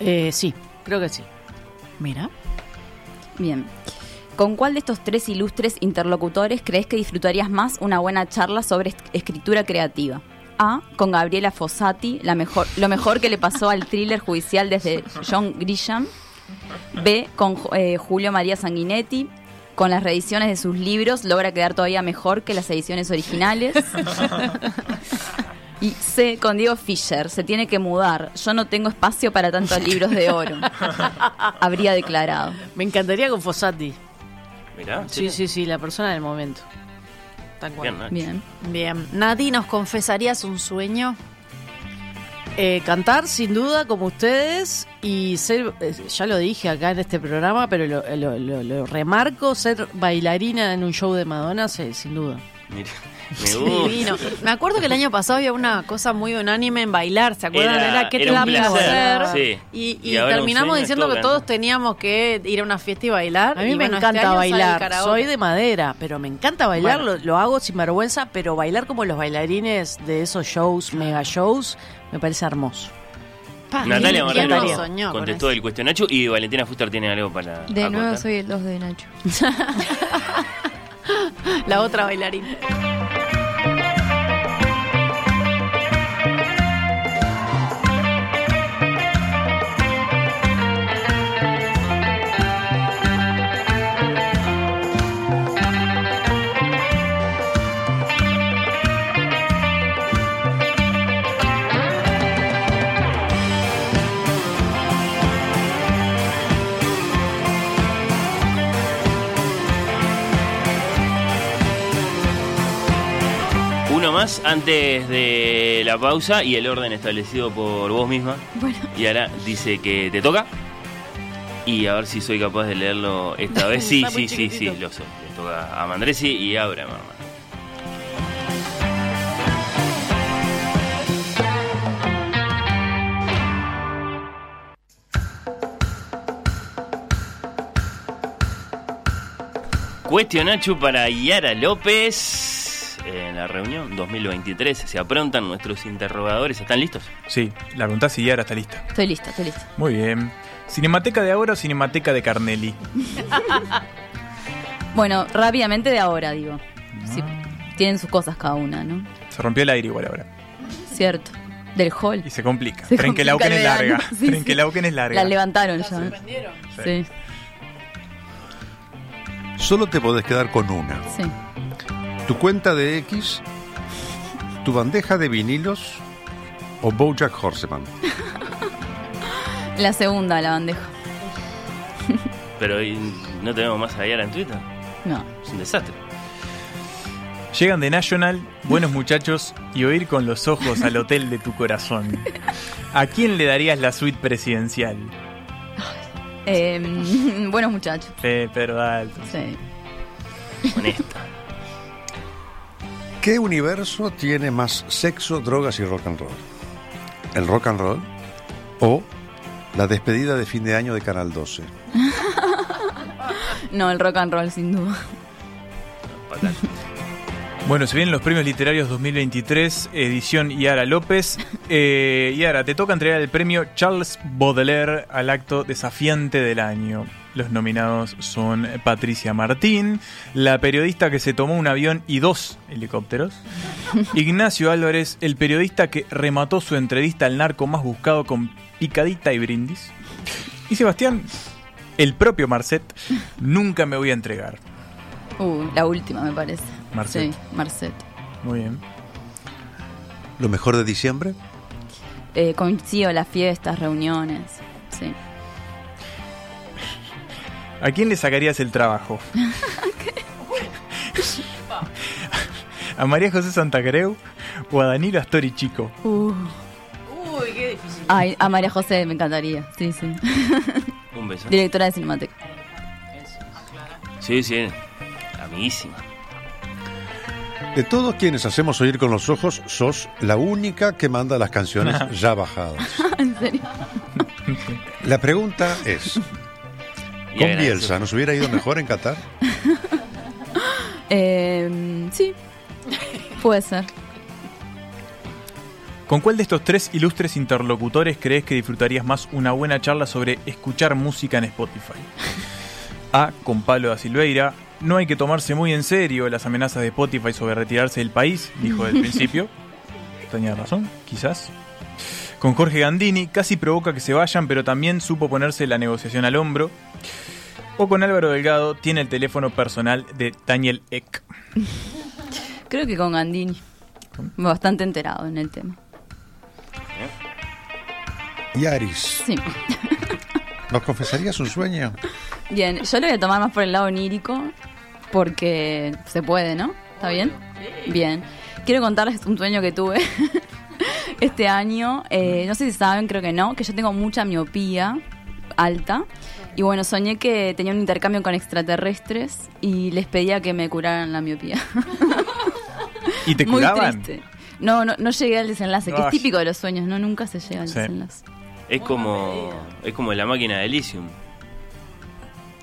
Eh, sí, creo que sí. Mira. Bien. ¿Con cuál de estos tres ilustres interlocutores crees que disfrutarías más una buena charla sobre escritura creativa? A. Con Gabriela Fossati, la mejor, lo mejor que le pasó al thriller judicial desde John Grisham. B. Con eh, Julio María Sanguinetti. Con las reediciones de sus libros logra quedar todavía mejor que las ediciones originales. Y C. Con Diego Fischer. Se tiene que mudar. Yo no tengo espacio para tantos libros de oro. Habría declarado. Me encantaría con Fossati. Mirá, Sí, sí, sí, la persona del momento. Tal cual. Bien. Bien. Bien. Nati, ¿nos confesarías un sueño? Eh, cantar, sin duda, como ustedes, y ser, eh, ya lo dije acá en este programa, pero lo, lo- lo- lo remarco, ser bailarina en un show de Madonna, sí, sin duda. Mira, me gusta. Divino. Me acuerdo que el año pasado había una cosa muy unánime en bailar, ¿se acuerdan? Era- Era, qué te da placer, sí. Y, y terminamos diciendo todo que todos teníamos que ir a una fiesta y bailar. A mí y me bueno, este encanta sale bailar, soy de madera, pero me encanta bailar, Bueno. lo, lo hago sin vergüenza, pero bailar como los bailarines de esos shows, mega shows, me parece hermoso. Pa, Natalia ¿quién- quién no Marrero soñó con contestó el cuestionacho y Valentina Fuster tiene algo para De nuevo soy el 2 de Nacho. La otra bailarina. Más antes de la pausa y el orden establecido por vos misma. Bueno. Y ahora dice que te toca. Y a ver si soy capaz de leerlo esta vez. Sí, sí, sí, sí, lo soy. Le toca a Mandresi y a Abraham. Cuestionacho para Yara López. En la reunión 2023 se aprontan nuestros interrogadores. ¿Están listos? Sí, la pregunta si Yara está lista. Estoy lista, estoy lista. Muy bien. ¿Cinemateca de ahora o Cinemateca de Carnelli? Bueno, rápidamente de ahora, digo. Sí, tienen sus cosas cada una, ¿no? Se rompió el aire igual ahora. Cierto. Del hall. Y se complica. Se complica es larga. Sí, Trenquelauken es larga. La levantaron ya. Sí, Solo te podés quedar con una. sí. Tu cuenta de X, tu bandeja de vinilos o Bojack Horseman. La segunda, la bandeja. Pero ¿y no tenemos más a Yara en Twitter. No. Es un desastre. Llegan de National, buenos muchachos, y oír con los ojos al hotel de tu corazón. ¿A quién le darías la suite presidencial? Eh, buenos muchachos. Eh, Pedro Dalton. Sí. Honesta. ¿Qué universo tiene más sexo, drogas y rock and roll? ¿El rock and roll o la despedida de fin de año de Canal 12? No, el rock and roll, sin duda. Bueno, se vienen los premios literarios 2023, edición Yara López. Eh, Yara, te toca entregar el premio Charles Baudelaire al acto desafiante del año. Los nominados son Patricia Martín, la periodista que se tomó un avión y dos helicópteros, Ignacio Álvarez, el periodista que remató su entrevista al narco más buscado con picadita y brindis, y Sebastián, el propio Marcet, nunca me voy a entregar. Uh, la última, me parece. Marcet. Sí, Marcet. Muy bien. ¿Lo mejor de diciembre? Eh, coincido, las fiestas, reuniones. Sí. ¿A quién le sacarías el trabajo? ¿A María José Santacreu o a Danilo Astori Chico? Uh. Uy, qué difícil. Ay, a María José me encantaría. Sí, sí. Un beso. Directora de Cinemateca. Sí, sí. Amiguísima. De todos quienes hacemos oír con los ojos, sos la única que manda las canciones ya bajadas. ¿En serio? La pregunta es, Y ¿con. Bielsa nos hubiera ido mejor en Qatar? Eh, sí. Puede ser. ¿Con cuál de estos tres ilustres interlocutores crees que disfrutarías más una buena charla sobre escuchar música en Spotify? A. Con Pablo da Silveira. No hay que tomarse muy en serio las amenazas de Spotify sobre retirarse del país, dijo del principio. Tenía razón, quizás. Con Jorge Gandini, casi provoca que se vayan, pero también supo ponerse la negociación al hombro. O con Álvaro Delgado, tiene el teléfono personal de Daniel Eck. Creo que con Gandini. Bastante enterado en el tema. Yaris, Sí. ¿nos confesarías un sueño? Bien, yo lo voy a tomar más por el lado onírico, porque se puede, ¿no? ¿Está bien? Bien. Quiero contarles un sueño que tuve este año. Eh, no sé si saben, creo que no, que yo tengo mucha miopía alta. Y bueno, soñé que tenía un intercambio con extraterrestres y les pedía que me curaran la miopía. ¿Y te Muy curaban? triste. No, no, no llegué al desenlace, que es típico de los sueños, ¿no? Nunca se llega al Sí. desenlace. Es como, es como la máquina de Elysium.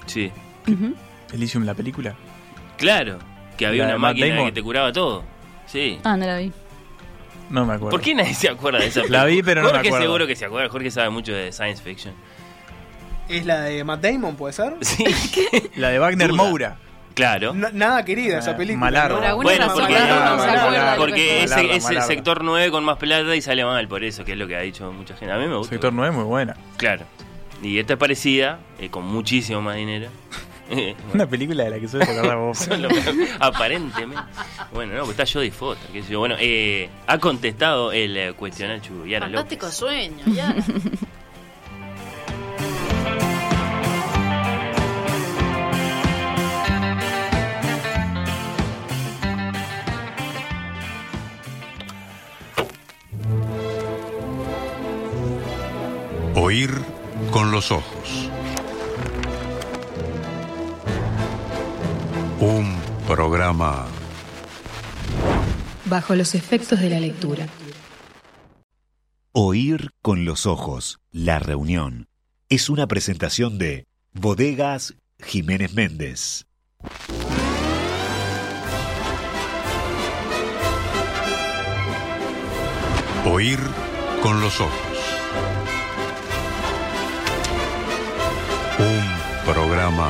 Sí. Elysium, la película. Claro, que había La de una Matt máquina Damon. que te curaba todo. Sí. Ah, no la vi. No me acuerdo. ¿Por qué nadie se acuerda de esa La vi, película? pero no me Jorge acuerdo. seguro que se acuerda. Jorge sabe mucho de science fiction. ¿Es la de Matt Damon, puede ser? Sí. La de Wagner Duda. Moura. Claro. No- nada querida esa película. Malardo. Bueno, porque, Malardo, Malardo. porque es, Malardo, es el sector 9 con más plata y sale mal por eso, que es lo que ha dicho mucha gente. A mí me gusta. Sector 9 muy buena. Claro. Y esta es parecida, eh, con muchísimo más dinero. Una película de la que suele acordar vos. Solo- aparentemente. Bueno, no, pues está Jodie Foster, qué sé yo. Bueno, eh, ha contestado el eh, cuestionario Yara López. Fantástico sueño, ya. Oír con los ojos. Un programa Bajo los efectos de la lectura. Oír con los ojos, la reunión, es una presentación de Bodegas Jiménez Méndez. Oír con los ojos. Un programa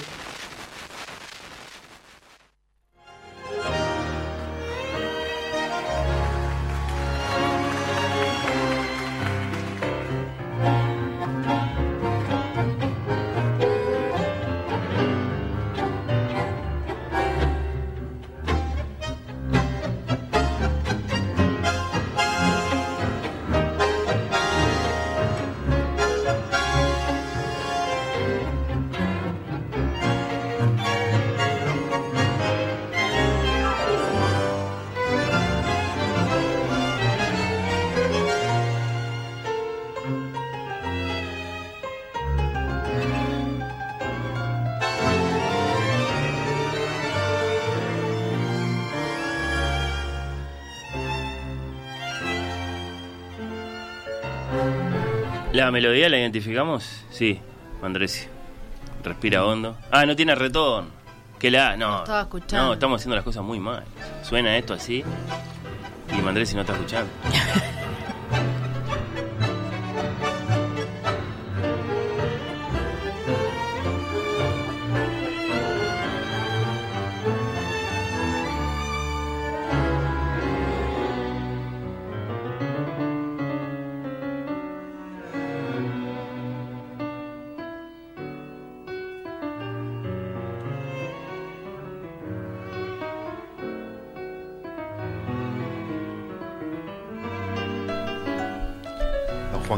¿La melodía la identificamos? Sí, Andrés. Respira hondo. Ah, no tiene retorno. Que la. No. estaba escuchando. No, estamos haciendo las cosas muy mal. Suena esto así. Y Mandresi no está escuchando.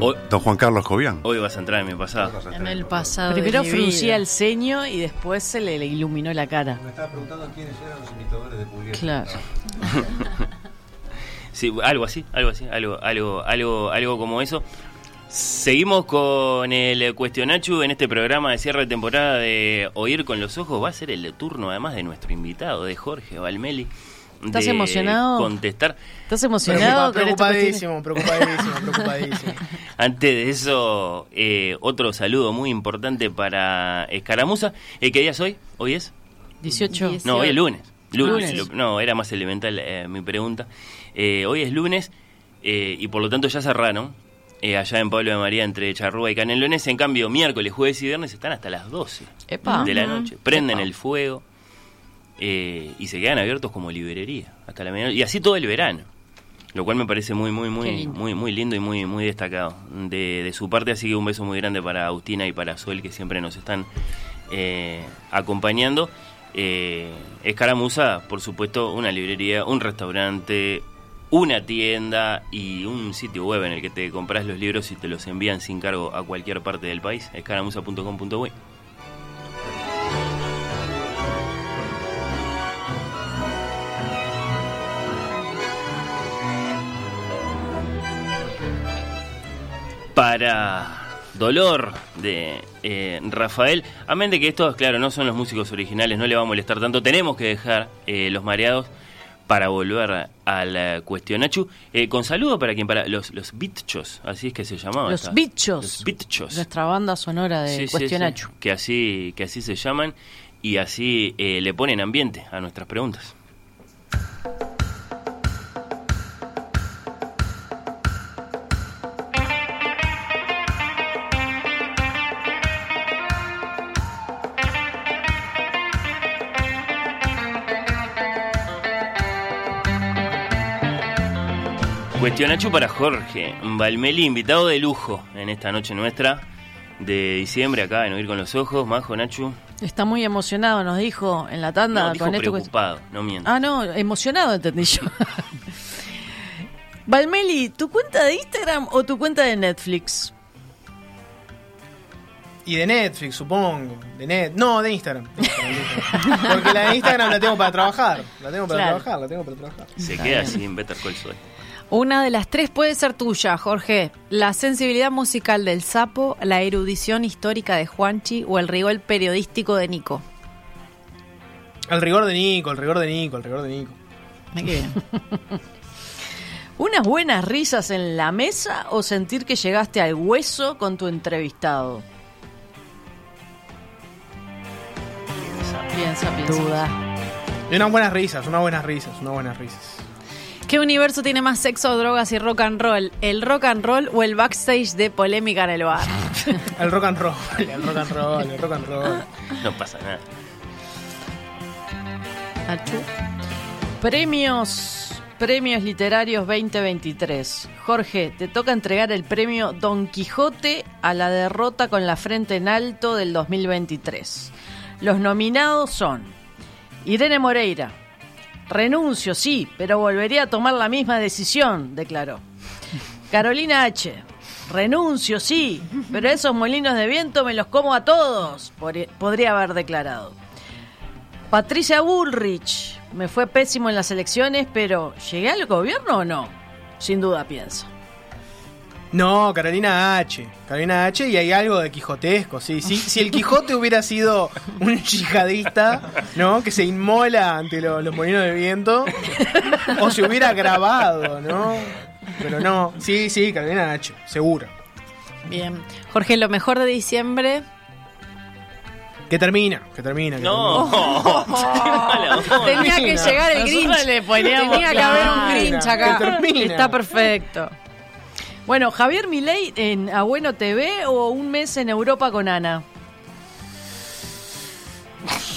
Don Juan, don Juan Carlos Cobian. Hoy vas a entrar en mi pasado. En el pasado. Primero fruncía el ceño y después se le, le iluminó la cara. Me estaba preguntando quiénes eran los imitadores de Pugliese. Claro. Sí, algo así, algo así, algo, algo, algo, algo como eso. Seguimos con el cuestionachu en este programa de cierre de temporada de Oír con los Ojos. Va a ser el turno además de nuestro invitado, de Jorge Valmeli. ¿Estás de emocionado? Contestar. ¿Estás emocionado? Preocupadísimo, preocupadísimo, preocupadísimo. Antes de eso, eh, otro saludo muy importante para Escaramuza. Eh, ¿Qué día es hoy? ¿Hoy es? 18. No, hoy es lunes. Lunes. No, era más elemental eh, mi pregunta. Eh, hoy es lunes eh, y por lo tanto ya cerraron. eh, allá en Pablo de María entre Charrúa y Canelones. En cambio, miércoles, jueves y viernes están hasta las 12 Epa. de la noche. Prenden Epa. el fuego eh, y se quedan abiertos como librería hasta la medianoche. Y así todo el verano. Lo cual me parece muy, muy, muy, lindo. muy, muy lindo y muy, muy destacado de, de su parte. Así que un beso muy grande para Agustina y para Sol que siempre nos están eh, acompañando. Eh, Escaramuza, por supuesto, una librería, un restaurante, una tienda y un sitio web en el que te compras los libros y te los envían sin cargo a cualquier parte del país. Escaramuza.com.uy. para dolor de eh, Rafael. Amén de que estos, claro, no son los músicos originales, no le va a molestar tanto. Tenemos que dejar eh, los mareados para volver a la cuestionachu. Eh, con saludo para quien, para los, los bitchos, así es que se llamaba. Los esta- bichos. Los bitchos. Nuestra banda sonora de Sí, sí, Cuestionacho. sí, que así que así se llaman y así eh, le ponen ambiente a nuestras preguntas. Cuestionacho para Jorge Valmeli, invitado de lujo en esta noche nuestra de diciembre acá en Oír con los Ojos. Majo, Nacho. Está muy emocionado, nos dijo en la tanda No, dijo con esto. que- preocupado, no miento. Ah, no, emocionado entendí yo. Valmeli, ¿tu cuenta de Instagram o tu cuenta de Netflix? Y de Netflix, supongo. De net no, de Instagram. De Instagram, de Instagram. Porque la de Instagram la tengo para trabajar. La tengo para Claro. trabajar, la tengo para trabajar. Se queda sin Better Call Saul. Una de las tres puede ser tuya, Jorge. La sensibilidad musical del sapo, la erudición histórica de Juanchi o el rigor periodístico de Nico. El rigor de Nico, el rigor de Nico, el rigor de Nico. ¿Unas buenas risas en la mesa o sentir que llegaste al hueso con tu entrevistado? Piensa, piensa. Duda. Y unas buenas risas, unas buenas risas, unas buenas risas. ¿Qué universo tiene más sexo, drogas y rock and roll? ¿El rock and roll o el backstage de polémica en el bar? El rock and roll, el rock and roll, el rock and roll. No pasa nada. Premios, premios literarios 2023. Jorge, te toca entregar el premio Don Quijote a la derrota con la frente en alto del 2023. Los nominados son Irene Moreira. Renuncio, sí, pero volvería a tomar la misma decisión, declaró. Carolina H. Renuncio, sí, pero esos molinos de viento me los como a todos, podría haber declarado. Patricia Bullrich. Me fue pésimo en las elecciones, pero ¿llegué al gobierno o no? Sin duda piensa. No, Carolina H. Carolina H y hay algo de quijotesco, sí. sí si el Quijote hubiera sido un yihadista, ¿no? Que se inmola ante lo- los molinos de viento, o se hubiera grabado, ¿no? Pero no, sí, sí, Carolina H, seguro. Bien. Jorge, lo mejor de diciembre. Que termina, que termina. que No. termina. Tenía que llegar el Nosotros Grinch. le Tenía que haber un Grinch acá. que. Está perfecto. Bueno, Javier Milei en A Bueno TV o un mes en Europa con Ana.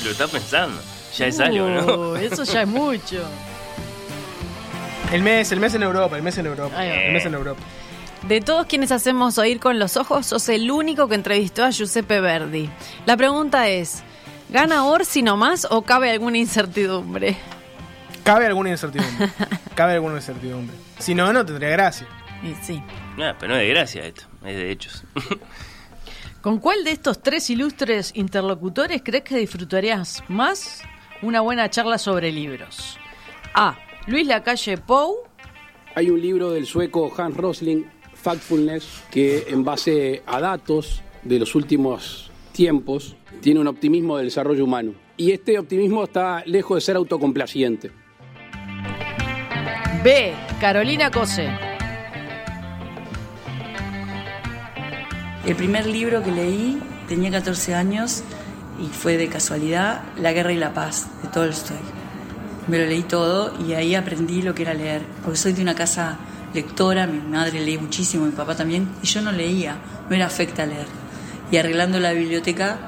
Lo está pensando. Ya es algo, ¿no? Uh, eso ya es mucho. El mes, el mes en Europa, el mes en Europa. El mes en Europa. De todos quienes hacemos oír con los ojos, sos el único que entrevistó a Giuseppe Verdi. La pregunta es, ¿gana Orsi nomás o cabe alguna incertidumbre? Cabe alguna incertidumbre. Cabe alguna incertidumbre. Si no, no tendría gracia. Y sí. Nah, pero no es de gracia esto, es de hechos. ¿Con cuál de estos tres ilustres interlocutores crees que disfrutarías más una buena charla sobre libros? A. Luis Lacalle Pou. Hay un libro del sueco Hans Rosling, Factfulness, que en base a datos de los últimos tiempos tiene un optimismo del desarrollo humano. Y este optimismo está lejos de ser autocomplaciente. B. Carolina Cose. El primer libro que leí tenía 14 años y fue de casualidad La guerra y la paz de Tolstoy. Me lo leí todo y ahí aprendí lo que era leer. Porque soy de una casa lectora, mi madre lee muchísimo, mi papá también, y yo no leía, no era afecta a leer. Y arreglando la biblioteca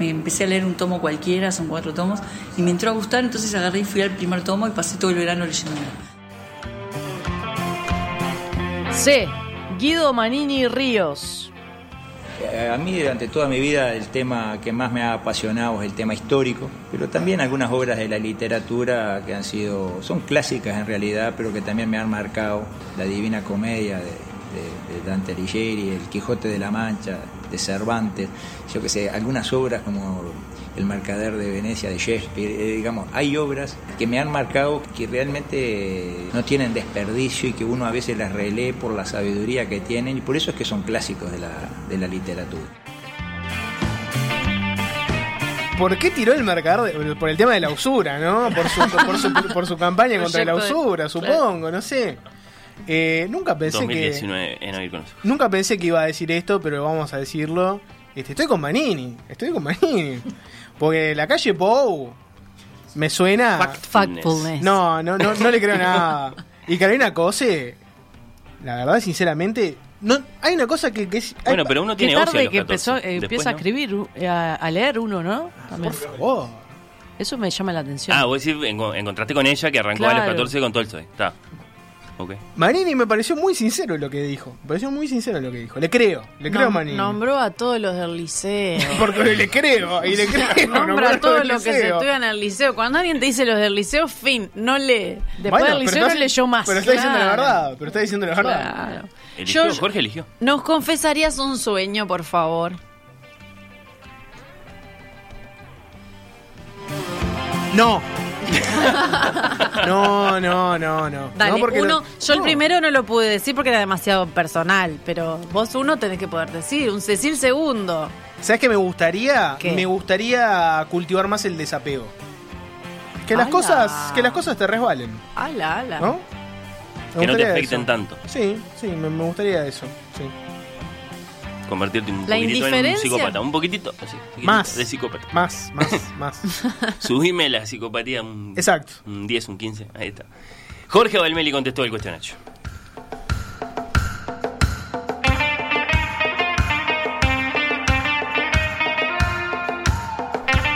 me empecé a leer un tomo cualquiera, son cuatro tomos, y me entró a gustar, entonces agarré y fui al primer tomo y pasé todo el verano leyendo. C. Guido Manini Ríos. Eh, A mí durante toda mi vida el tema que más me ha apasionado es el tema histórico, pero también algunas obras de la literatura que han sido, son clásicas en realidad, pero que también me han marcado, la Divina Comedia de, Dante Alighieri, El Quijote de la Mancha, de Cervantes, yo que sé, algunas obras como El Mercader de Venecia de Shakespeare, eh, digamos, hay obras que me han marcado que realmente no tienen desperdicio y que uno a veces las relee por la sabiduría que tienen y por eso es que son clásicos de la, de la literatura. ¿Por qué tiró el mercader? de- Por el tema de la usura, ¿no? Por su, por su, por su campaña contra la usura, supongo, no sé. Eh, nunca pensé que 2019 en Oír con los Ojos. nunca pensé que iba a decir esto, pero vamos a decirlo. Este, estoy con Manini, estoy con Manini. Porque la calle Pou me suena. Factfulness. No, no, no, no le creo nada. Y Carolina Cose, la verdad, sinceramente, no, hay una cosa que, que es. Bueno, pero uno tiene ocio a tarde los que 14. empezó, eh, Después, empieza a escribir, uh, a, a leer uno, ¿no? También. Por favor. Eso me llama la atención. Ah, vos decís, enco- encontraste con ella que arrancó a los Claro. 14 con Tolstoy. Está. Ok. Manini me pareció muy sincero lo que dijo. Me pareció muy sincero lo que dijo. Le creo, le creo a Nom- Manini. Nombró a todos los del liceo. Porque le creo, y le creo. Nombra a todos los que se liceo. estudian en el liceo. Cuando alguien te dice los del liceo, fin, no lee. Después Bueno, del liceo no leyó más. Pero está diciendo la verdad, pero está diciendo la verdad. Claro. Eligió, Yo- Jorge eligió. ¿Nos confesarías un sueño, por favor? No. No, no, no, no. Dale, no porque uno, lo- yo el primero no lo pude decir porque era demasiado personal, pero vos uno tenés que poder decir, un Cecil segundo. ¿Sabes qué me gustaría? ¿Qué? Me gustaría cultivar más el desapego. Que las Ala. cosas, que las cosas te resbalen, Ala, ala. ¿no? Me Que no te afecten eso. tanto. Sí, sí, me, me gustaría eso. Convertirte un La poquitito en un psicópata. Un poquitito. así, Más. De psicópata. Más, más, más. Subime la psicopatía un, Exacto. un 10, un 15. Ahí está. Jorge Valmeli contestó el cuestionario.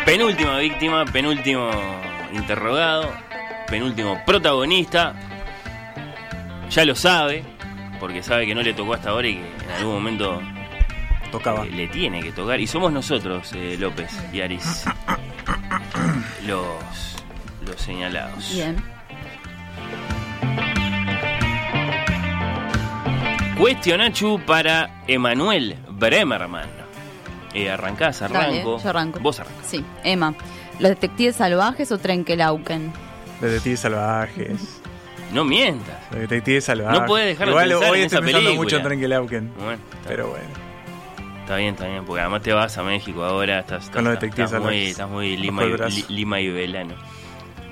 Penúltima víctima, penúltimo interrogado, penúltimo protagonista. Ya lo sabe, porque sabe que no le tocó hasta ahora y que en algún momento Tocaba. eh, le tiene que tocar. Y somos nosotros, eh, López y Aris, los, los señalados. Bien. Cuestionachu para Emanuel Bremerman. Eh, ¿Arrancás? Dale, ¿Arranco? yo arranco. Vos arrancás. Sí, Emma. ¿Los detectives salvajes o Trenkelauken? Detectives salvajes. No mientas. Detectives salvajes. No puedes dejar de Igual pensar hoy en estoy esa pensando película. mucho en Trenkelauken. Bueno, está, Pero bueno. Está bien, está bien. Porque además te vas a México ahora. Estás, Con los estás- detectives estás muy, estás muy Lima, y, Lima y Velano.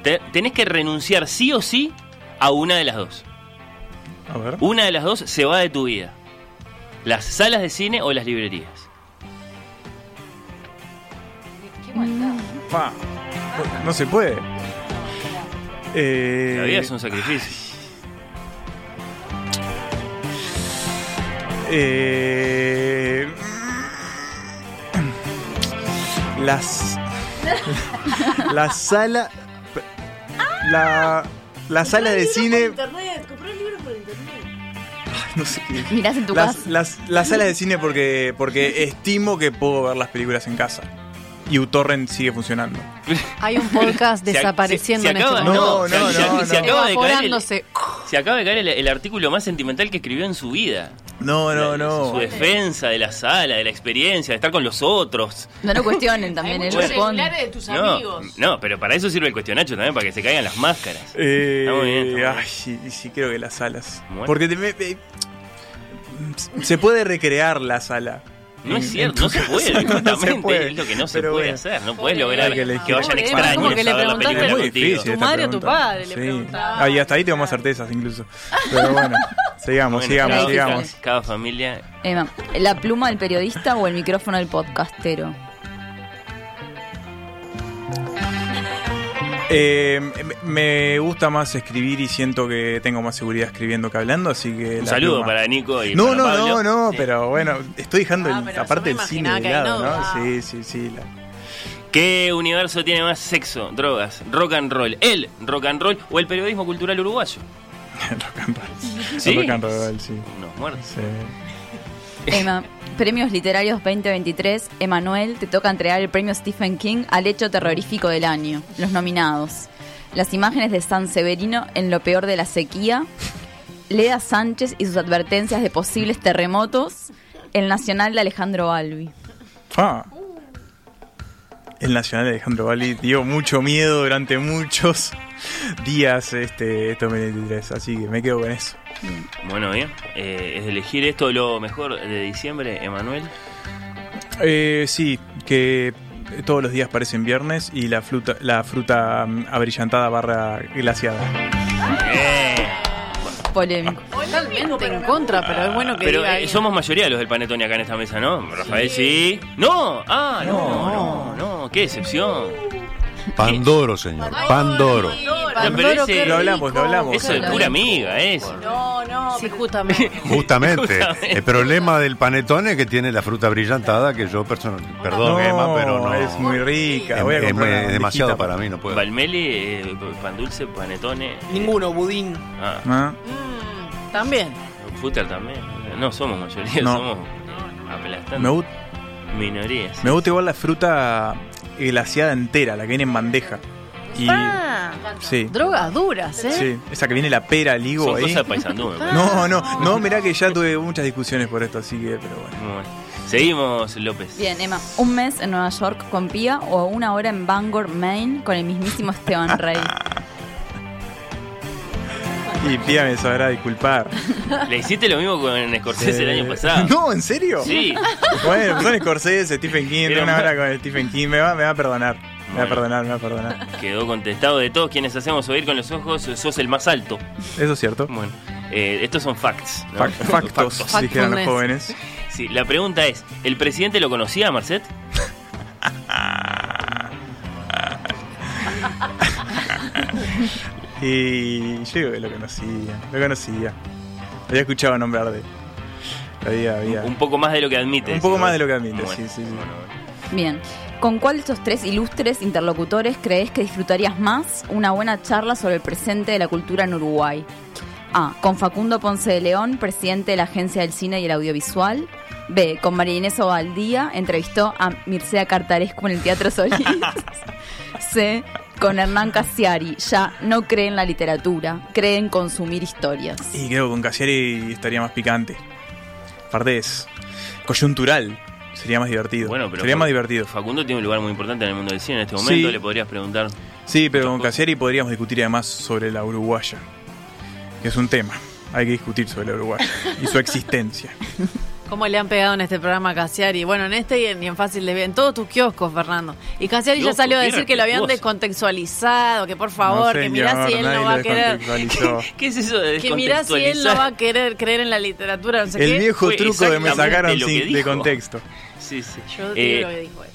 Te- tenés que renunciar sí o sí a una de las dos. A ver. Una de las dos se va de tu vida. Las salas de cine o las librerías. Pa, no, no se puede. Eh, La vida es un sacrificio. Eh, las la sala la la sala de cine internet, compré el libro por internet. no sé qué Mirás en tu las, casa. las- la sala de cine porque porque estimo que puedo ver las películas en casa y uTorrent sigue funcionando Hay un podcast Se ac- desapareciendo se- se en acaba- este momento. no, se- se- se acaba de caer el- Evaporándose. Se acaba de caer el, el artículo más sentimental que escribió en su vida. No no Su no defensa de la sala, de la experiencia, de estar con los otros. No lo cuestionen también, él responde. de tus No, amigos. no, pero para eso sirve el cuestionario también, para que se caigan las máscaras. Eh, Está muy bien, está muy bien. ay, sí, sí, creo que las salas. Bueno. Porque te- me- me- se puede recrear la sala. No es cierto, no se puede, no se justamente puede. es lo que no se Pero puede bueno. hacer. No puedes lograr que vayan Pobre, extraños como que le a ver la preguntaste película a muy contigo. difícil Tu madre o tu padre le Sí. preguntaba. Ah, y hasta ahí tengo más certezas incluso. Pero bueno, sigamos, Bueno, sigamos, cada- sigamos. Cada, cada familia. Emma, ¿la pluma del periodista o el micrófono del podcastero? Eh, me- gusta más escribir y siento que tengo más seguridad escribiendo que hablando, así que... Un saludo pluma. para Nico y No, para no, Pablo. no, no, Sí. pero bueno, estoy dejando Ah, el- aparte yo me el cine de lado, no, ¿no? ah. Sí, sí, sí. la- ¿Qué universo tiene más sexo, drogas, rock and roll? ¿El rock and roll o el periodismo cultural uruguayo? rock and roll. ¿Sí? Rock and roll, sí. Unos muertos. Sí. Emma, Premios Literarios 2023, Emanuel, te toca entregar el premio Stephen King al hecho terrorífico del año. Los nominados. Las imágenes de San Severino en lo peor de la sequía. Leda Sánchez y sus advertencias de posibles terremotos. El Nacional de Alejandro Balbi. Fa. El Nacional de Alejandro Valli dio mucho miedo durante muchos días este, este 2023, así que me quedo con eso. Bueno, bien. Eh, es de elegir esto lo mejor de diciembre, Emanuel. Eh, sí, que todos los días parecen viernes y la fruta, la fruta mm, abrillantada barra glaciada. Polémico. Totalmente en contra, pero es bueno que Pero diga eh, somos mayoría los del Panetone acá en esta mesa, ¿no? Rafael, sí. No, ah, no, no, no, qué decepción. Pandoro, señor. Pandoro. No, pero ese- Lo hablamos, lo hablamos. Eso es pura amiga, eso. No, no, sí, justamente. Justamente, Justamente. el problema del panetone es que tiene la fruta brillantada que yo personalmente, perdón No, Emma, pero no es muy rica. Es, Voy a es comprar muy- una es demasiado para mí, no puedo. Valmeli, eh, pan dulce, panetone. Ninguno, budín. Ah, Ah, También. Futter también. No somos mayoría, No. somos eh, aplastantes. Me, gu- Minorías. me gusta igual la fruta glaciada entera, la que viene en bandeja. Y, Ah, sí, drogas duras, ¿eh? sí, esa que viene la pera, el higo Son ahí. cosas paisandú. No, no, no, mirá que ya tuve muchas discusiones por esto, así que, pero bueno. Bueno. Seguimos, López. Bien, Emma. Un mes en Nueva York con Pía o una hora en Bangor, Maine con el mismísimo Esteban Rey. Y Pía me sabrá disculpar. Le hiciste lo mismo con Scorsese el año pasado. No, ¿en serio? Sí. Bueno, son Scorsese, Stephen King, Pero una hora con Stephen King, me va, me va a perdonar. Me va a perdonar, me va a perdonar. Quedó contestado de todos quienes hacemos oír con los ojos, sos el más alto. Eso es cierto. Bueno, eh, estos son facts. ¿no? Fac- factos, dijeron los jóvenes. Sí, la pregunta es, ¿el presidente lo conocía, Marcet? Y yo digo que lo conocía, lo conocía. Había escuchado nombrar de él. Había, había. Un poco más de lo que admite. Un poco más de lo que admite, Bueno, sí, sí, sí. bueno, Bien. ¿Con cuál de estos tres ilustres interlocutores crees que disfrutarías más una buena charla sobre el presente de la cultura en Uruguay? A. Con Facundo Ponce de León, presidente de la Agencia del Cine y el Audiovisual. B. Con María Inés Ovaldía, entrevistó a Mircea Cartarescu en el Teatro Solís. C. Con Hernán Casiari, ya no cree en la literatura, cree en consumir historias. Y creo que con Casiari estaría más picante. Aparte es coyuntural. Sería más divertido. Bueno, pero Sería más divertido. Facundo tiene un lugar muy importante en el mundo del cine en este momento. Sí. Le podrías preguntar. Sí, pero con Casiari podríamos discutir además sobre la uruguaya. Que es un tema. Hay que discutir sobre la uruguaya y su existencia. ¿Cómo le han pegado en este programa a Casiari? Bueno, en este y en, y en Fácil de Ver, en todos tus kioscos, Fernando. Y Casiari ya salió a decir que lo habían descontextualizado, que por favor, No, que mirá si él no va a querer. ¿Qué es eso de Que mirá si él no va a querer creer en la literatura, no sé El qué. viejo Fue truco de me sacaron sin- de contexto. Sí, sí. Yo Eh, digo lo que dijo él.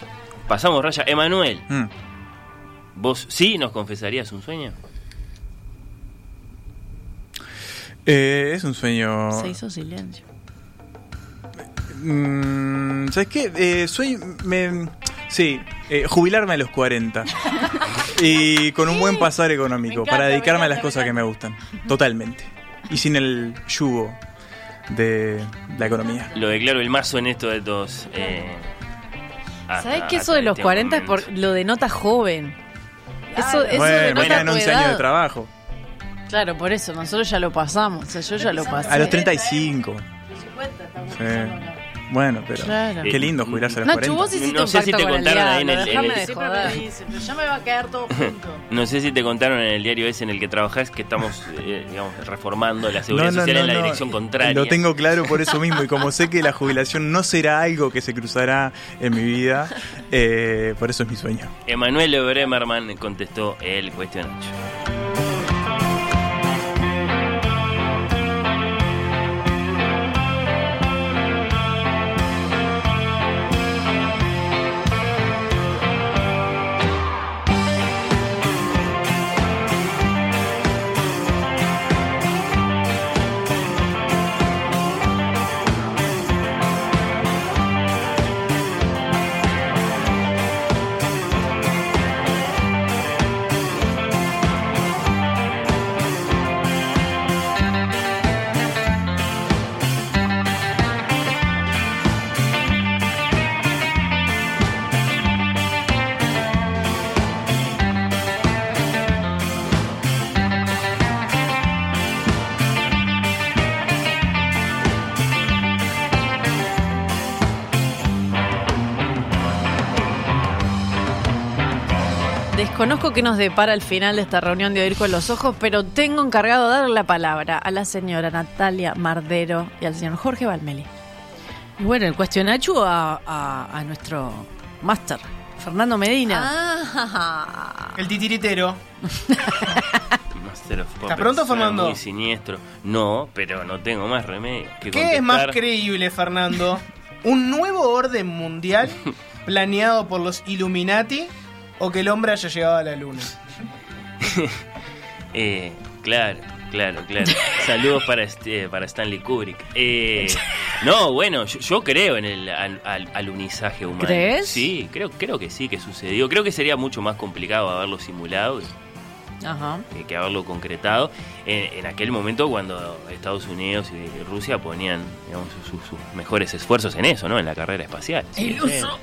pasamos raya. Emanuel, Mm. ¿vos sí nos confesarías un sueño? Eh, es un sueño. Se hizo silencio. Mm, ¿Sabes qué? Eh, soy. Me, sí, eh, jubilarme a los 40. y con un buen pasar económico. encanta, para me dedicarme a encanta, las me cosas que me gustan. Totalmente. Y sin el yugo de la economía. Lo declaro el más honesto de todos. Eh, ¿Sabes que eso de los este 40 es momento. por lo denota joven? Eso, eso bueno, denota tu 11 años edad. de trabajo. Claro, por eso, nosotros ya lo pasamos. O sea, yo ya lo pasé. A los 35. Sí. Bueno, pero Claro. qué lindo jubilarse a los Nacho, 40. vos hiciste No un sé si te contaron ahí en el- en déjame el- de Siempre joder. me dicen, pero ya me va a quedar todo junto. No sé si te contaron en el diario ese en el que trabajás que estamos, eh, digamos, reformando la seguridad No, no, social no, en la no. dirección contraria. Lo tengo claro por eso mismo y como sé que la jubilación no será algo que se cruzará en mi vida, eh, por eso es mi sueño. Emanuel Bremerman contestó el cuestionario. Desconozco qué nos depara al final de esta reunión de Oír con los Ojos, pero tengo encargado de dar la palabra a la señora Natalia Mardero y al señor Jorge Valmeli. Y bueno, el cuestionacho a, a- a nuestro máster, Fernando Medina. Ah, El titiritero. Master of Puppets pronto, Fernando? Muy siniestro. No, pero no tengo más remedio que ¿Qué es más creíble, Fernando? ¿Un nuevo orden mundial planeado por los Illuminati o que el hombre haya llegado a la luna? Eh, claro, claro, claro. Saludos para, este, para Stanley Kubrick. Eh, no, bueno, yo, yo creo en el al, al- alunizaje humano. ¿Crees? Sí, creo, creo que sí, que sucedió. Creo que sería mucho más complicado haberlo simulado Ajá. eh, que haberlo concretado en, en aquel momento cuando Estados Unidos y Rusia ponían digamos, sus, sus mejores esfuerzos en eso, ¿no? En la carrera espacial. Sí, Iluso.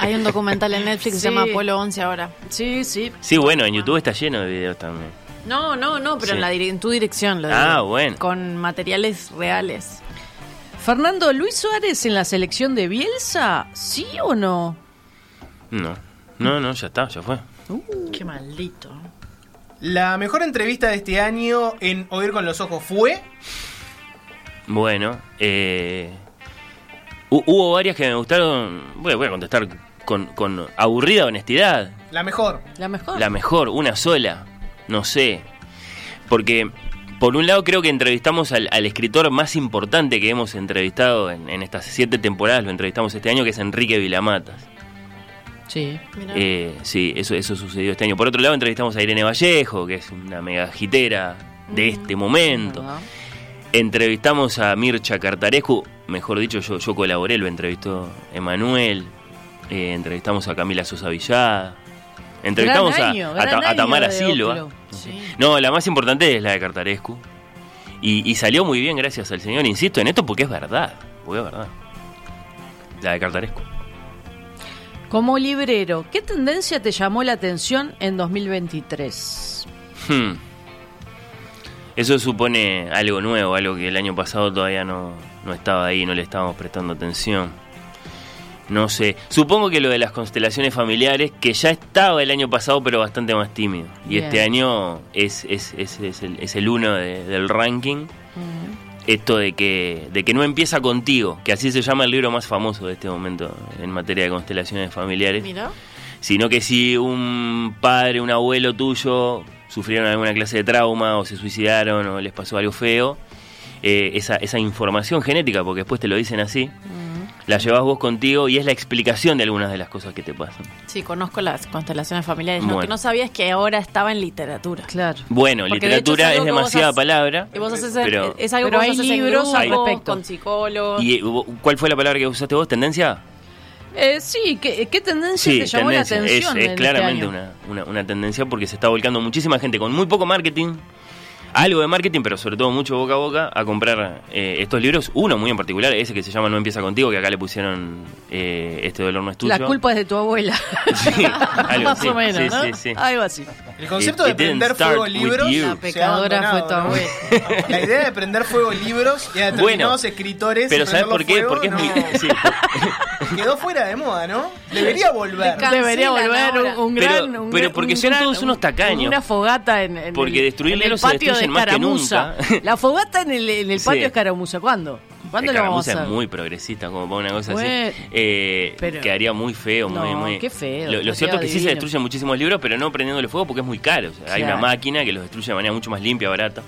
Hay un documental en Netflix que se llama Apolo 11 ahora. Sí, sí. Sí, bueno, en YouTube está lleno de videos también. No, no, no, pero Sí. en, la en tu dirección lo Ah, digo. bueno. Con materiales reales. Fernando, ¿Luis Suárez en la selección de Bielsa? ¿Sí o no? No, no, no, ya está, ya fue. Qué maldito. La mejor entrevista de este año en Oír con los Ojos fue. Bueno, eh, hu- hubo varias que me gustaron. Voy, a- voy a contestar con, con aburrida honestidad. La mejor. La mejor. La mejor, una sola. No sé. Porque, por un lado, creo que entrevistamos al, al escritor más importante que hemos entrevistado en, en estas siete temporadas. Lo entrevistamos este año, que es Enrique Vilamatas. Sí. Eh, sí, eso, eso sucedió este año. Por otro lado, entrevistamos a Irene Vallejo, que es una mega hitera de este momento. Entrevistamos a Mircha Cartarescu, mejor dicho, yo, yo colaboré, lo entrevistó Emanuel. Eh, entrevistamos a Camila Sosa Villada. Entrevistamos a- a, Tamara Silva. Sí. No, la más importante es la de Cartarescu. Y, y salió muy bien, gracias al señor. Insisto en esto porque es verdad. Porque es verdad. La de Cartarescu. Como librero, ¿qué tendencia te llamó la atención en 2023? Hmm. Eso supone algo nuevo, algo que el año pasado todavía no, no estaba ahí, no le estábamos prestando atención. No sé, supongo que lo de las constelaciones familiares, que ya estaba el año pasado, pero bastante más tímido. Y Bien. este año es, es, es, es el, es el uno de- del ranking. Esto de que, de que no empieza contigo, que así se llama el libro más famoso de este momento en materia de constelaciones familiares Mira. sino que si un padre, un abuelo tuyo sufrieron alguna clase de trauma o se suicidaron o les pasó algo feo, eh, esa, esa información genética, porque después te lo dicen así, la llevas vos contigo y es la explicación de algunas de las cosas que te pasan. Sí, conozco las constelaciones familiares. Lo que no sabía es que ahora estaba en literatura. Claro. Bueno, Porque de hecho literatura es es, demasiada haces- palabra, Y vos haces pero... es algo pero que vos libros al respecto. con psicólogos. ¿Y cuál fue la palabra que usaste vos? ¿Tendencia? Eh, sí, ¿qué, qué tendencia Sí, te llamó tendencia. la Es, atención? es en este claramente año? una, una, una tendencia porque se está volcando muchísima gente con muy poco marketing, algo de marketing, pero sobre todo mucho boca a boca, a comprar eh, estos libros. Uno muy en particular, ese que se llama No empieza contigo, que acá le pusieron eh, Este dolor no es tuyo. La culpa es de tu abuela. Sí, algo Más o menos, sí, ¿no? sí, sí. Algo así. El concepto It- de prender fuego libros. La pecadora fue tu ¿no? La idea de prender fuego libros y a determinados Bueno, escritores. Pero ¿sabes por qué? prenderlos Porque es fuego, muy... Quedó fuera de moda, ¿no? Debería volver. Debería volver un, Pero- gran. un pero porque un son gran- todos unos un- tacaños. Una fogata en, en Porque el, destruir en el libros se patio de escaramuza. La fogata en el, en el Sí. patio de escaramuza. ¿Cuándo? ¿Cuándo lo vamos a Escaramuza hacer? es muy progresista, como para una cosa Bueno, así. Eh, pero- quedaría muy feo, muy, No, muy. qué feo, Lo, cierto es que sí se destruyen muchísimos libros, pero no prendiéndole fuego porque es muy caro. O sea, Hay una máquina que los destruye de manera mucho más limpia, barata.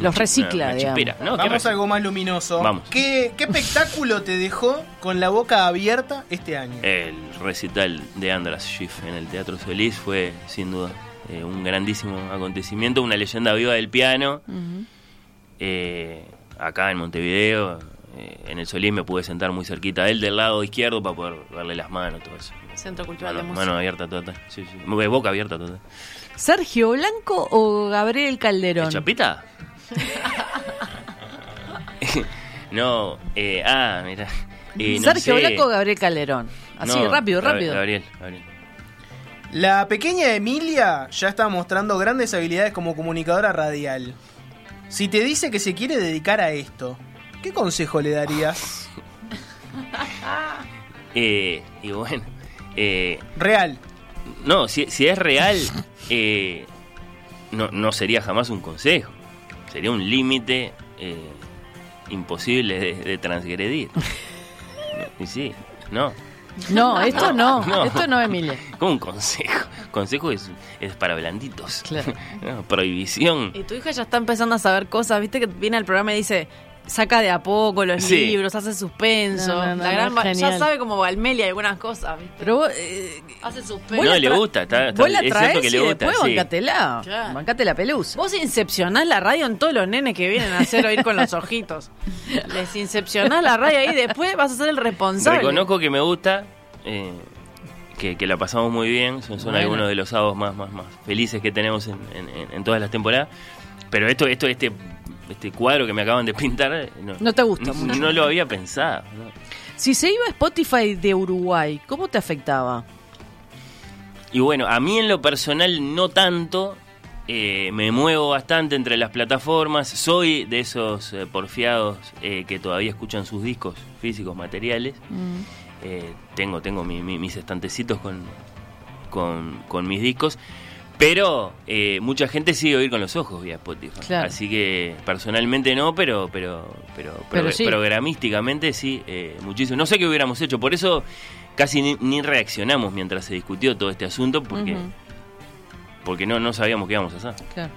Los recicla, Una- una digamos. chipera. No, ¿qué Vamos a algo más luminoso. Vamos. ¿Qué, ¿Qué espectáculo te dejó con la boca abierta este año? El recital de Andras Schiff en el Teatro Solís fue, sin duda, eh, un grandísimo acontecimiento, una leyenda viva del piano. Eh, acá en Montevideo, eh, en el Solís me pude sentar muy cerquita de él, del lado izquierdo, para poder darle las manos, todo eso. Centro Cultural Mano, de Música. mano abierta total. Sí, sí. Boca abierta total. ¿Sergio Blanco o Gabriel Calderón? ¿El Chapita? no, eh, ah, mira. Eh, no Sergio sé. Blanco o Gabriel Calderón. Así, No, rápido, rápido. Gabriel, Gabriel. La pequeña Emilia ya está mostrando grandes habilidades como comunicadora radial. Si te dice que se quiere dedicar a esto, ¿qué consejo le darías? Eh, y bueno, eh, Real. No, si, si es real, eh, no, no sería jamás un consejo. Sería un límite eh, imposible de, de transgredir. Y sí, no. No, esto no, No. esto no, Emilia. Como un consejo. Consejo es, es para blanditos. Claro. No, prohibición. Y tu hija ya está empezando a saber cosas, viste que viene al programa y dice, saca de a poco los Sí. libros, hace suspenso. No, no, no, la gran no, ma- ya sabe como Valmelia algunas cosas, ¿viste? Pero vos, eh, hace suspenso. No, le gusta, está, está- vos la traes que y le gusta. después sí. bancatela. Claro. Bancate la pelusa. Vos incepcionás la radio en todos los nenes que vienen a hacer oír con los ojitos. Les incepcionás la radio ahí y después vas a ser el responsable. Reconozco que me gusta, eh, que, que la pasamos muy bien, son, son Bueno. algunos de los sábados más, más, más felices que tenemos en, en- en- en todas las temporadas. Pero esto, esto, este, este cuadro que me acaban de pintar, eh, no, No te gusta no, mucho. no lo había pensado. ¿no? Si se iba a Spotify de Uruguay, ¿cómo te afectaba? Y bueno, a mí en lo personal no tanto. eh, me muevo bastante entre las plataformas. Soy de esos eh, porfiados eh, que todavía escuchan sus discos físicos, materiales. Eh, tengo tengo mi- mi- mis estantecitos con, con, con mis discos. Pero eh, mucha gente sigue oír con los ojos vía Spotify. Claro. Así que personalmente no, pero pero pero, Pero sí. programísticamente sí, eh, muchísimo. No sé qué hubiéramos hecho, por eso casi ni, ni reaccionamos mientras se discutió todo este asunto, porque, porque no, no sabíamos qué íbamos a hacer. Claro.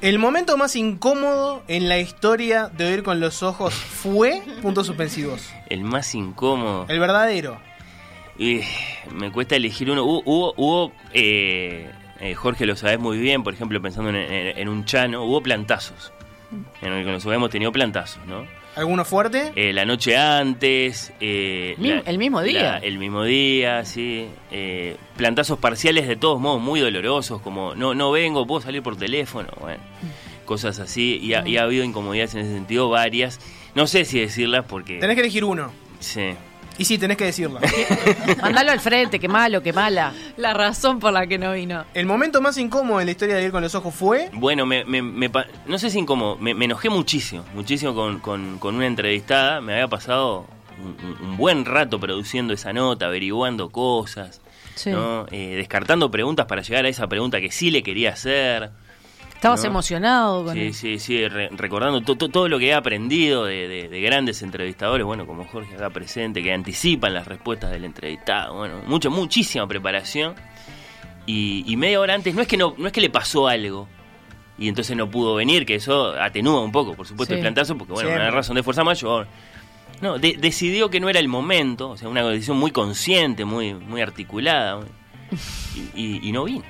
El momento más incómodo en la historia de oír con los ojos fue puntos suspensivos. El más incómodo. El verdadero. Me cuesta elegir uno. Hubo, hubo, hubo, eh, eh, Jorge lo sabes muy bien, por ejemplo, pensando en, en- en un chano, hubo plantazos. En el que nos hemos tenido plantazos, ¿no? ¿Alguno fuerte? Eh, la noche antes. eh, Mi- el mismo día. la- el mismo día, sí. Eh, plantazos parciales de todos modos muy dolorosos, como no, no vengo, puedo salir por teléfono. Bueno, cosas así. Y ha, y ha habido incomodidades en ese sentido, varias. No sé si decirlas porque. Tenés que elegir uno. Sí. Y sí, tenés que decirlo. Mándalo al frente, qué malo, qué mala. La razón por la que no vino. El momento más incómodo en la historia de ir con los ojos fue. Bueno, me, me- me pa- no sé si incómodo, me, me enojé muchísimo, muchísimo con, con- con una entrevistada. Me había pasado un, un- un buen rato produciendo esa nota, averiguando cosas, Sí. ¿no? Eh, descartando preguntas para llegar a esa pregunta que sí le quería hacer. Estabas ¿no? emocionado con Sí, él. sí, sí, re- recordando to- to- todo lo que he aprendido de, de- de grandes entrevistadores, bueno, como Jorge acá presente, que anticipan las respuestas del entrevistado, bueno, mucha, muchísima preparación. Y, y media hora antes, no es que no, no es que le pasó algo y entonces no pudo venir, que eso atenúa un poco, por supuesto, Sí. el plantazo, porque bueno, Siempre. una razón de fuerza mayor. No, de- decidió que no era el momento, o sea, una decisión muy consciente, muy, muy articulada, y, y- y no vino.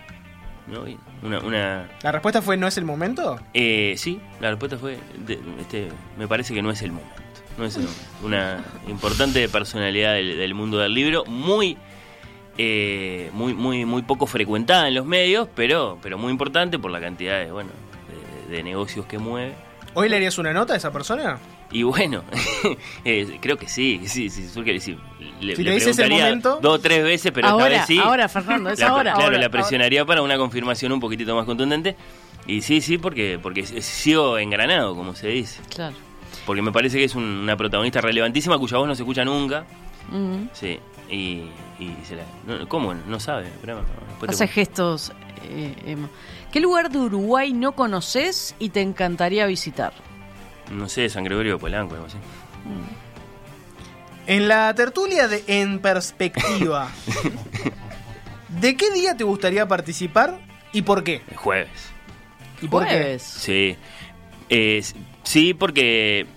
No vino. Una, una, ¿La respuesta fue no es el momento? eh, sí, la respuesta fue, de- este, me parece que no es el momento. No es el momento. Una importante personalidad del, del mundo del libro, muy, eh, muy, muy, muy poco frecuentada en los medios, pero, pero muy importante por la cantidad de, bueno, de, de negocios que mueve. ¿Hoy le harías una nota a esa persona? Y bueno, eh, creo que sí, sí, sí, surge- sí, le, Si le le dices el preguntaría momento. dos o tres veces, pero Ahora, esta vez sí. ahora, Fernando, es La- ahora, Claro, ahora, la ahora. presionaría para una confirmación un poquitito más contundente. Y sí, sí, porque, porque sigo engranado, como se dice. Claro. Porque me parece que es un- una protagonista relevantísima cuya voz no se escucha nunca. Sí, y, y se la, no, ¿Cómo? No sabe. Hace gestos. eh, Emma. ¿Qué lugar de Uruguay no conoces y te encantaría visitar? no sé, San Gregorio de Polanco, algo así. En la tertulia de En Perspectiva, ¿de qué día te gustaría participar y por qué? El jueves. ¿Y por qué? Sí. Eh, sí, porque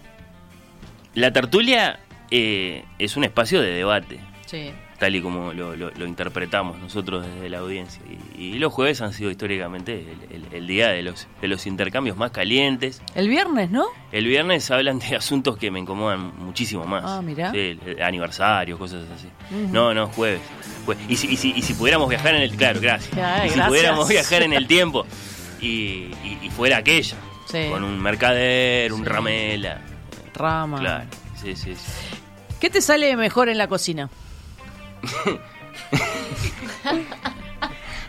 la tertulia eh, es un espacio de debate, Sí. Tal y como lo, lo- lo interpretamos nosotros desde la audiencia. Y, y los jueves han sido históricamente el, el- el día de los, de los intercambios más calientes. El viernes, ¿no? El viernes hablan de asuntos que me incomodan muchísimo más. Ah, mirá. Sí, aniversarios, cosas así. No, no, jueves. Jue- Y, si, y, si, y si pudiéramos viajar en el... Claro, gracias. Ay, y si gracias. pudiéramos viajar en el tiempo y, y- y fuera aquella. Sí. Con un mercader, un ramela. Rama. Claro, sí, sí, sí. ¿Qué te sale mejor en la cocina?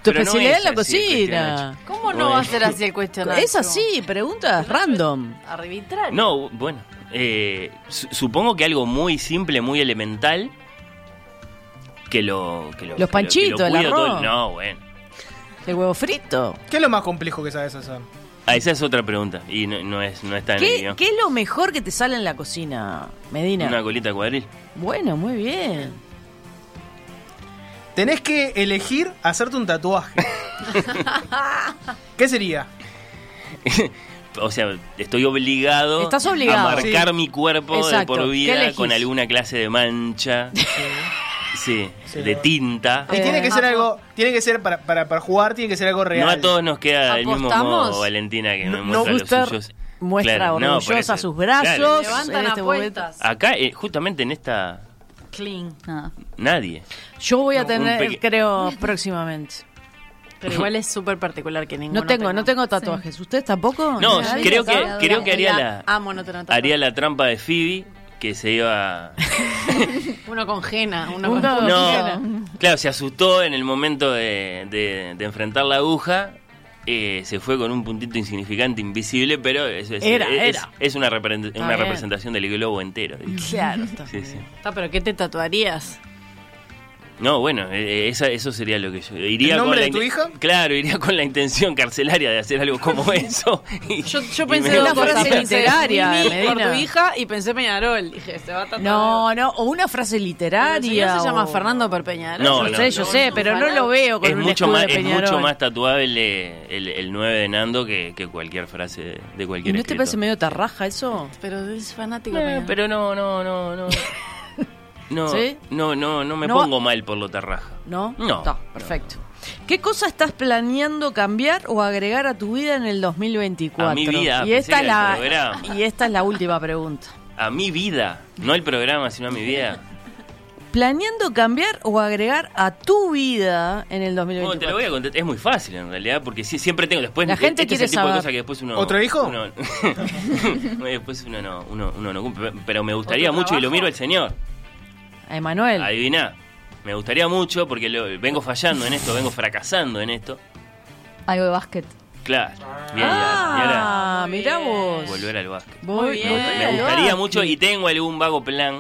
Tu Pero no especialidad es en la así el cocina. ¿Cómo no va a ser así el cuestionario? Es así, preguntas random. Arbitrario. No, bueno, eh, su- supongo que algo muy simple, muy elemental, Que lo. Que lo que lo- panchitos, que lo el cuida todo arroz. No, bueno. El huevo frito. ¿Qué es lo más complejo que sabes hacer? Ah, esa es otra pregunta. Y no, no es, no está en el ¿Qué, guion. qué es lo mejor que te sale en la cocina, Medina? Una colita cuadril. Bueno, muy bien. Tenés que elegir hacerte un tatuaje. ¿Qué sería? O sea, estoy obligado, Estás obligado. a marcar Sí. mi cuerpo de por ¿Qué vida con alguna clase de mancha. Sí, de tinta. Y tiene que ser algo, tiene que ser para, para, para jugar, tiene que ser algo real. No a todos nos queda el mismo ¿Apostamos? modo, Valentina, que No- muestra los suyos. muestra Claro, orgullosa sus brazos. Claro. Levantan este apuestas. Acá, eh, justamente en esta, Clean. nadie. Yo voy a No, tener, creo, próximamente. Pero igual es súper particular que ninguno No tengo, tenga. no tengo tatuajes. ¿Ustedes tampoco? No, ¿Nadie creo que, creo que haría la, Amo no tener tatuajes. haría la trampa de Phoebe, que se iba... Uno con jena, uno Uno con con No, jena. claro, se asustó en el momento de, de- de enfrentar la aguja. Eh, se fue con un puntito insignificante, invisible, pero es, es- Era, es- era. es una, repre- una representación del globo entero. digo. Claro, está Sí, sí. Está, pero ¿qué te tatuarías? No, bueno, eh, esa- eso sería lo que yo iría ¿El nombre con la de tu hija? Claro, iría con la intención carcelaria de hacer algo como eso. Y- Yo, yo y pensé en una frase literaria por tu hija y pensé Peñarol. Dije, se va a tatuar. No, no, o una frase Pero el literaria. señor se llama Fernando Perpeñarol. No, Yo no, sé, yo no, sé, pero no lo veo con es un mucho más de es mucho Peñarol. más tatuable el, el 9 de Nando que, que cualquier frase de, de ¿Y cualquier no te parece medio tarraja eso? Pero es fanático Eh, Peñarol. pero no, no, no, no. No, ¿Sí? no, no, no me No. pongo mal por lo tarraja. ¿No? No. Está, perfecto. ¿Qué cosa estás planeando cambiar o agregar a tu vida en el 2024? A mi vida, y esta, la, programa. y esta es la última pregunta. A mi vida, no el programa, sino a mi vida. ¿Planeando cambiar o agregar a tu vida en el Bueno, 2024? te lo voy a contar. Es muy fácil en realidad, porque sí, siempre tengo. Después, La gente este quiere es el tipo de saber. cosas que después uno. ¿Otro hijo? uno- después uno no, uno, uno no cumple. Pero me gustaría ¿Otro mucho, y lo miro al señor. A Emanuel. Adivina. Me gustaría mucho, porque lo- vengo fallando en esto, vengo fracasando en esto. Algo de básquet. Claro. Bien, y ahora Ah, mirá vos. volver al básquet. Muy bien. Me gustaría mucho y tengo algún vago plan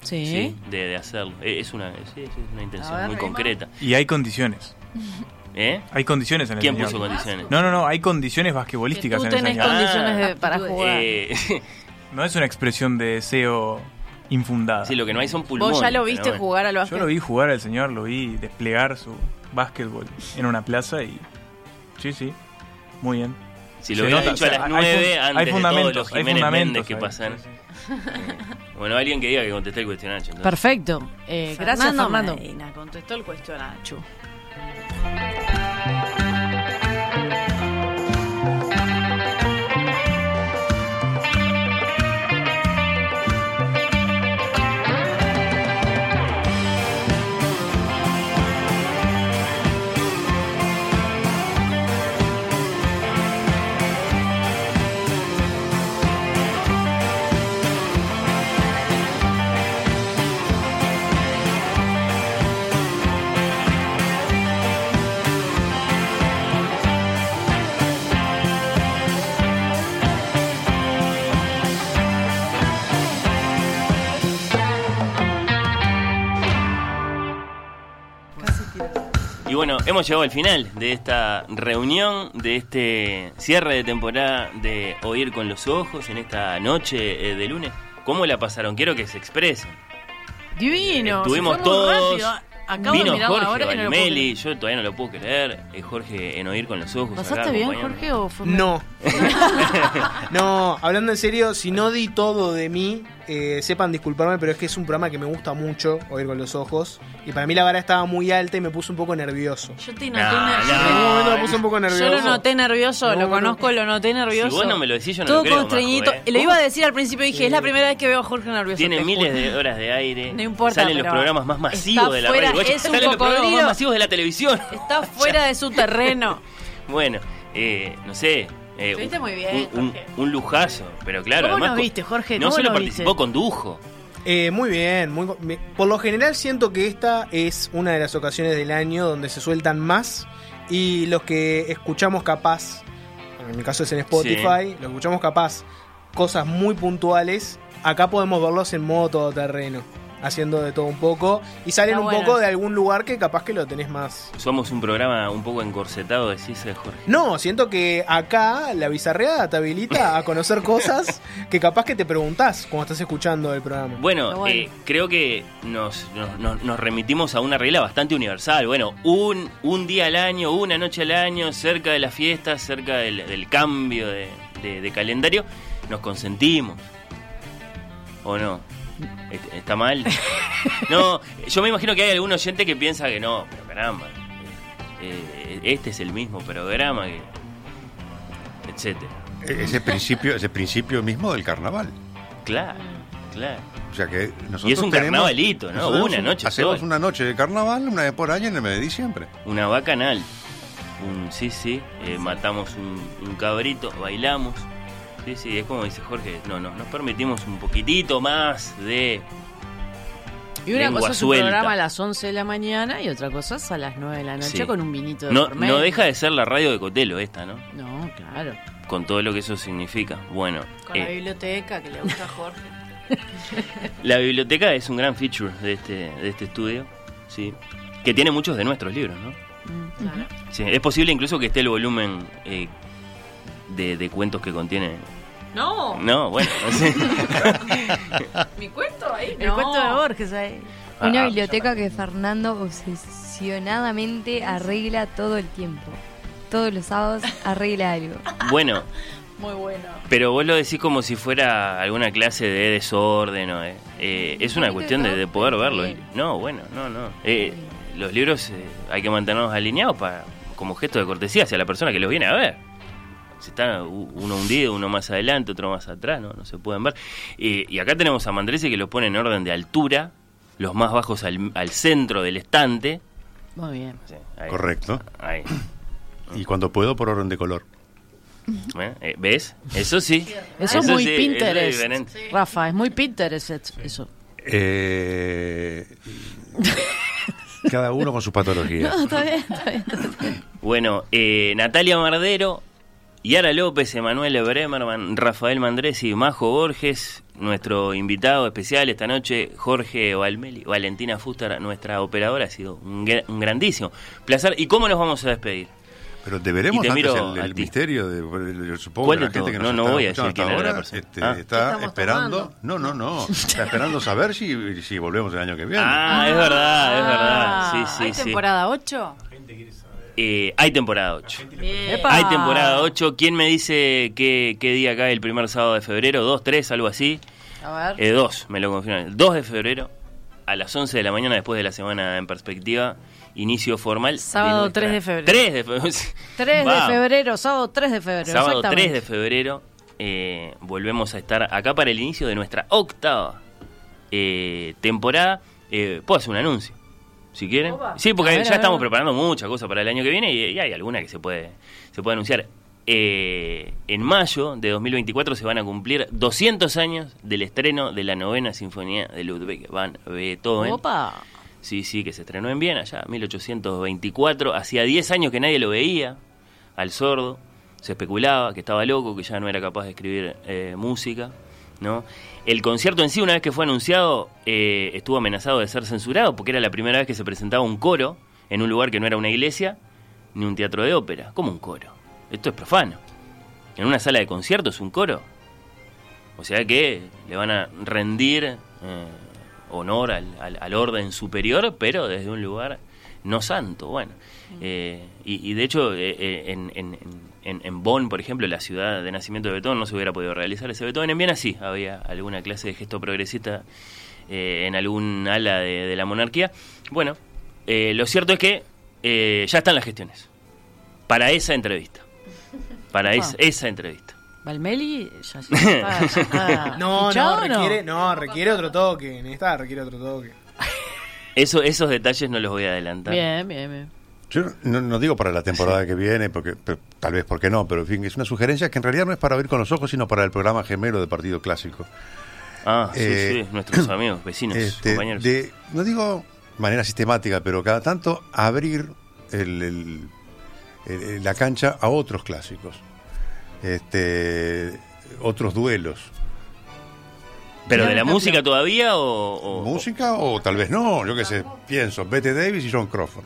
Sí. sí, de, de hacerlo. Eh, Es una, sí, es una intención ver, muy concreta. Y hay condiciones. ¿Eh? Hay condiciones en el ¿Quién puso condiciones? No, no, no, hay condiciones basquetbolísticas Que en tú el tenés señor. condiciones de- Ah, para jugar. Eh, No es una expresión de deseo infundada. sí, lo que no hay son pulmones. ¿Vos ya lo viste bueno. jugar al Yo básquet? lo vi jugar al señor, lo vi desplegar su básquetbol en una plaza y. Sí, sí. Muy bien. Si lo hubiera dicho o a las hay 9 fun- antes hay de todos fundamentos, los hay Jiménez fundamentos Méndez que pasan. sí, Bueno, alguien que diga que contesté el cuestionario. entonces. Perfecto. Eh, gracias, Fernando. Medina contestó el cuestionario. Y bueno, hemos llegado al final de esta reunión, de este cierre de temporada de Oír con los Ojos en esta noche eh, de lunes. ¿Cómo la pasaron? Quiero que se expresen. Divino. Estuvimos muy todos. Acabo Vino de Jorge la hora y no yo todavía no lo puedo creer. eh, Jorge en Oír con los Ojos. acá ¿Pasaste bien. Jorge, o fue No. no, hablando en serio, si no di todo de mí, eh, sepan disculparme, pero es que es un programa que me gusta mucho oír con los ojos. Y para mí la vara estaba muy alta y me puse un poco nervioso. Yo te noté No, nervioso. no. En un momento me puse un poco nervioso. Yo lo noté nervioso, No, lo no. conozco, lo noté nervioso. Si vos no me lo decís, yo no Todo lo creo, constreñito. Majo, ¿eh? Lo iba a decir al principio, dije, es la primera vez que veo a Jorge nervioso. Tiene te miles juro. de horas de aire. No importa, Salen los pero programas más masivos está de la fuera, radio. Es un Salen los programas más masivos de la televisión. Está fuera de su terreno. Bueno, eh, no sé. Eh, Estuviste un- muy bien, Un, un- Jorge. un lujazo, pero claro. ¿Cómo además nos co- viste, Jorge? No ¿Cómo solo nos participó, viste? condujo. Eh, muy bien, muy, por lo general siento que esta es una de las ocasiones del año donde se sueltan más y los que escuchamos capaz, en mi caso es en Spotify, los escuchamos capaz cosas muy puntuales, acá podemos verlos en modo todoterreno. Haciendo de todo un poco y salen Está un bueno poco de algún lugar que capaz que lo tenés más. Somos un programa un poco encorsetado, decís, eh, Jorge. No, siento que acá la bizarreada te habilita a conocer cosas que capaz que te preguntás cuando estás escuchando el programa. Bueno, eh, creo que nos, nos- nos- nos remitimos a una regla bastante universal. Bueno, un, un día al año, una noche al año, cerca de las fiestas, cerca del, del cambio de, de- de calendario, nos consentimos. ¿O no? ¿Est- ¿Está mal? No, yo me imagino que hay algún oyente que piensa que no, pero caramba, eh, este es el mismo programa que... etcétera. Ese principio, ese principio mismo del carnaval. Claro, claro. O sea que nosotros Y es un tenemos- carnavalito, ¿no? Una noche Hacemos una noche de carnaval, una vez por año en el mes de diciembre. Una bacanal. Un, sí, sí. eh, matamos un, un cabrito, bailamos. Sí, sí, es como dice Jorge. No, no, nos permitimos un poquitito más de. Y una lengua cosa es un suelta. programa a las 11 de la mañana y otra cosa es a las 9 de la noche Sí. con un vinito de No, por medio. no deja de ser la radio de Cotelo esta, ¿no? No, claro. Con todo lo que eso significa. Bueno, Con la eh, biblioteca que le gusta a Jorge. la biblioteca es un gran feature de este, de este estudio, sí. Que tiene muchos de nuestros libros, ¿no? Claro. Sí, es posible incluso que esté el volumen eh, de, de cuentos que contiene. No. No, bueno. sí. Mi cuento ahí. El cuento de Borges ahí. Una Ah, biblioteca que Fernando obsesionadamente arregla todo el tiempo. Todos los sábados arregla algo. Bueno, Muy bueno. pero vos lo decís como si fuera alguna clase de desorden o de- eh, es una cuestión de, de poder verlo. No, bueno, no, no. Eh, los libros eh, hay que mantenerlos alineados para como gesto de cortesía hacia la persona que los viene a ver. Si está u- uno hundido, uno más adelante, otro más atrás, no, no se pueden ver. Eh, y acá tenemos a Mandresi que los pone en orden de altura, los más bajos al, al centro del estante. Muy bien. Sí, ahí. Correcto. Ahí. Y cuando puedo, por orden de color. ¿Eh? Eh, ¿Ves? Eso sí. Eso, es muy sí, eso es Pinterest. Rafa, es muy Pinterest eso. Eh, cada uno con sus patologías. No, está bien, está bien. está bien. Bueno, eh, Natalia Mardero, Yara López, Emanuel Bremerman, Rafael Mandresi, Majo Borges, nuestro invitado especial esta noche, Jorge Valmeli, Valentina Fuster, nuestra operadora, ha sido un, un grandísimo placer. ¿Y cómo nos vamos a despedir? Pero deberemos Y te antes miro el, el misterio de yo supongo ¿Cuál que la gente que nos No, no voy a decir quién la ahora, persona. este, Ah. ¿Qué está esperando tomando? no no no está esperando saber si, si volvemos el año que viene Ah, es verdad, es verdad. Ah, Sí, sí, ¿Hay sí. temporada 8? Eh, hay temporada 8. Bien. Hay temporada 8. ¿Quién me dice qué, qué día cae el primer sábado de febrero? ¿2, 3, algo así? A ver. Eh, 2, me lo confirman. El 2 de febrero, a las 11 de la mañana, después de la semana en perspectiva, inicio formal. Sábado nuestra- 3 de febrero. 3 de febrero. 3 de febrero, sábado 3 de febrero. Sábado exactamente. 3 de febrero eh, volvemos a estar acá para el inicio de nuestra octava eh, temporada. Eh, Puedo hacer un anuncio, si quieren. Opa. Sí, porque ver, ya estamos preparando muchas cosas para el año que viene y, y hay alguna que se puede, se puede anunciar. Eh, en mayo de 2024 se van a cumplir 200 años del estreno de la novena sinfonía de Ludwig van Beethoven. Opa. Sí, sí, que se estrenó en Viena allá, 1824. Hacía 10 años que nadie lo veía al sordo. Se especulaba que estaba loco, que ya no era capaz de escribir eh, música. ¿No? El concierto en sí, una vez que fue anunciado, eh, estuvo amenazado de ser censurado porque era la primera vez que se presentaba un coro en un lugar que no era una iglesia ni un teatro de ópera. ¿Cómo un coro? Esto es profano. En una sala de conciertos, un coro. O sea que le van a rendir eh, honor al, al- al orden superior, pero desde un lugar no santo. Bueno, eh, y, y de hecho eh, en, en, en, en Bonn, por ejemplo, la ciudad de nacimiento de Beethoven, no se hubiera podido realizar ese Beethoven. En Viena sí, había alguna clase de gesto progresista eh, en algún ala de, de la monarquía. Bueno, eh, lo cierto es que eh, ya están las gestiones para esa entrevista. Para es- esa entrevista. Valmeli ya, ya está, No, no, ¿o requiere, no, requiere otro toque. En esta requiere otro toque. Eso, esos detalles no los voy a adelantar. Bien, bien, bien. Yo no, no digo para la temporada que viene, porque pero tal vez porque no, pero en fin, es una sugerencia que en realidad no es para oír con los ojos, sino para el programa gemelo de Partido Clásico. Ah, sí, Eh, sí, nuestros amigos, vecinos, Este, compañeros. de, no digo de manera sistemática, pero cada tanto abrir el- el- el- la cancha a otros clásicos, este, otros duelos. ¿Pero de la música todavía o...? o- ¿Música o tal vez no? Yo qué sé, pienso, Bette Davis y John Crawford.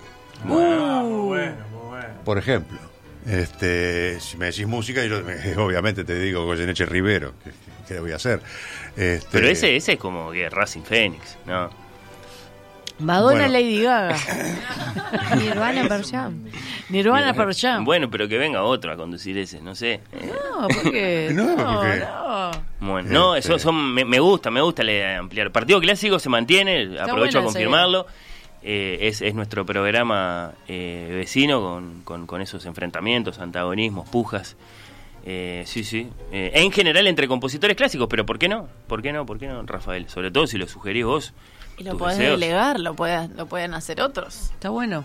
Por ejemplo. Este, si me decís música, yo eh, obviamente te digo Goyeneche Rivero, ¿qué, qué le voy a hacer? Este, Pero ese, ese es como que Racing Phoenix, ¿no? Madonna Bueno. Lady Gaga. Nirvana Jam. Nirvana Jam. Bueno, pero que venga otro a conducir ese, no sé. No, porque. No, porque- no. Bueno, no, Este- eso son, me, me gusta, me gusta la idea de ampliar. Partido Clásico se mantiene, aprovecho a confirmarlo. Eh, es, es nuestro programa eh, vecino con, con- con esos enfrentamientos, antagonismos, pujas. Eh, sí, sí. Eh, en general entre compositores clásicos, pero ¿por qué no? ¿Por qué no? ¿Por qué no, Rafael? Sobre todo si lo sugerís vos. Y lo podés deseos. delegar, lo, podés- lo pueden hacer otros. Está bueno.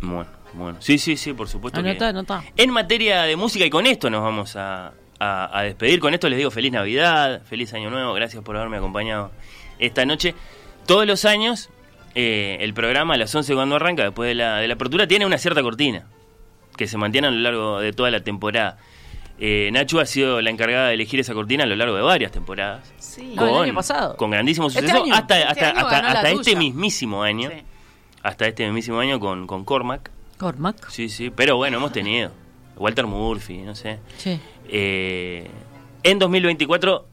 Bueno, bueno. Sí, sí, sí, por supuesto. que- Anotá, anotá. En materia de música, y con esto nos vamos a, a- a despedir. Con esto les digo feliz Navidad, feliz Año Nuevo. Gracias por haberme acompañado esta noche. Todos los años, eh, el programa a las 11 cuando arranca, después de la, de la apertura, tiene una cierta cortina que se mantiene a lo largo de toda la temporada. Eh, Nacho ha sido la encargada de elegir esa cortina a lo largo de varias temporadas. Sí. No, el año pasado. Con grandísimo Este suceso. año. hasta Este hasta, hasta, este mismísimo año. Sí. Hasta este mismísimo año con, con Cormac. Cormac. Sí, sí, pero bueno, hemos tenido. Walter Murphy, no sé. Sí. Eh, en 2024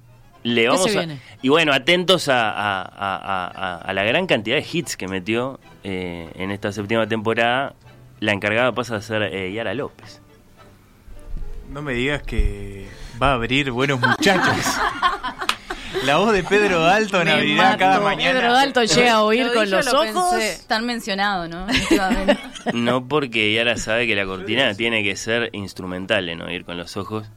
le vamos se a... viene? Y bueno, atentos a, a- a- a- a- a la gran cantidad de hits que metió eh, en esta séptima temporada. La encargada pasa a ser eh, Yara López. No me digas que va a abrir Buenos Muchachos. La voz de Pedro Dalton Me abrirá mato. cada mañana. Pedro Dalton llega a oír Lo con los lo ojos. pensé. Tan mencionado, ¿no? No porque Yara sabe que la cortina tiene que ser instrumental en oír con los ojos.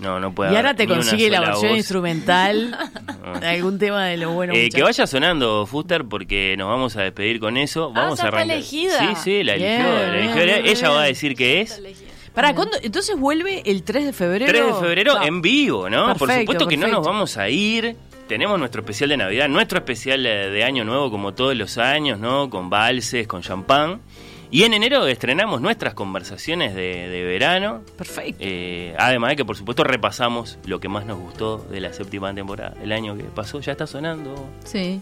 No, no puede Y ahora te consigue la versión voz. instrumental de algún tema de lo bueno. Eh, que vaya sonando, Fuster, porque nos vamos a despedir con eso. Vamos ya a está arrancar. elegida. Sí, sí, la Bien, eligió. la eligió. bien, Ella bien. va a decir que es. Pará, ¿cuándo? Entonces vuelve el 3 de febrero. 3 de febrero Ah. en vivo, ¿no? Por Perfecto, supuesto que no nos vamos a ir. Tenemos nuestro especial de Navidad, nuestro especial eh, de Año Nuevo, como todos los años, ¿no? Con valses, con champán. Y en enero estrenamos nuestras conversaciones de, de verano. Perfecto. Eh, además de que, por supuesto, repasamos lo que más nos gustó de la séptima temporada. El año que pasó ya está sonando. Sí.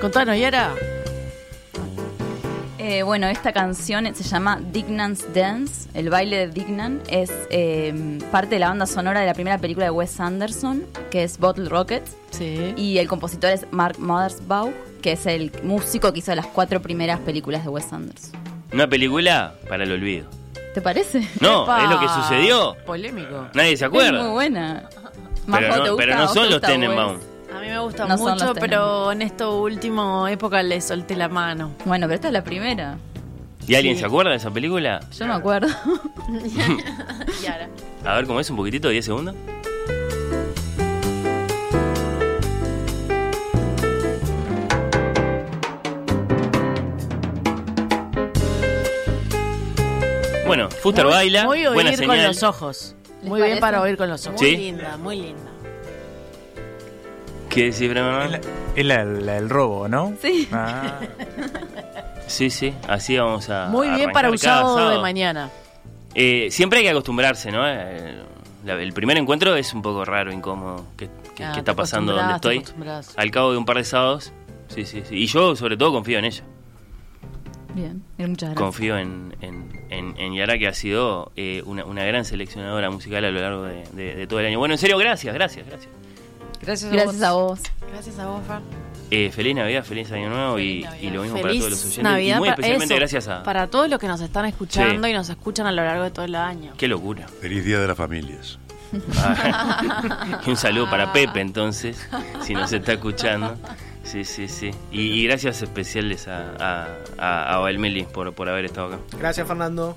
Contanos, Yara. Eh, bueno, esta canción se llama Dignan's Dance, el baile de Dignan. Es eh, parte de la banda sonora de la primera película de Wes Anderson, que es Bottle Rocket. Sí. Y el compositor es Mark Mothersbaugh, que es el músico que hizo las cuatro primeras películas de Wes Anderson. Una película para el olvido. ¿Te parece? No, Epa. es lo que sucedió. Polémico. Nadie se Es muy acuerda. buena. Pero Majo, no, ¿te gusta? pero ¿A no son los Tenenbaum. A mí me gusta No mucho, pero en esta última época le solté la mano. Bueno, pero esta es la primera. ¿Y alguien Sí. se acuerda de esa película? Yo me acuerdo. Yara. A ver cómo es, un poquitito, 10 segundos. Fuster Muy- baila, Muy oír buena con señal. los ojos. ¿Les Muy bien para oír con los ojos. Muy ¿Sí? linda, muy linda. ¿Qué decís, Bremer? Es la, es la- la del robo, ¿no? Sí. Ah, Sí, sí, así vamos a. Muy bien para un sábado de mañana. Eh, siempre hay que acostumbrarse, ¿no? Eh, el primer encuentro es un poco raro, incómodo. ¿Qué, qué- Ah, qué está pasando te estoy? Al cabo de un par de sábados. Sí, sí, sí. Y yo, sobre todo, confío en ella. Bien, bien, muchas gracias. Confío en, en, en, en Yara, que ha sido eh, una, una gran seleccionadora musical a lo largo de, de- de todo el año. Bueno, en serio, gracias, gracias, gracias. Gracias, Gracias a vos. Gracias a vos, Fer. Eh, feliz Navidad, feliz Año Nuevo y, y lo mismo para todos los oyentes. Navidad y muy para- especialmente eso, gracias a... Para todos los que nos están escuchando Sí. y nos escuchan a lo largo de todo el año. Qué locura. Feliz Día de las Familias. Ah, y un saludo para Pepe, entonces, si nos está escuchando. Sí, sí, sí. Y, gracias especiales a, a, a, a por, por haber estado acá. Gracias, Fernando.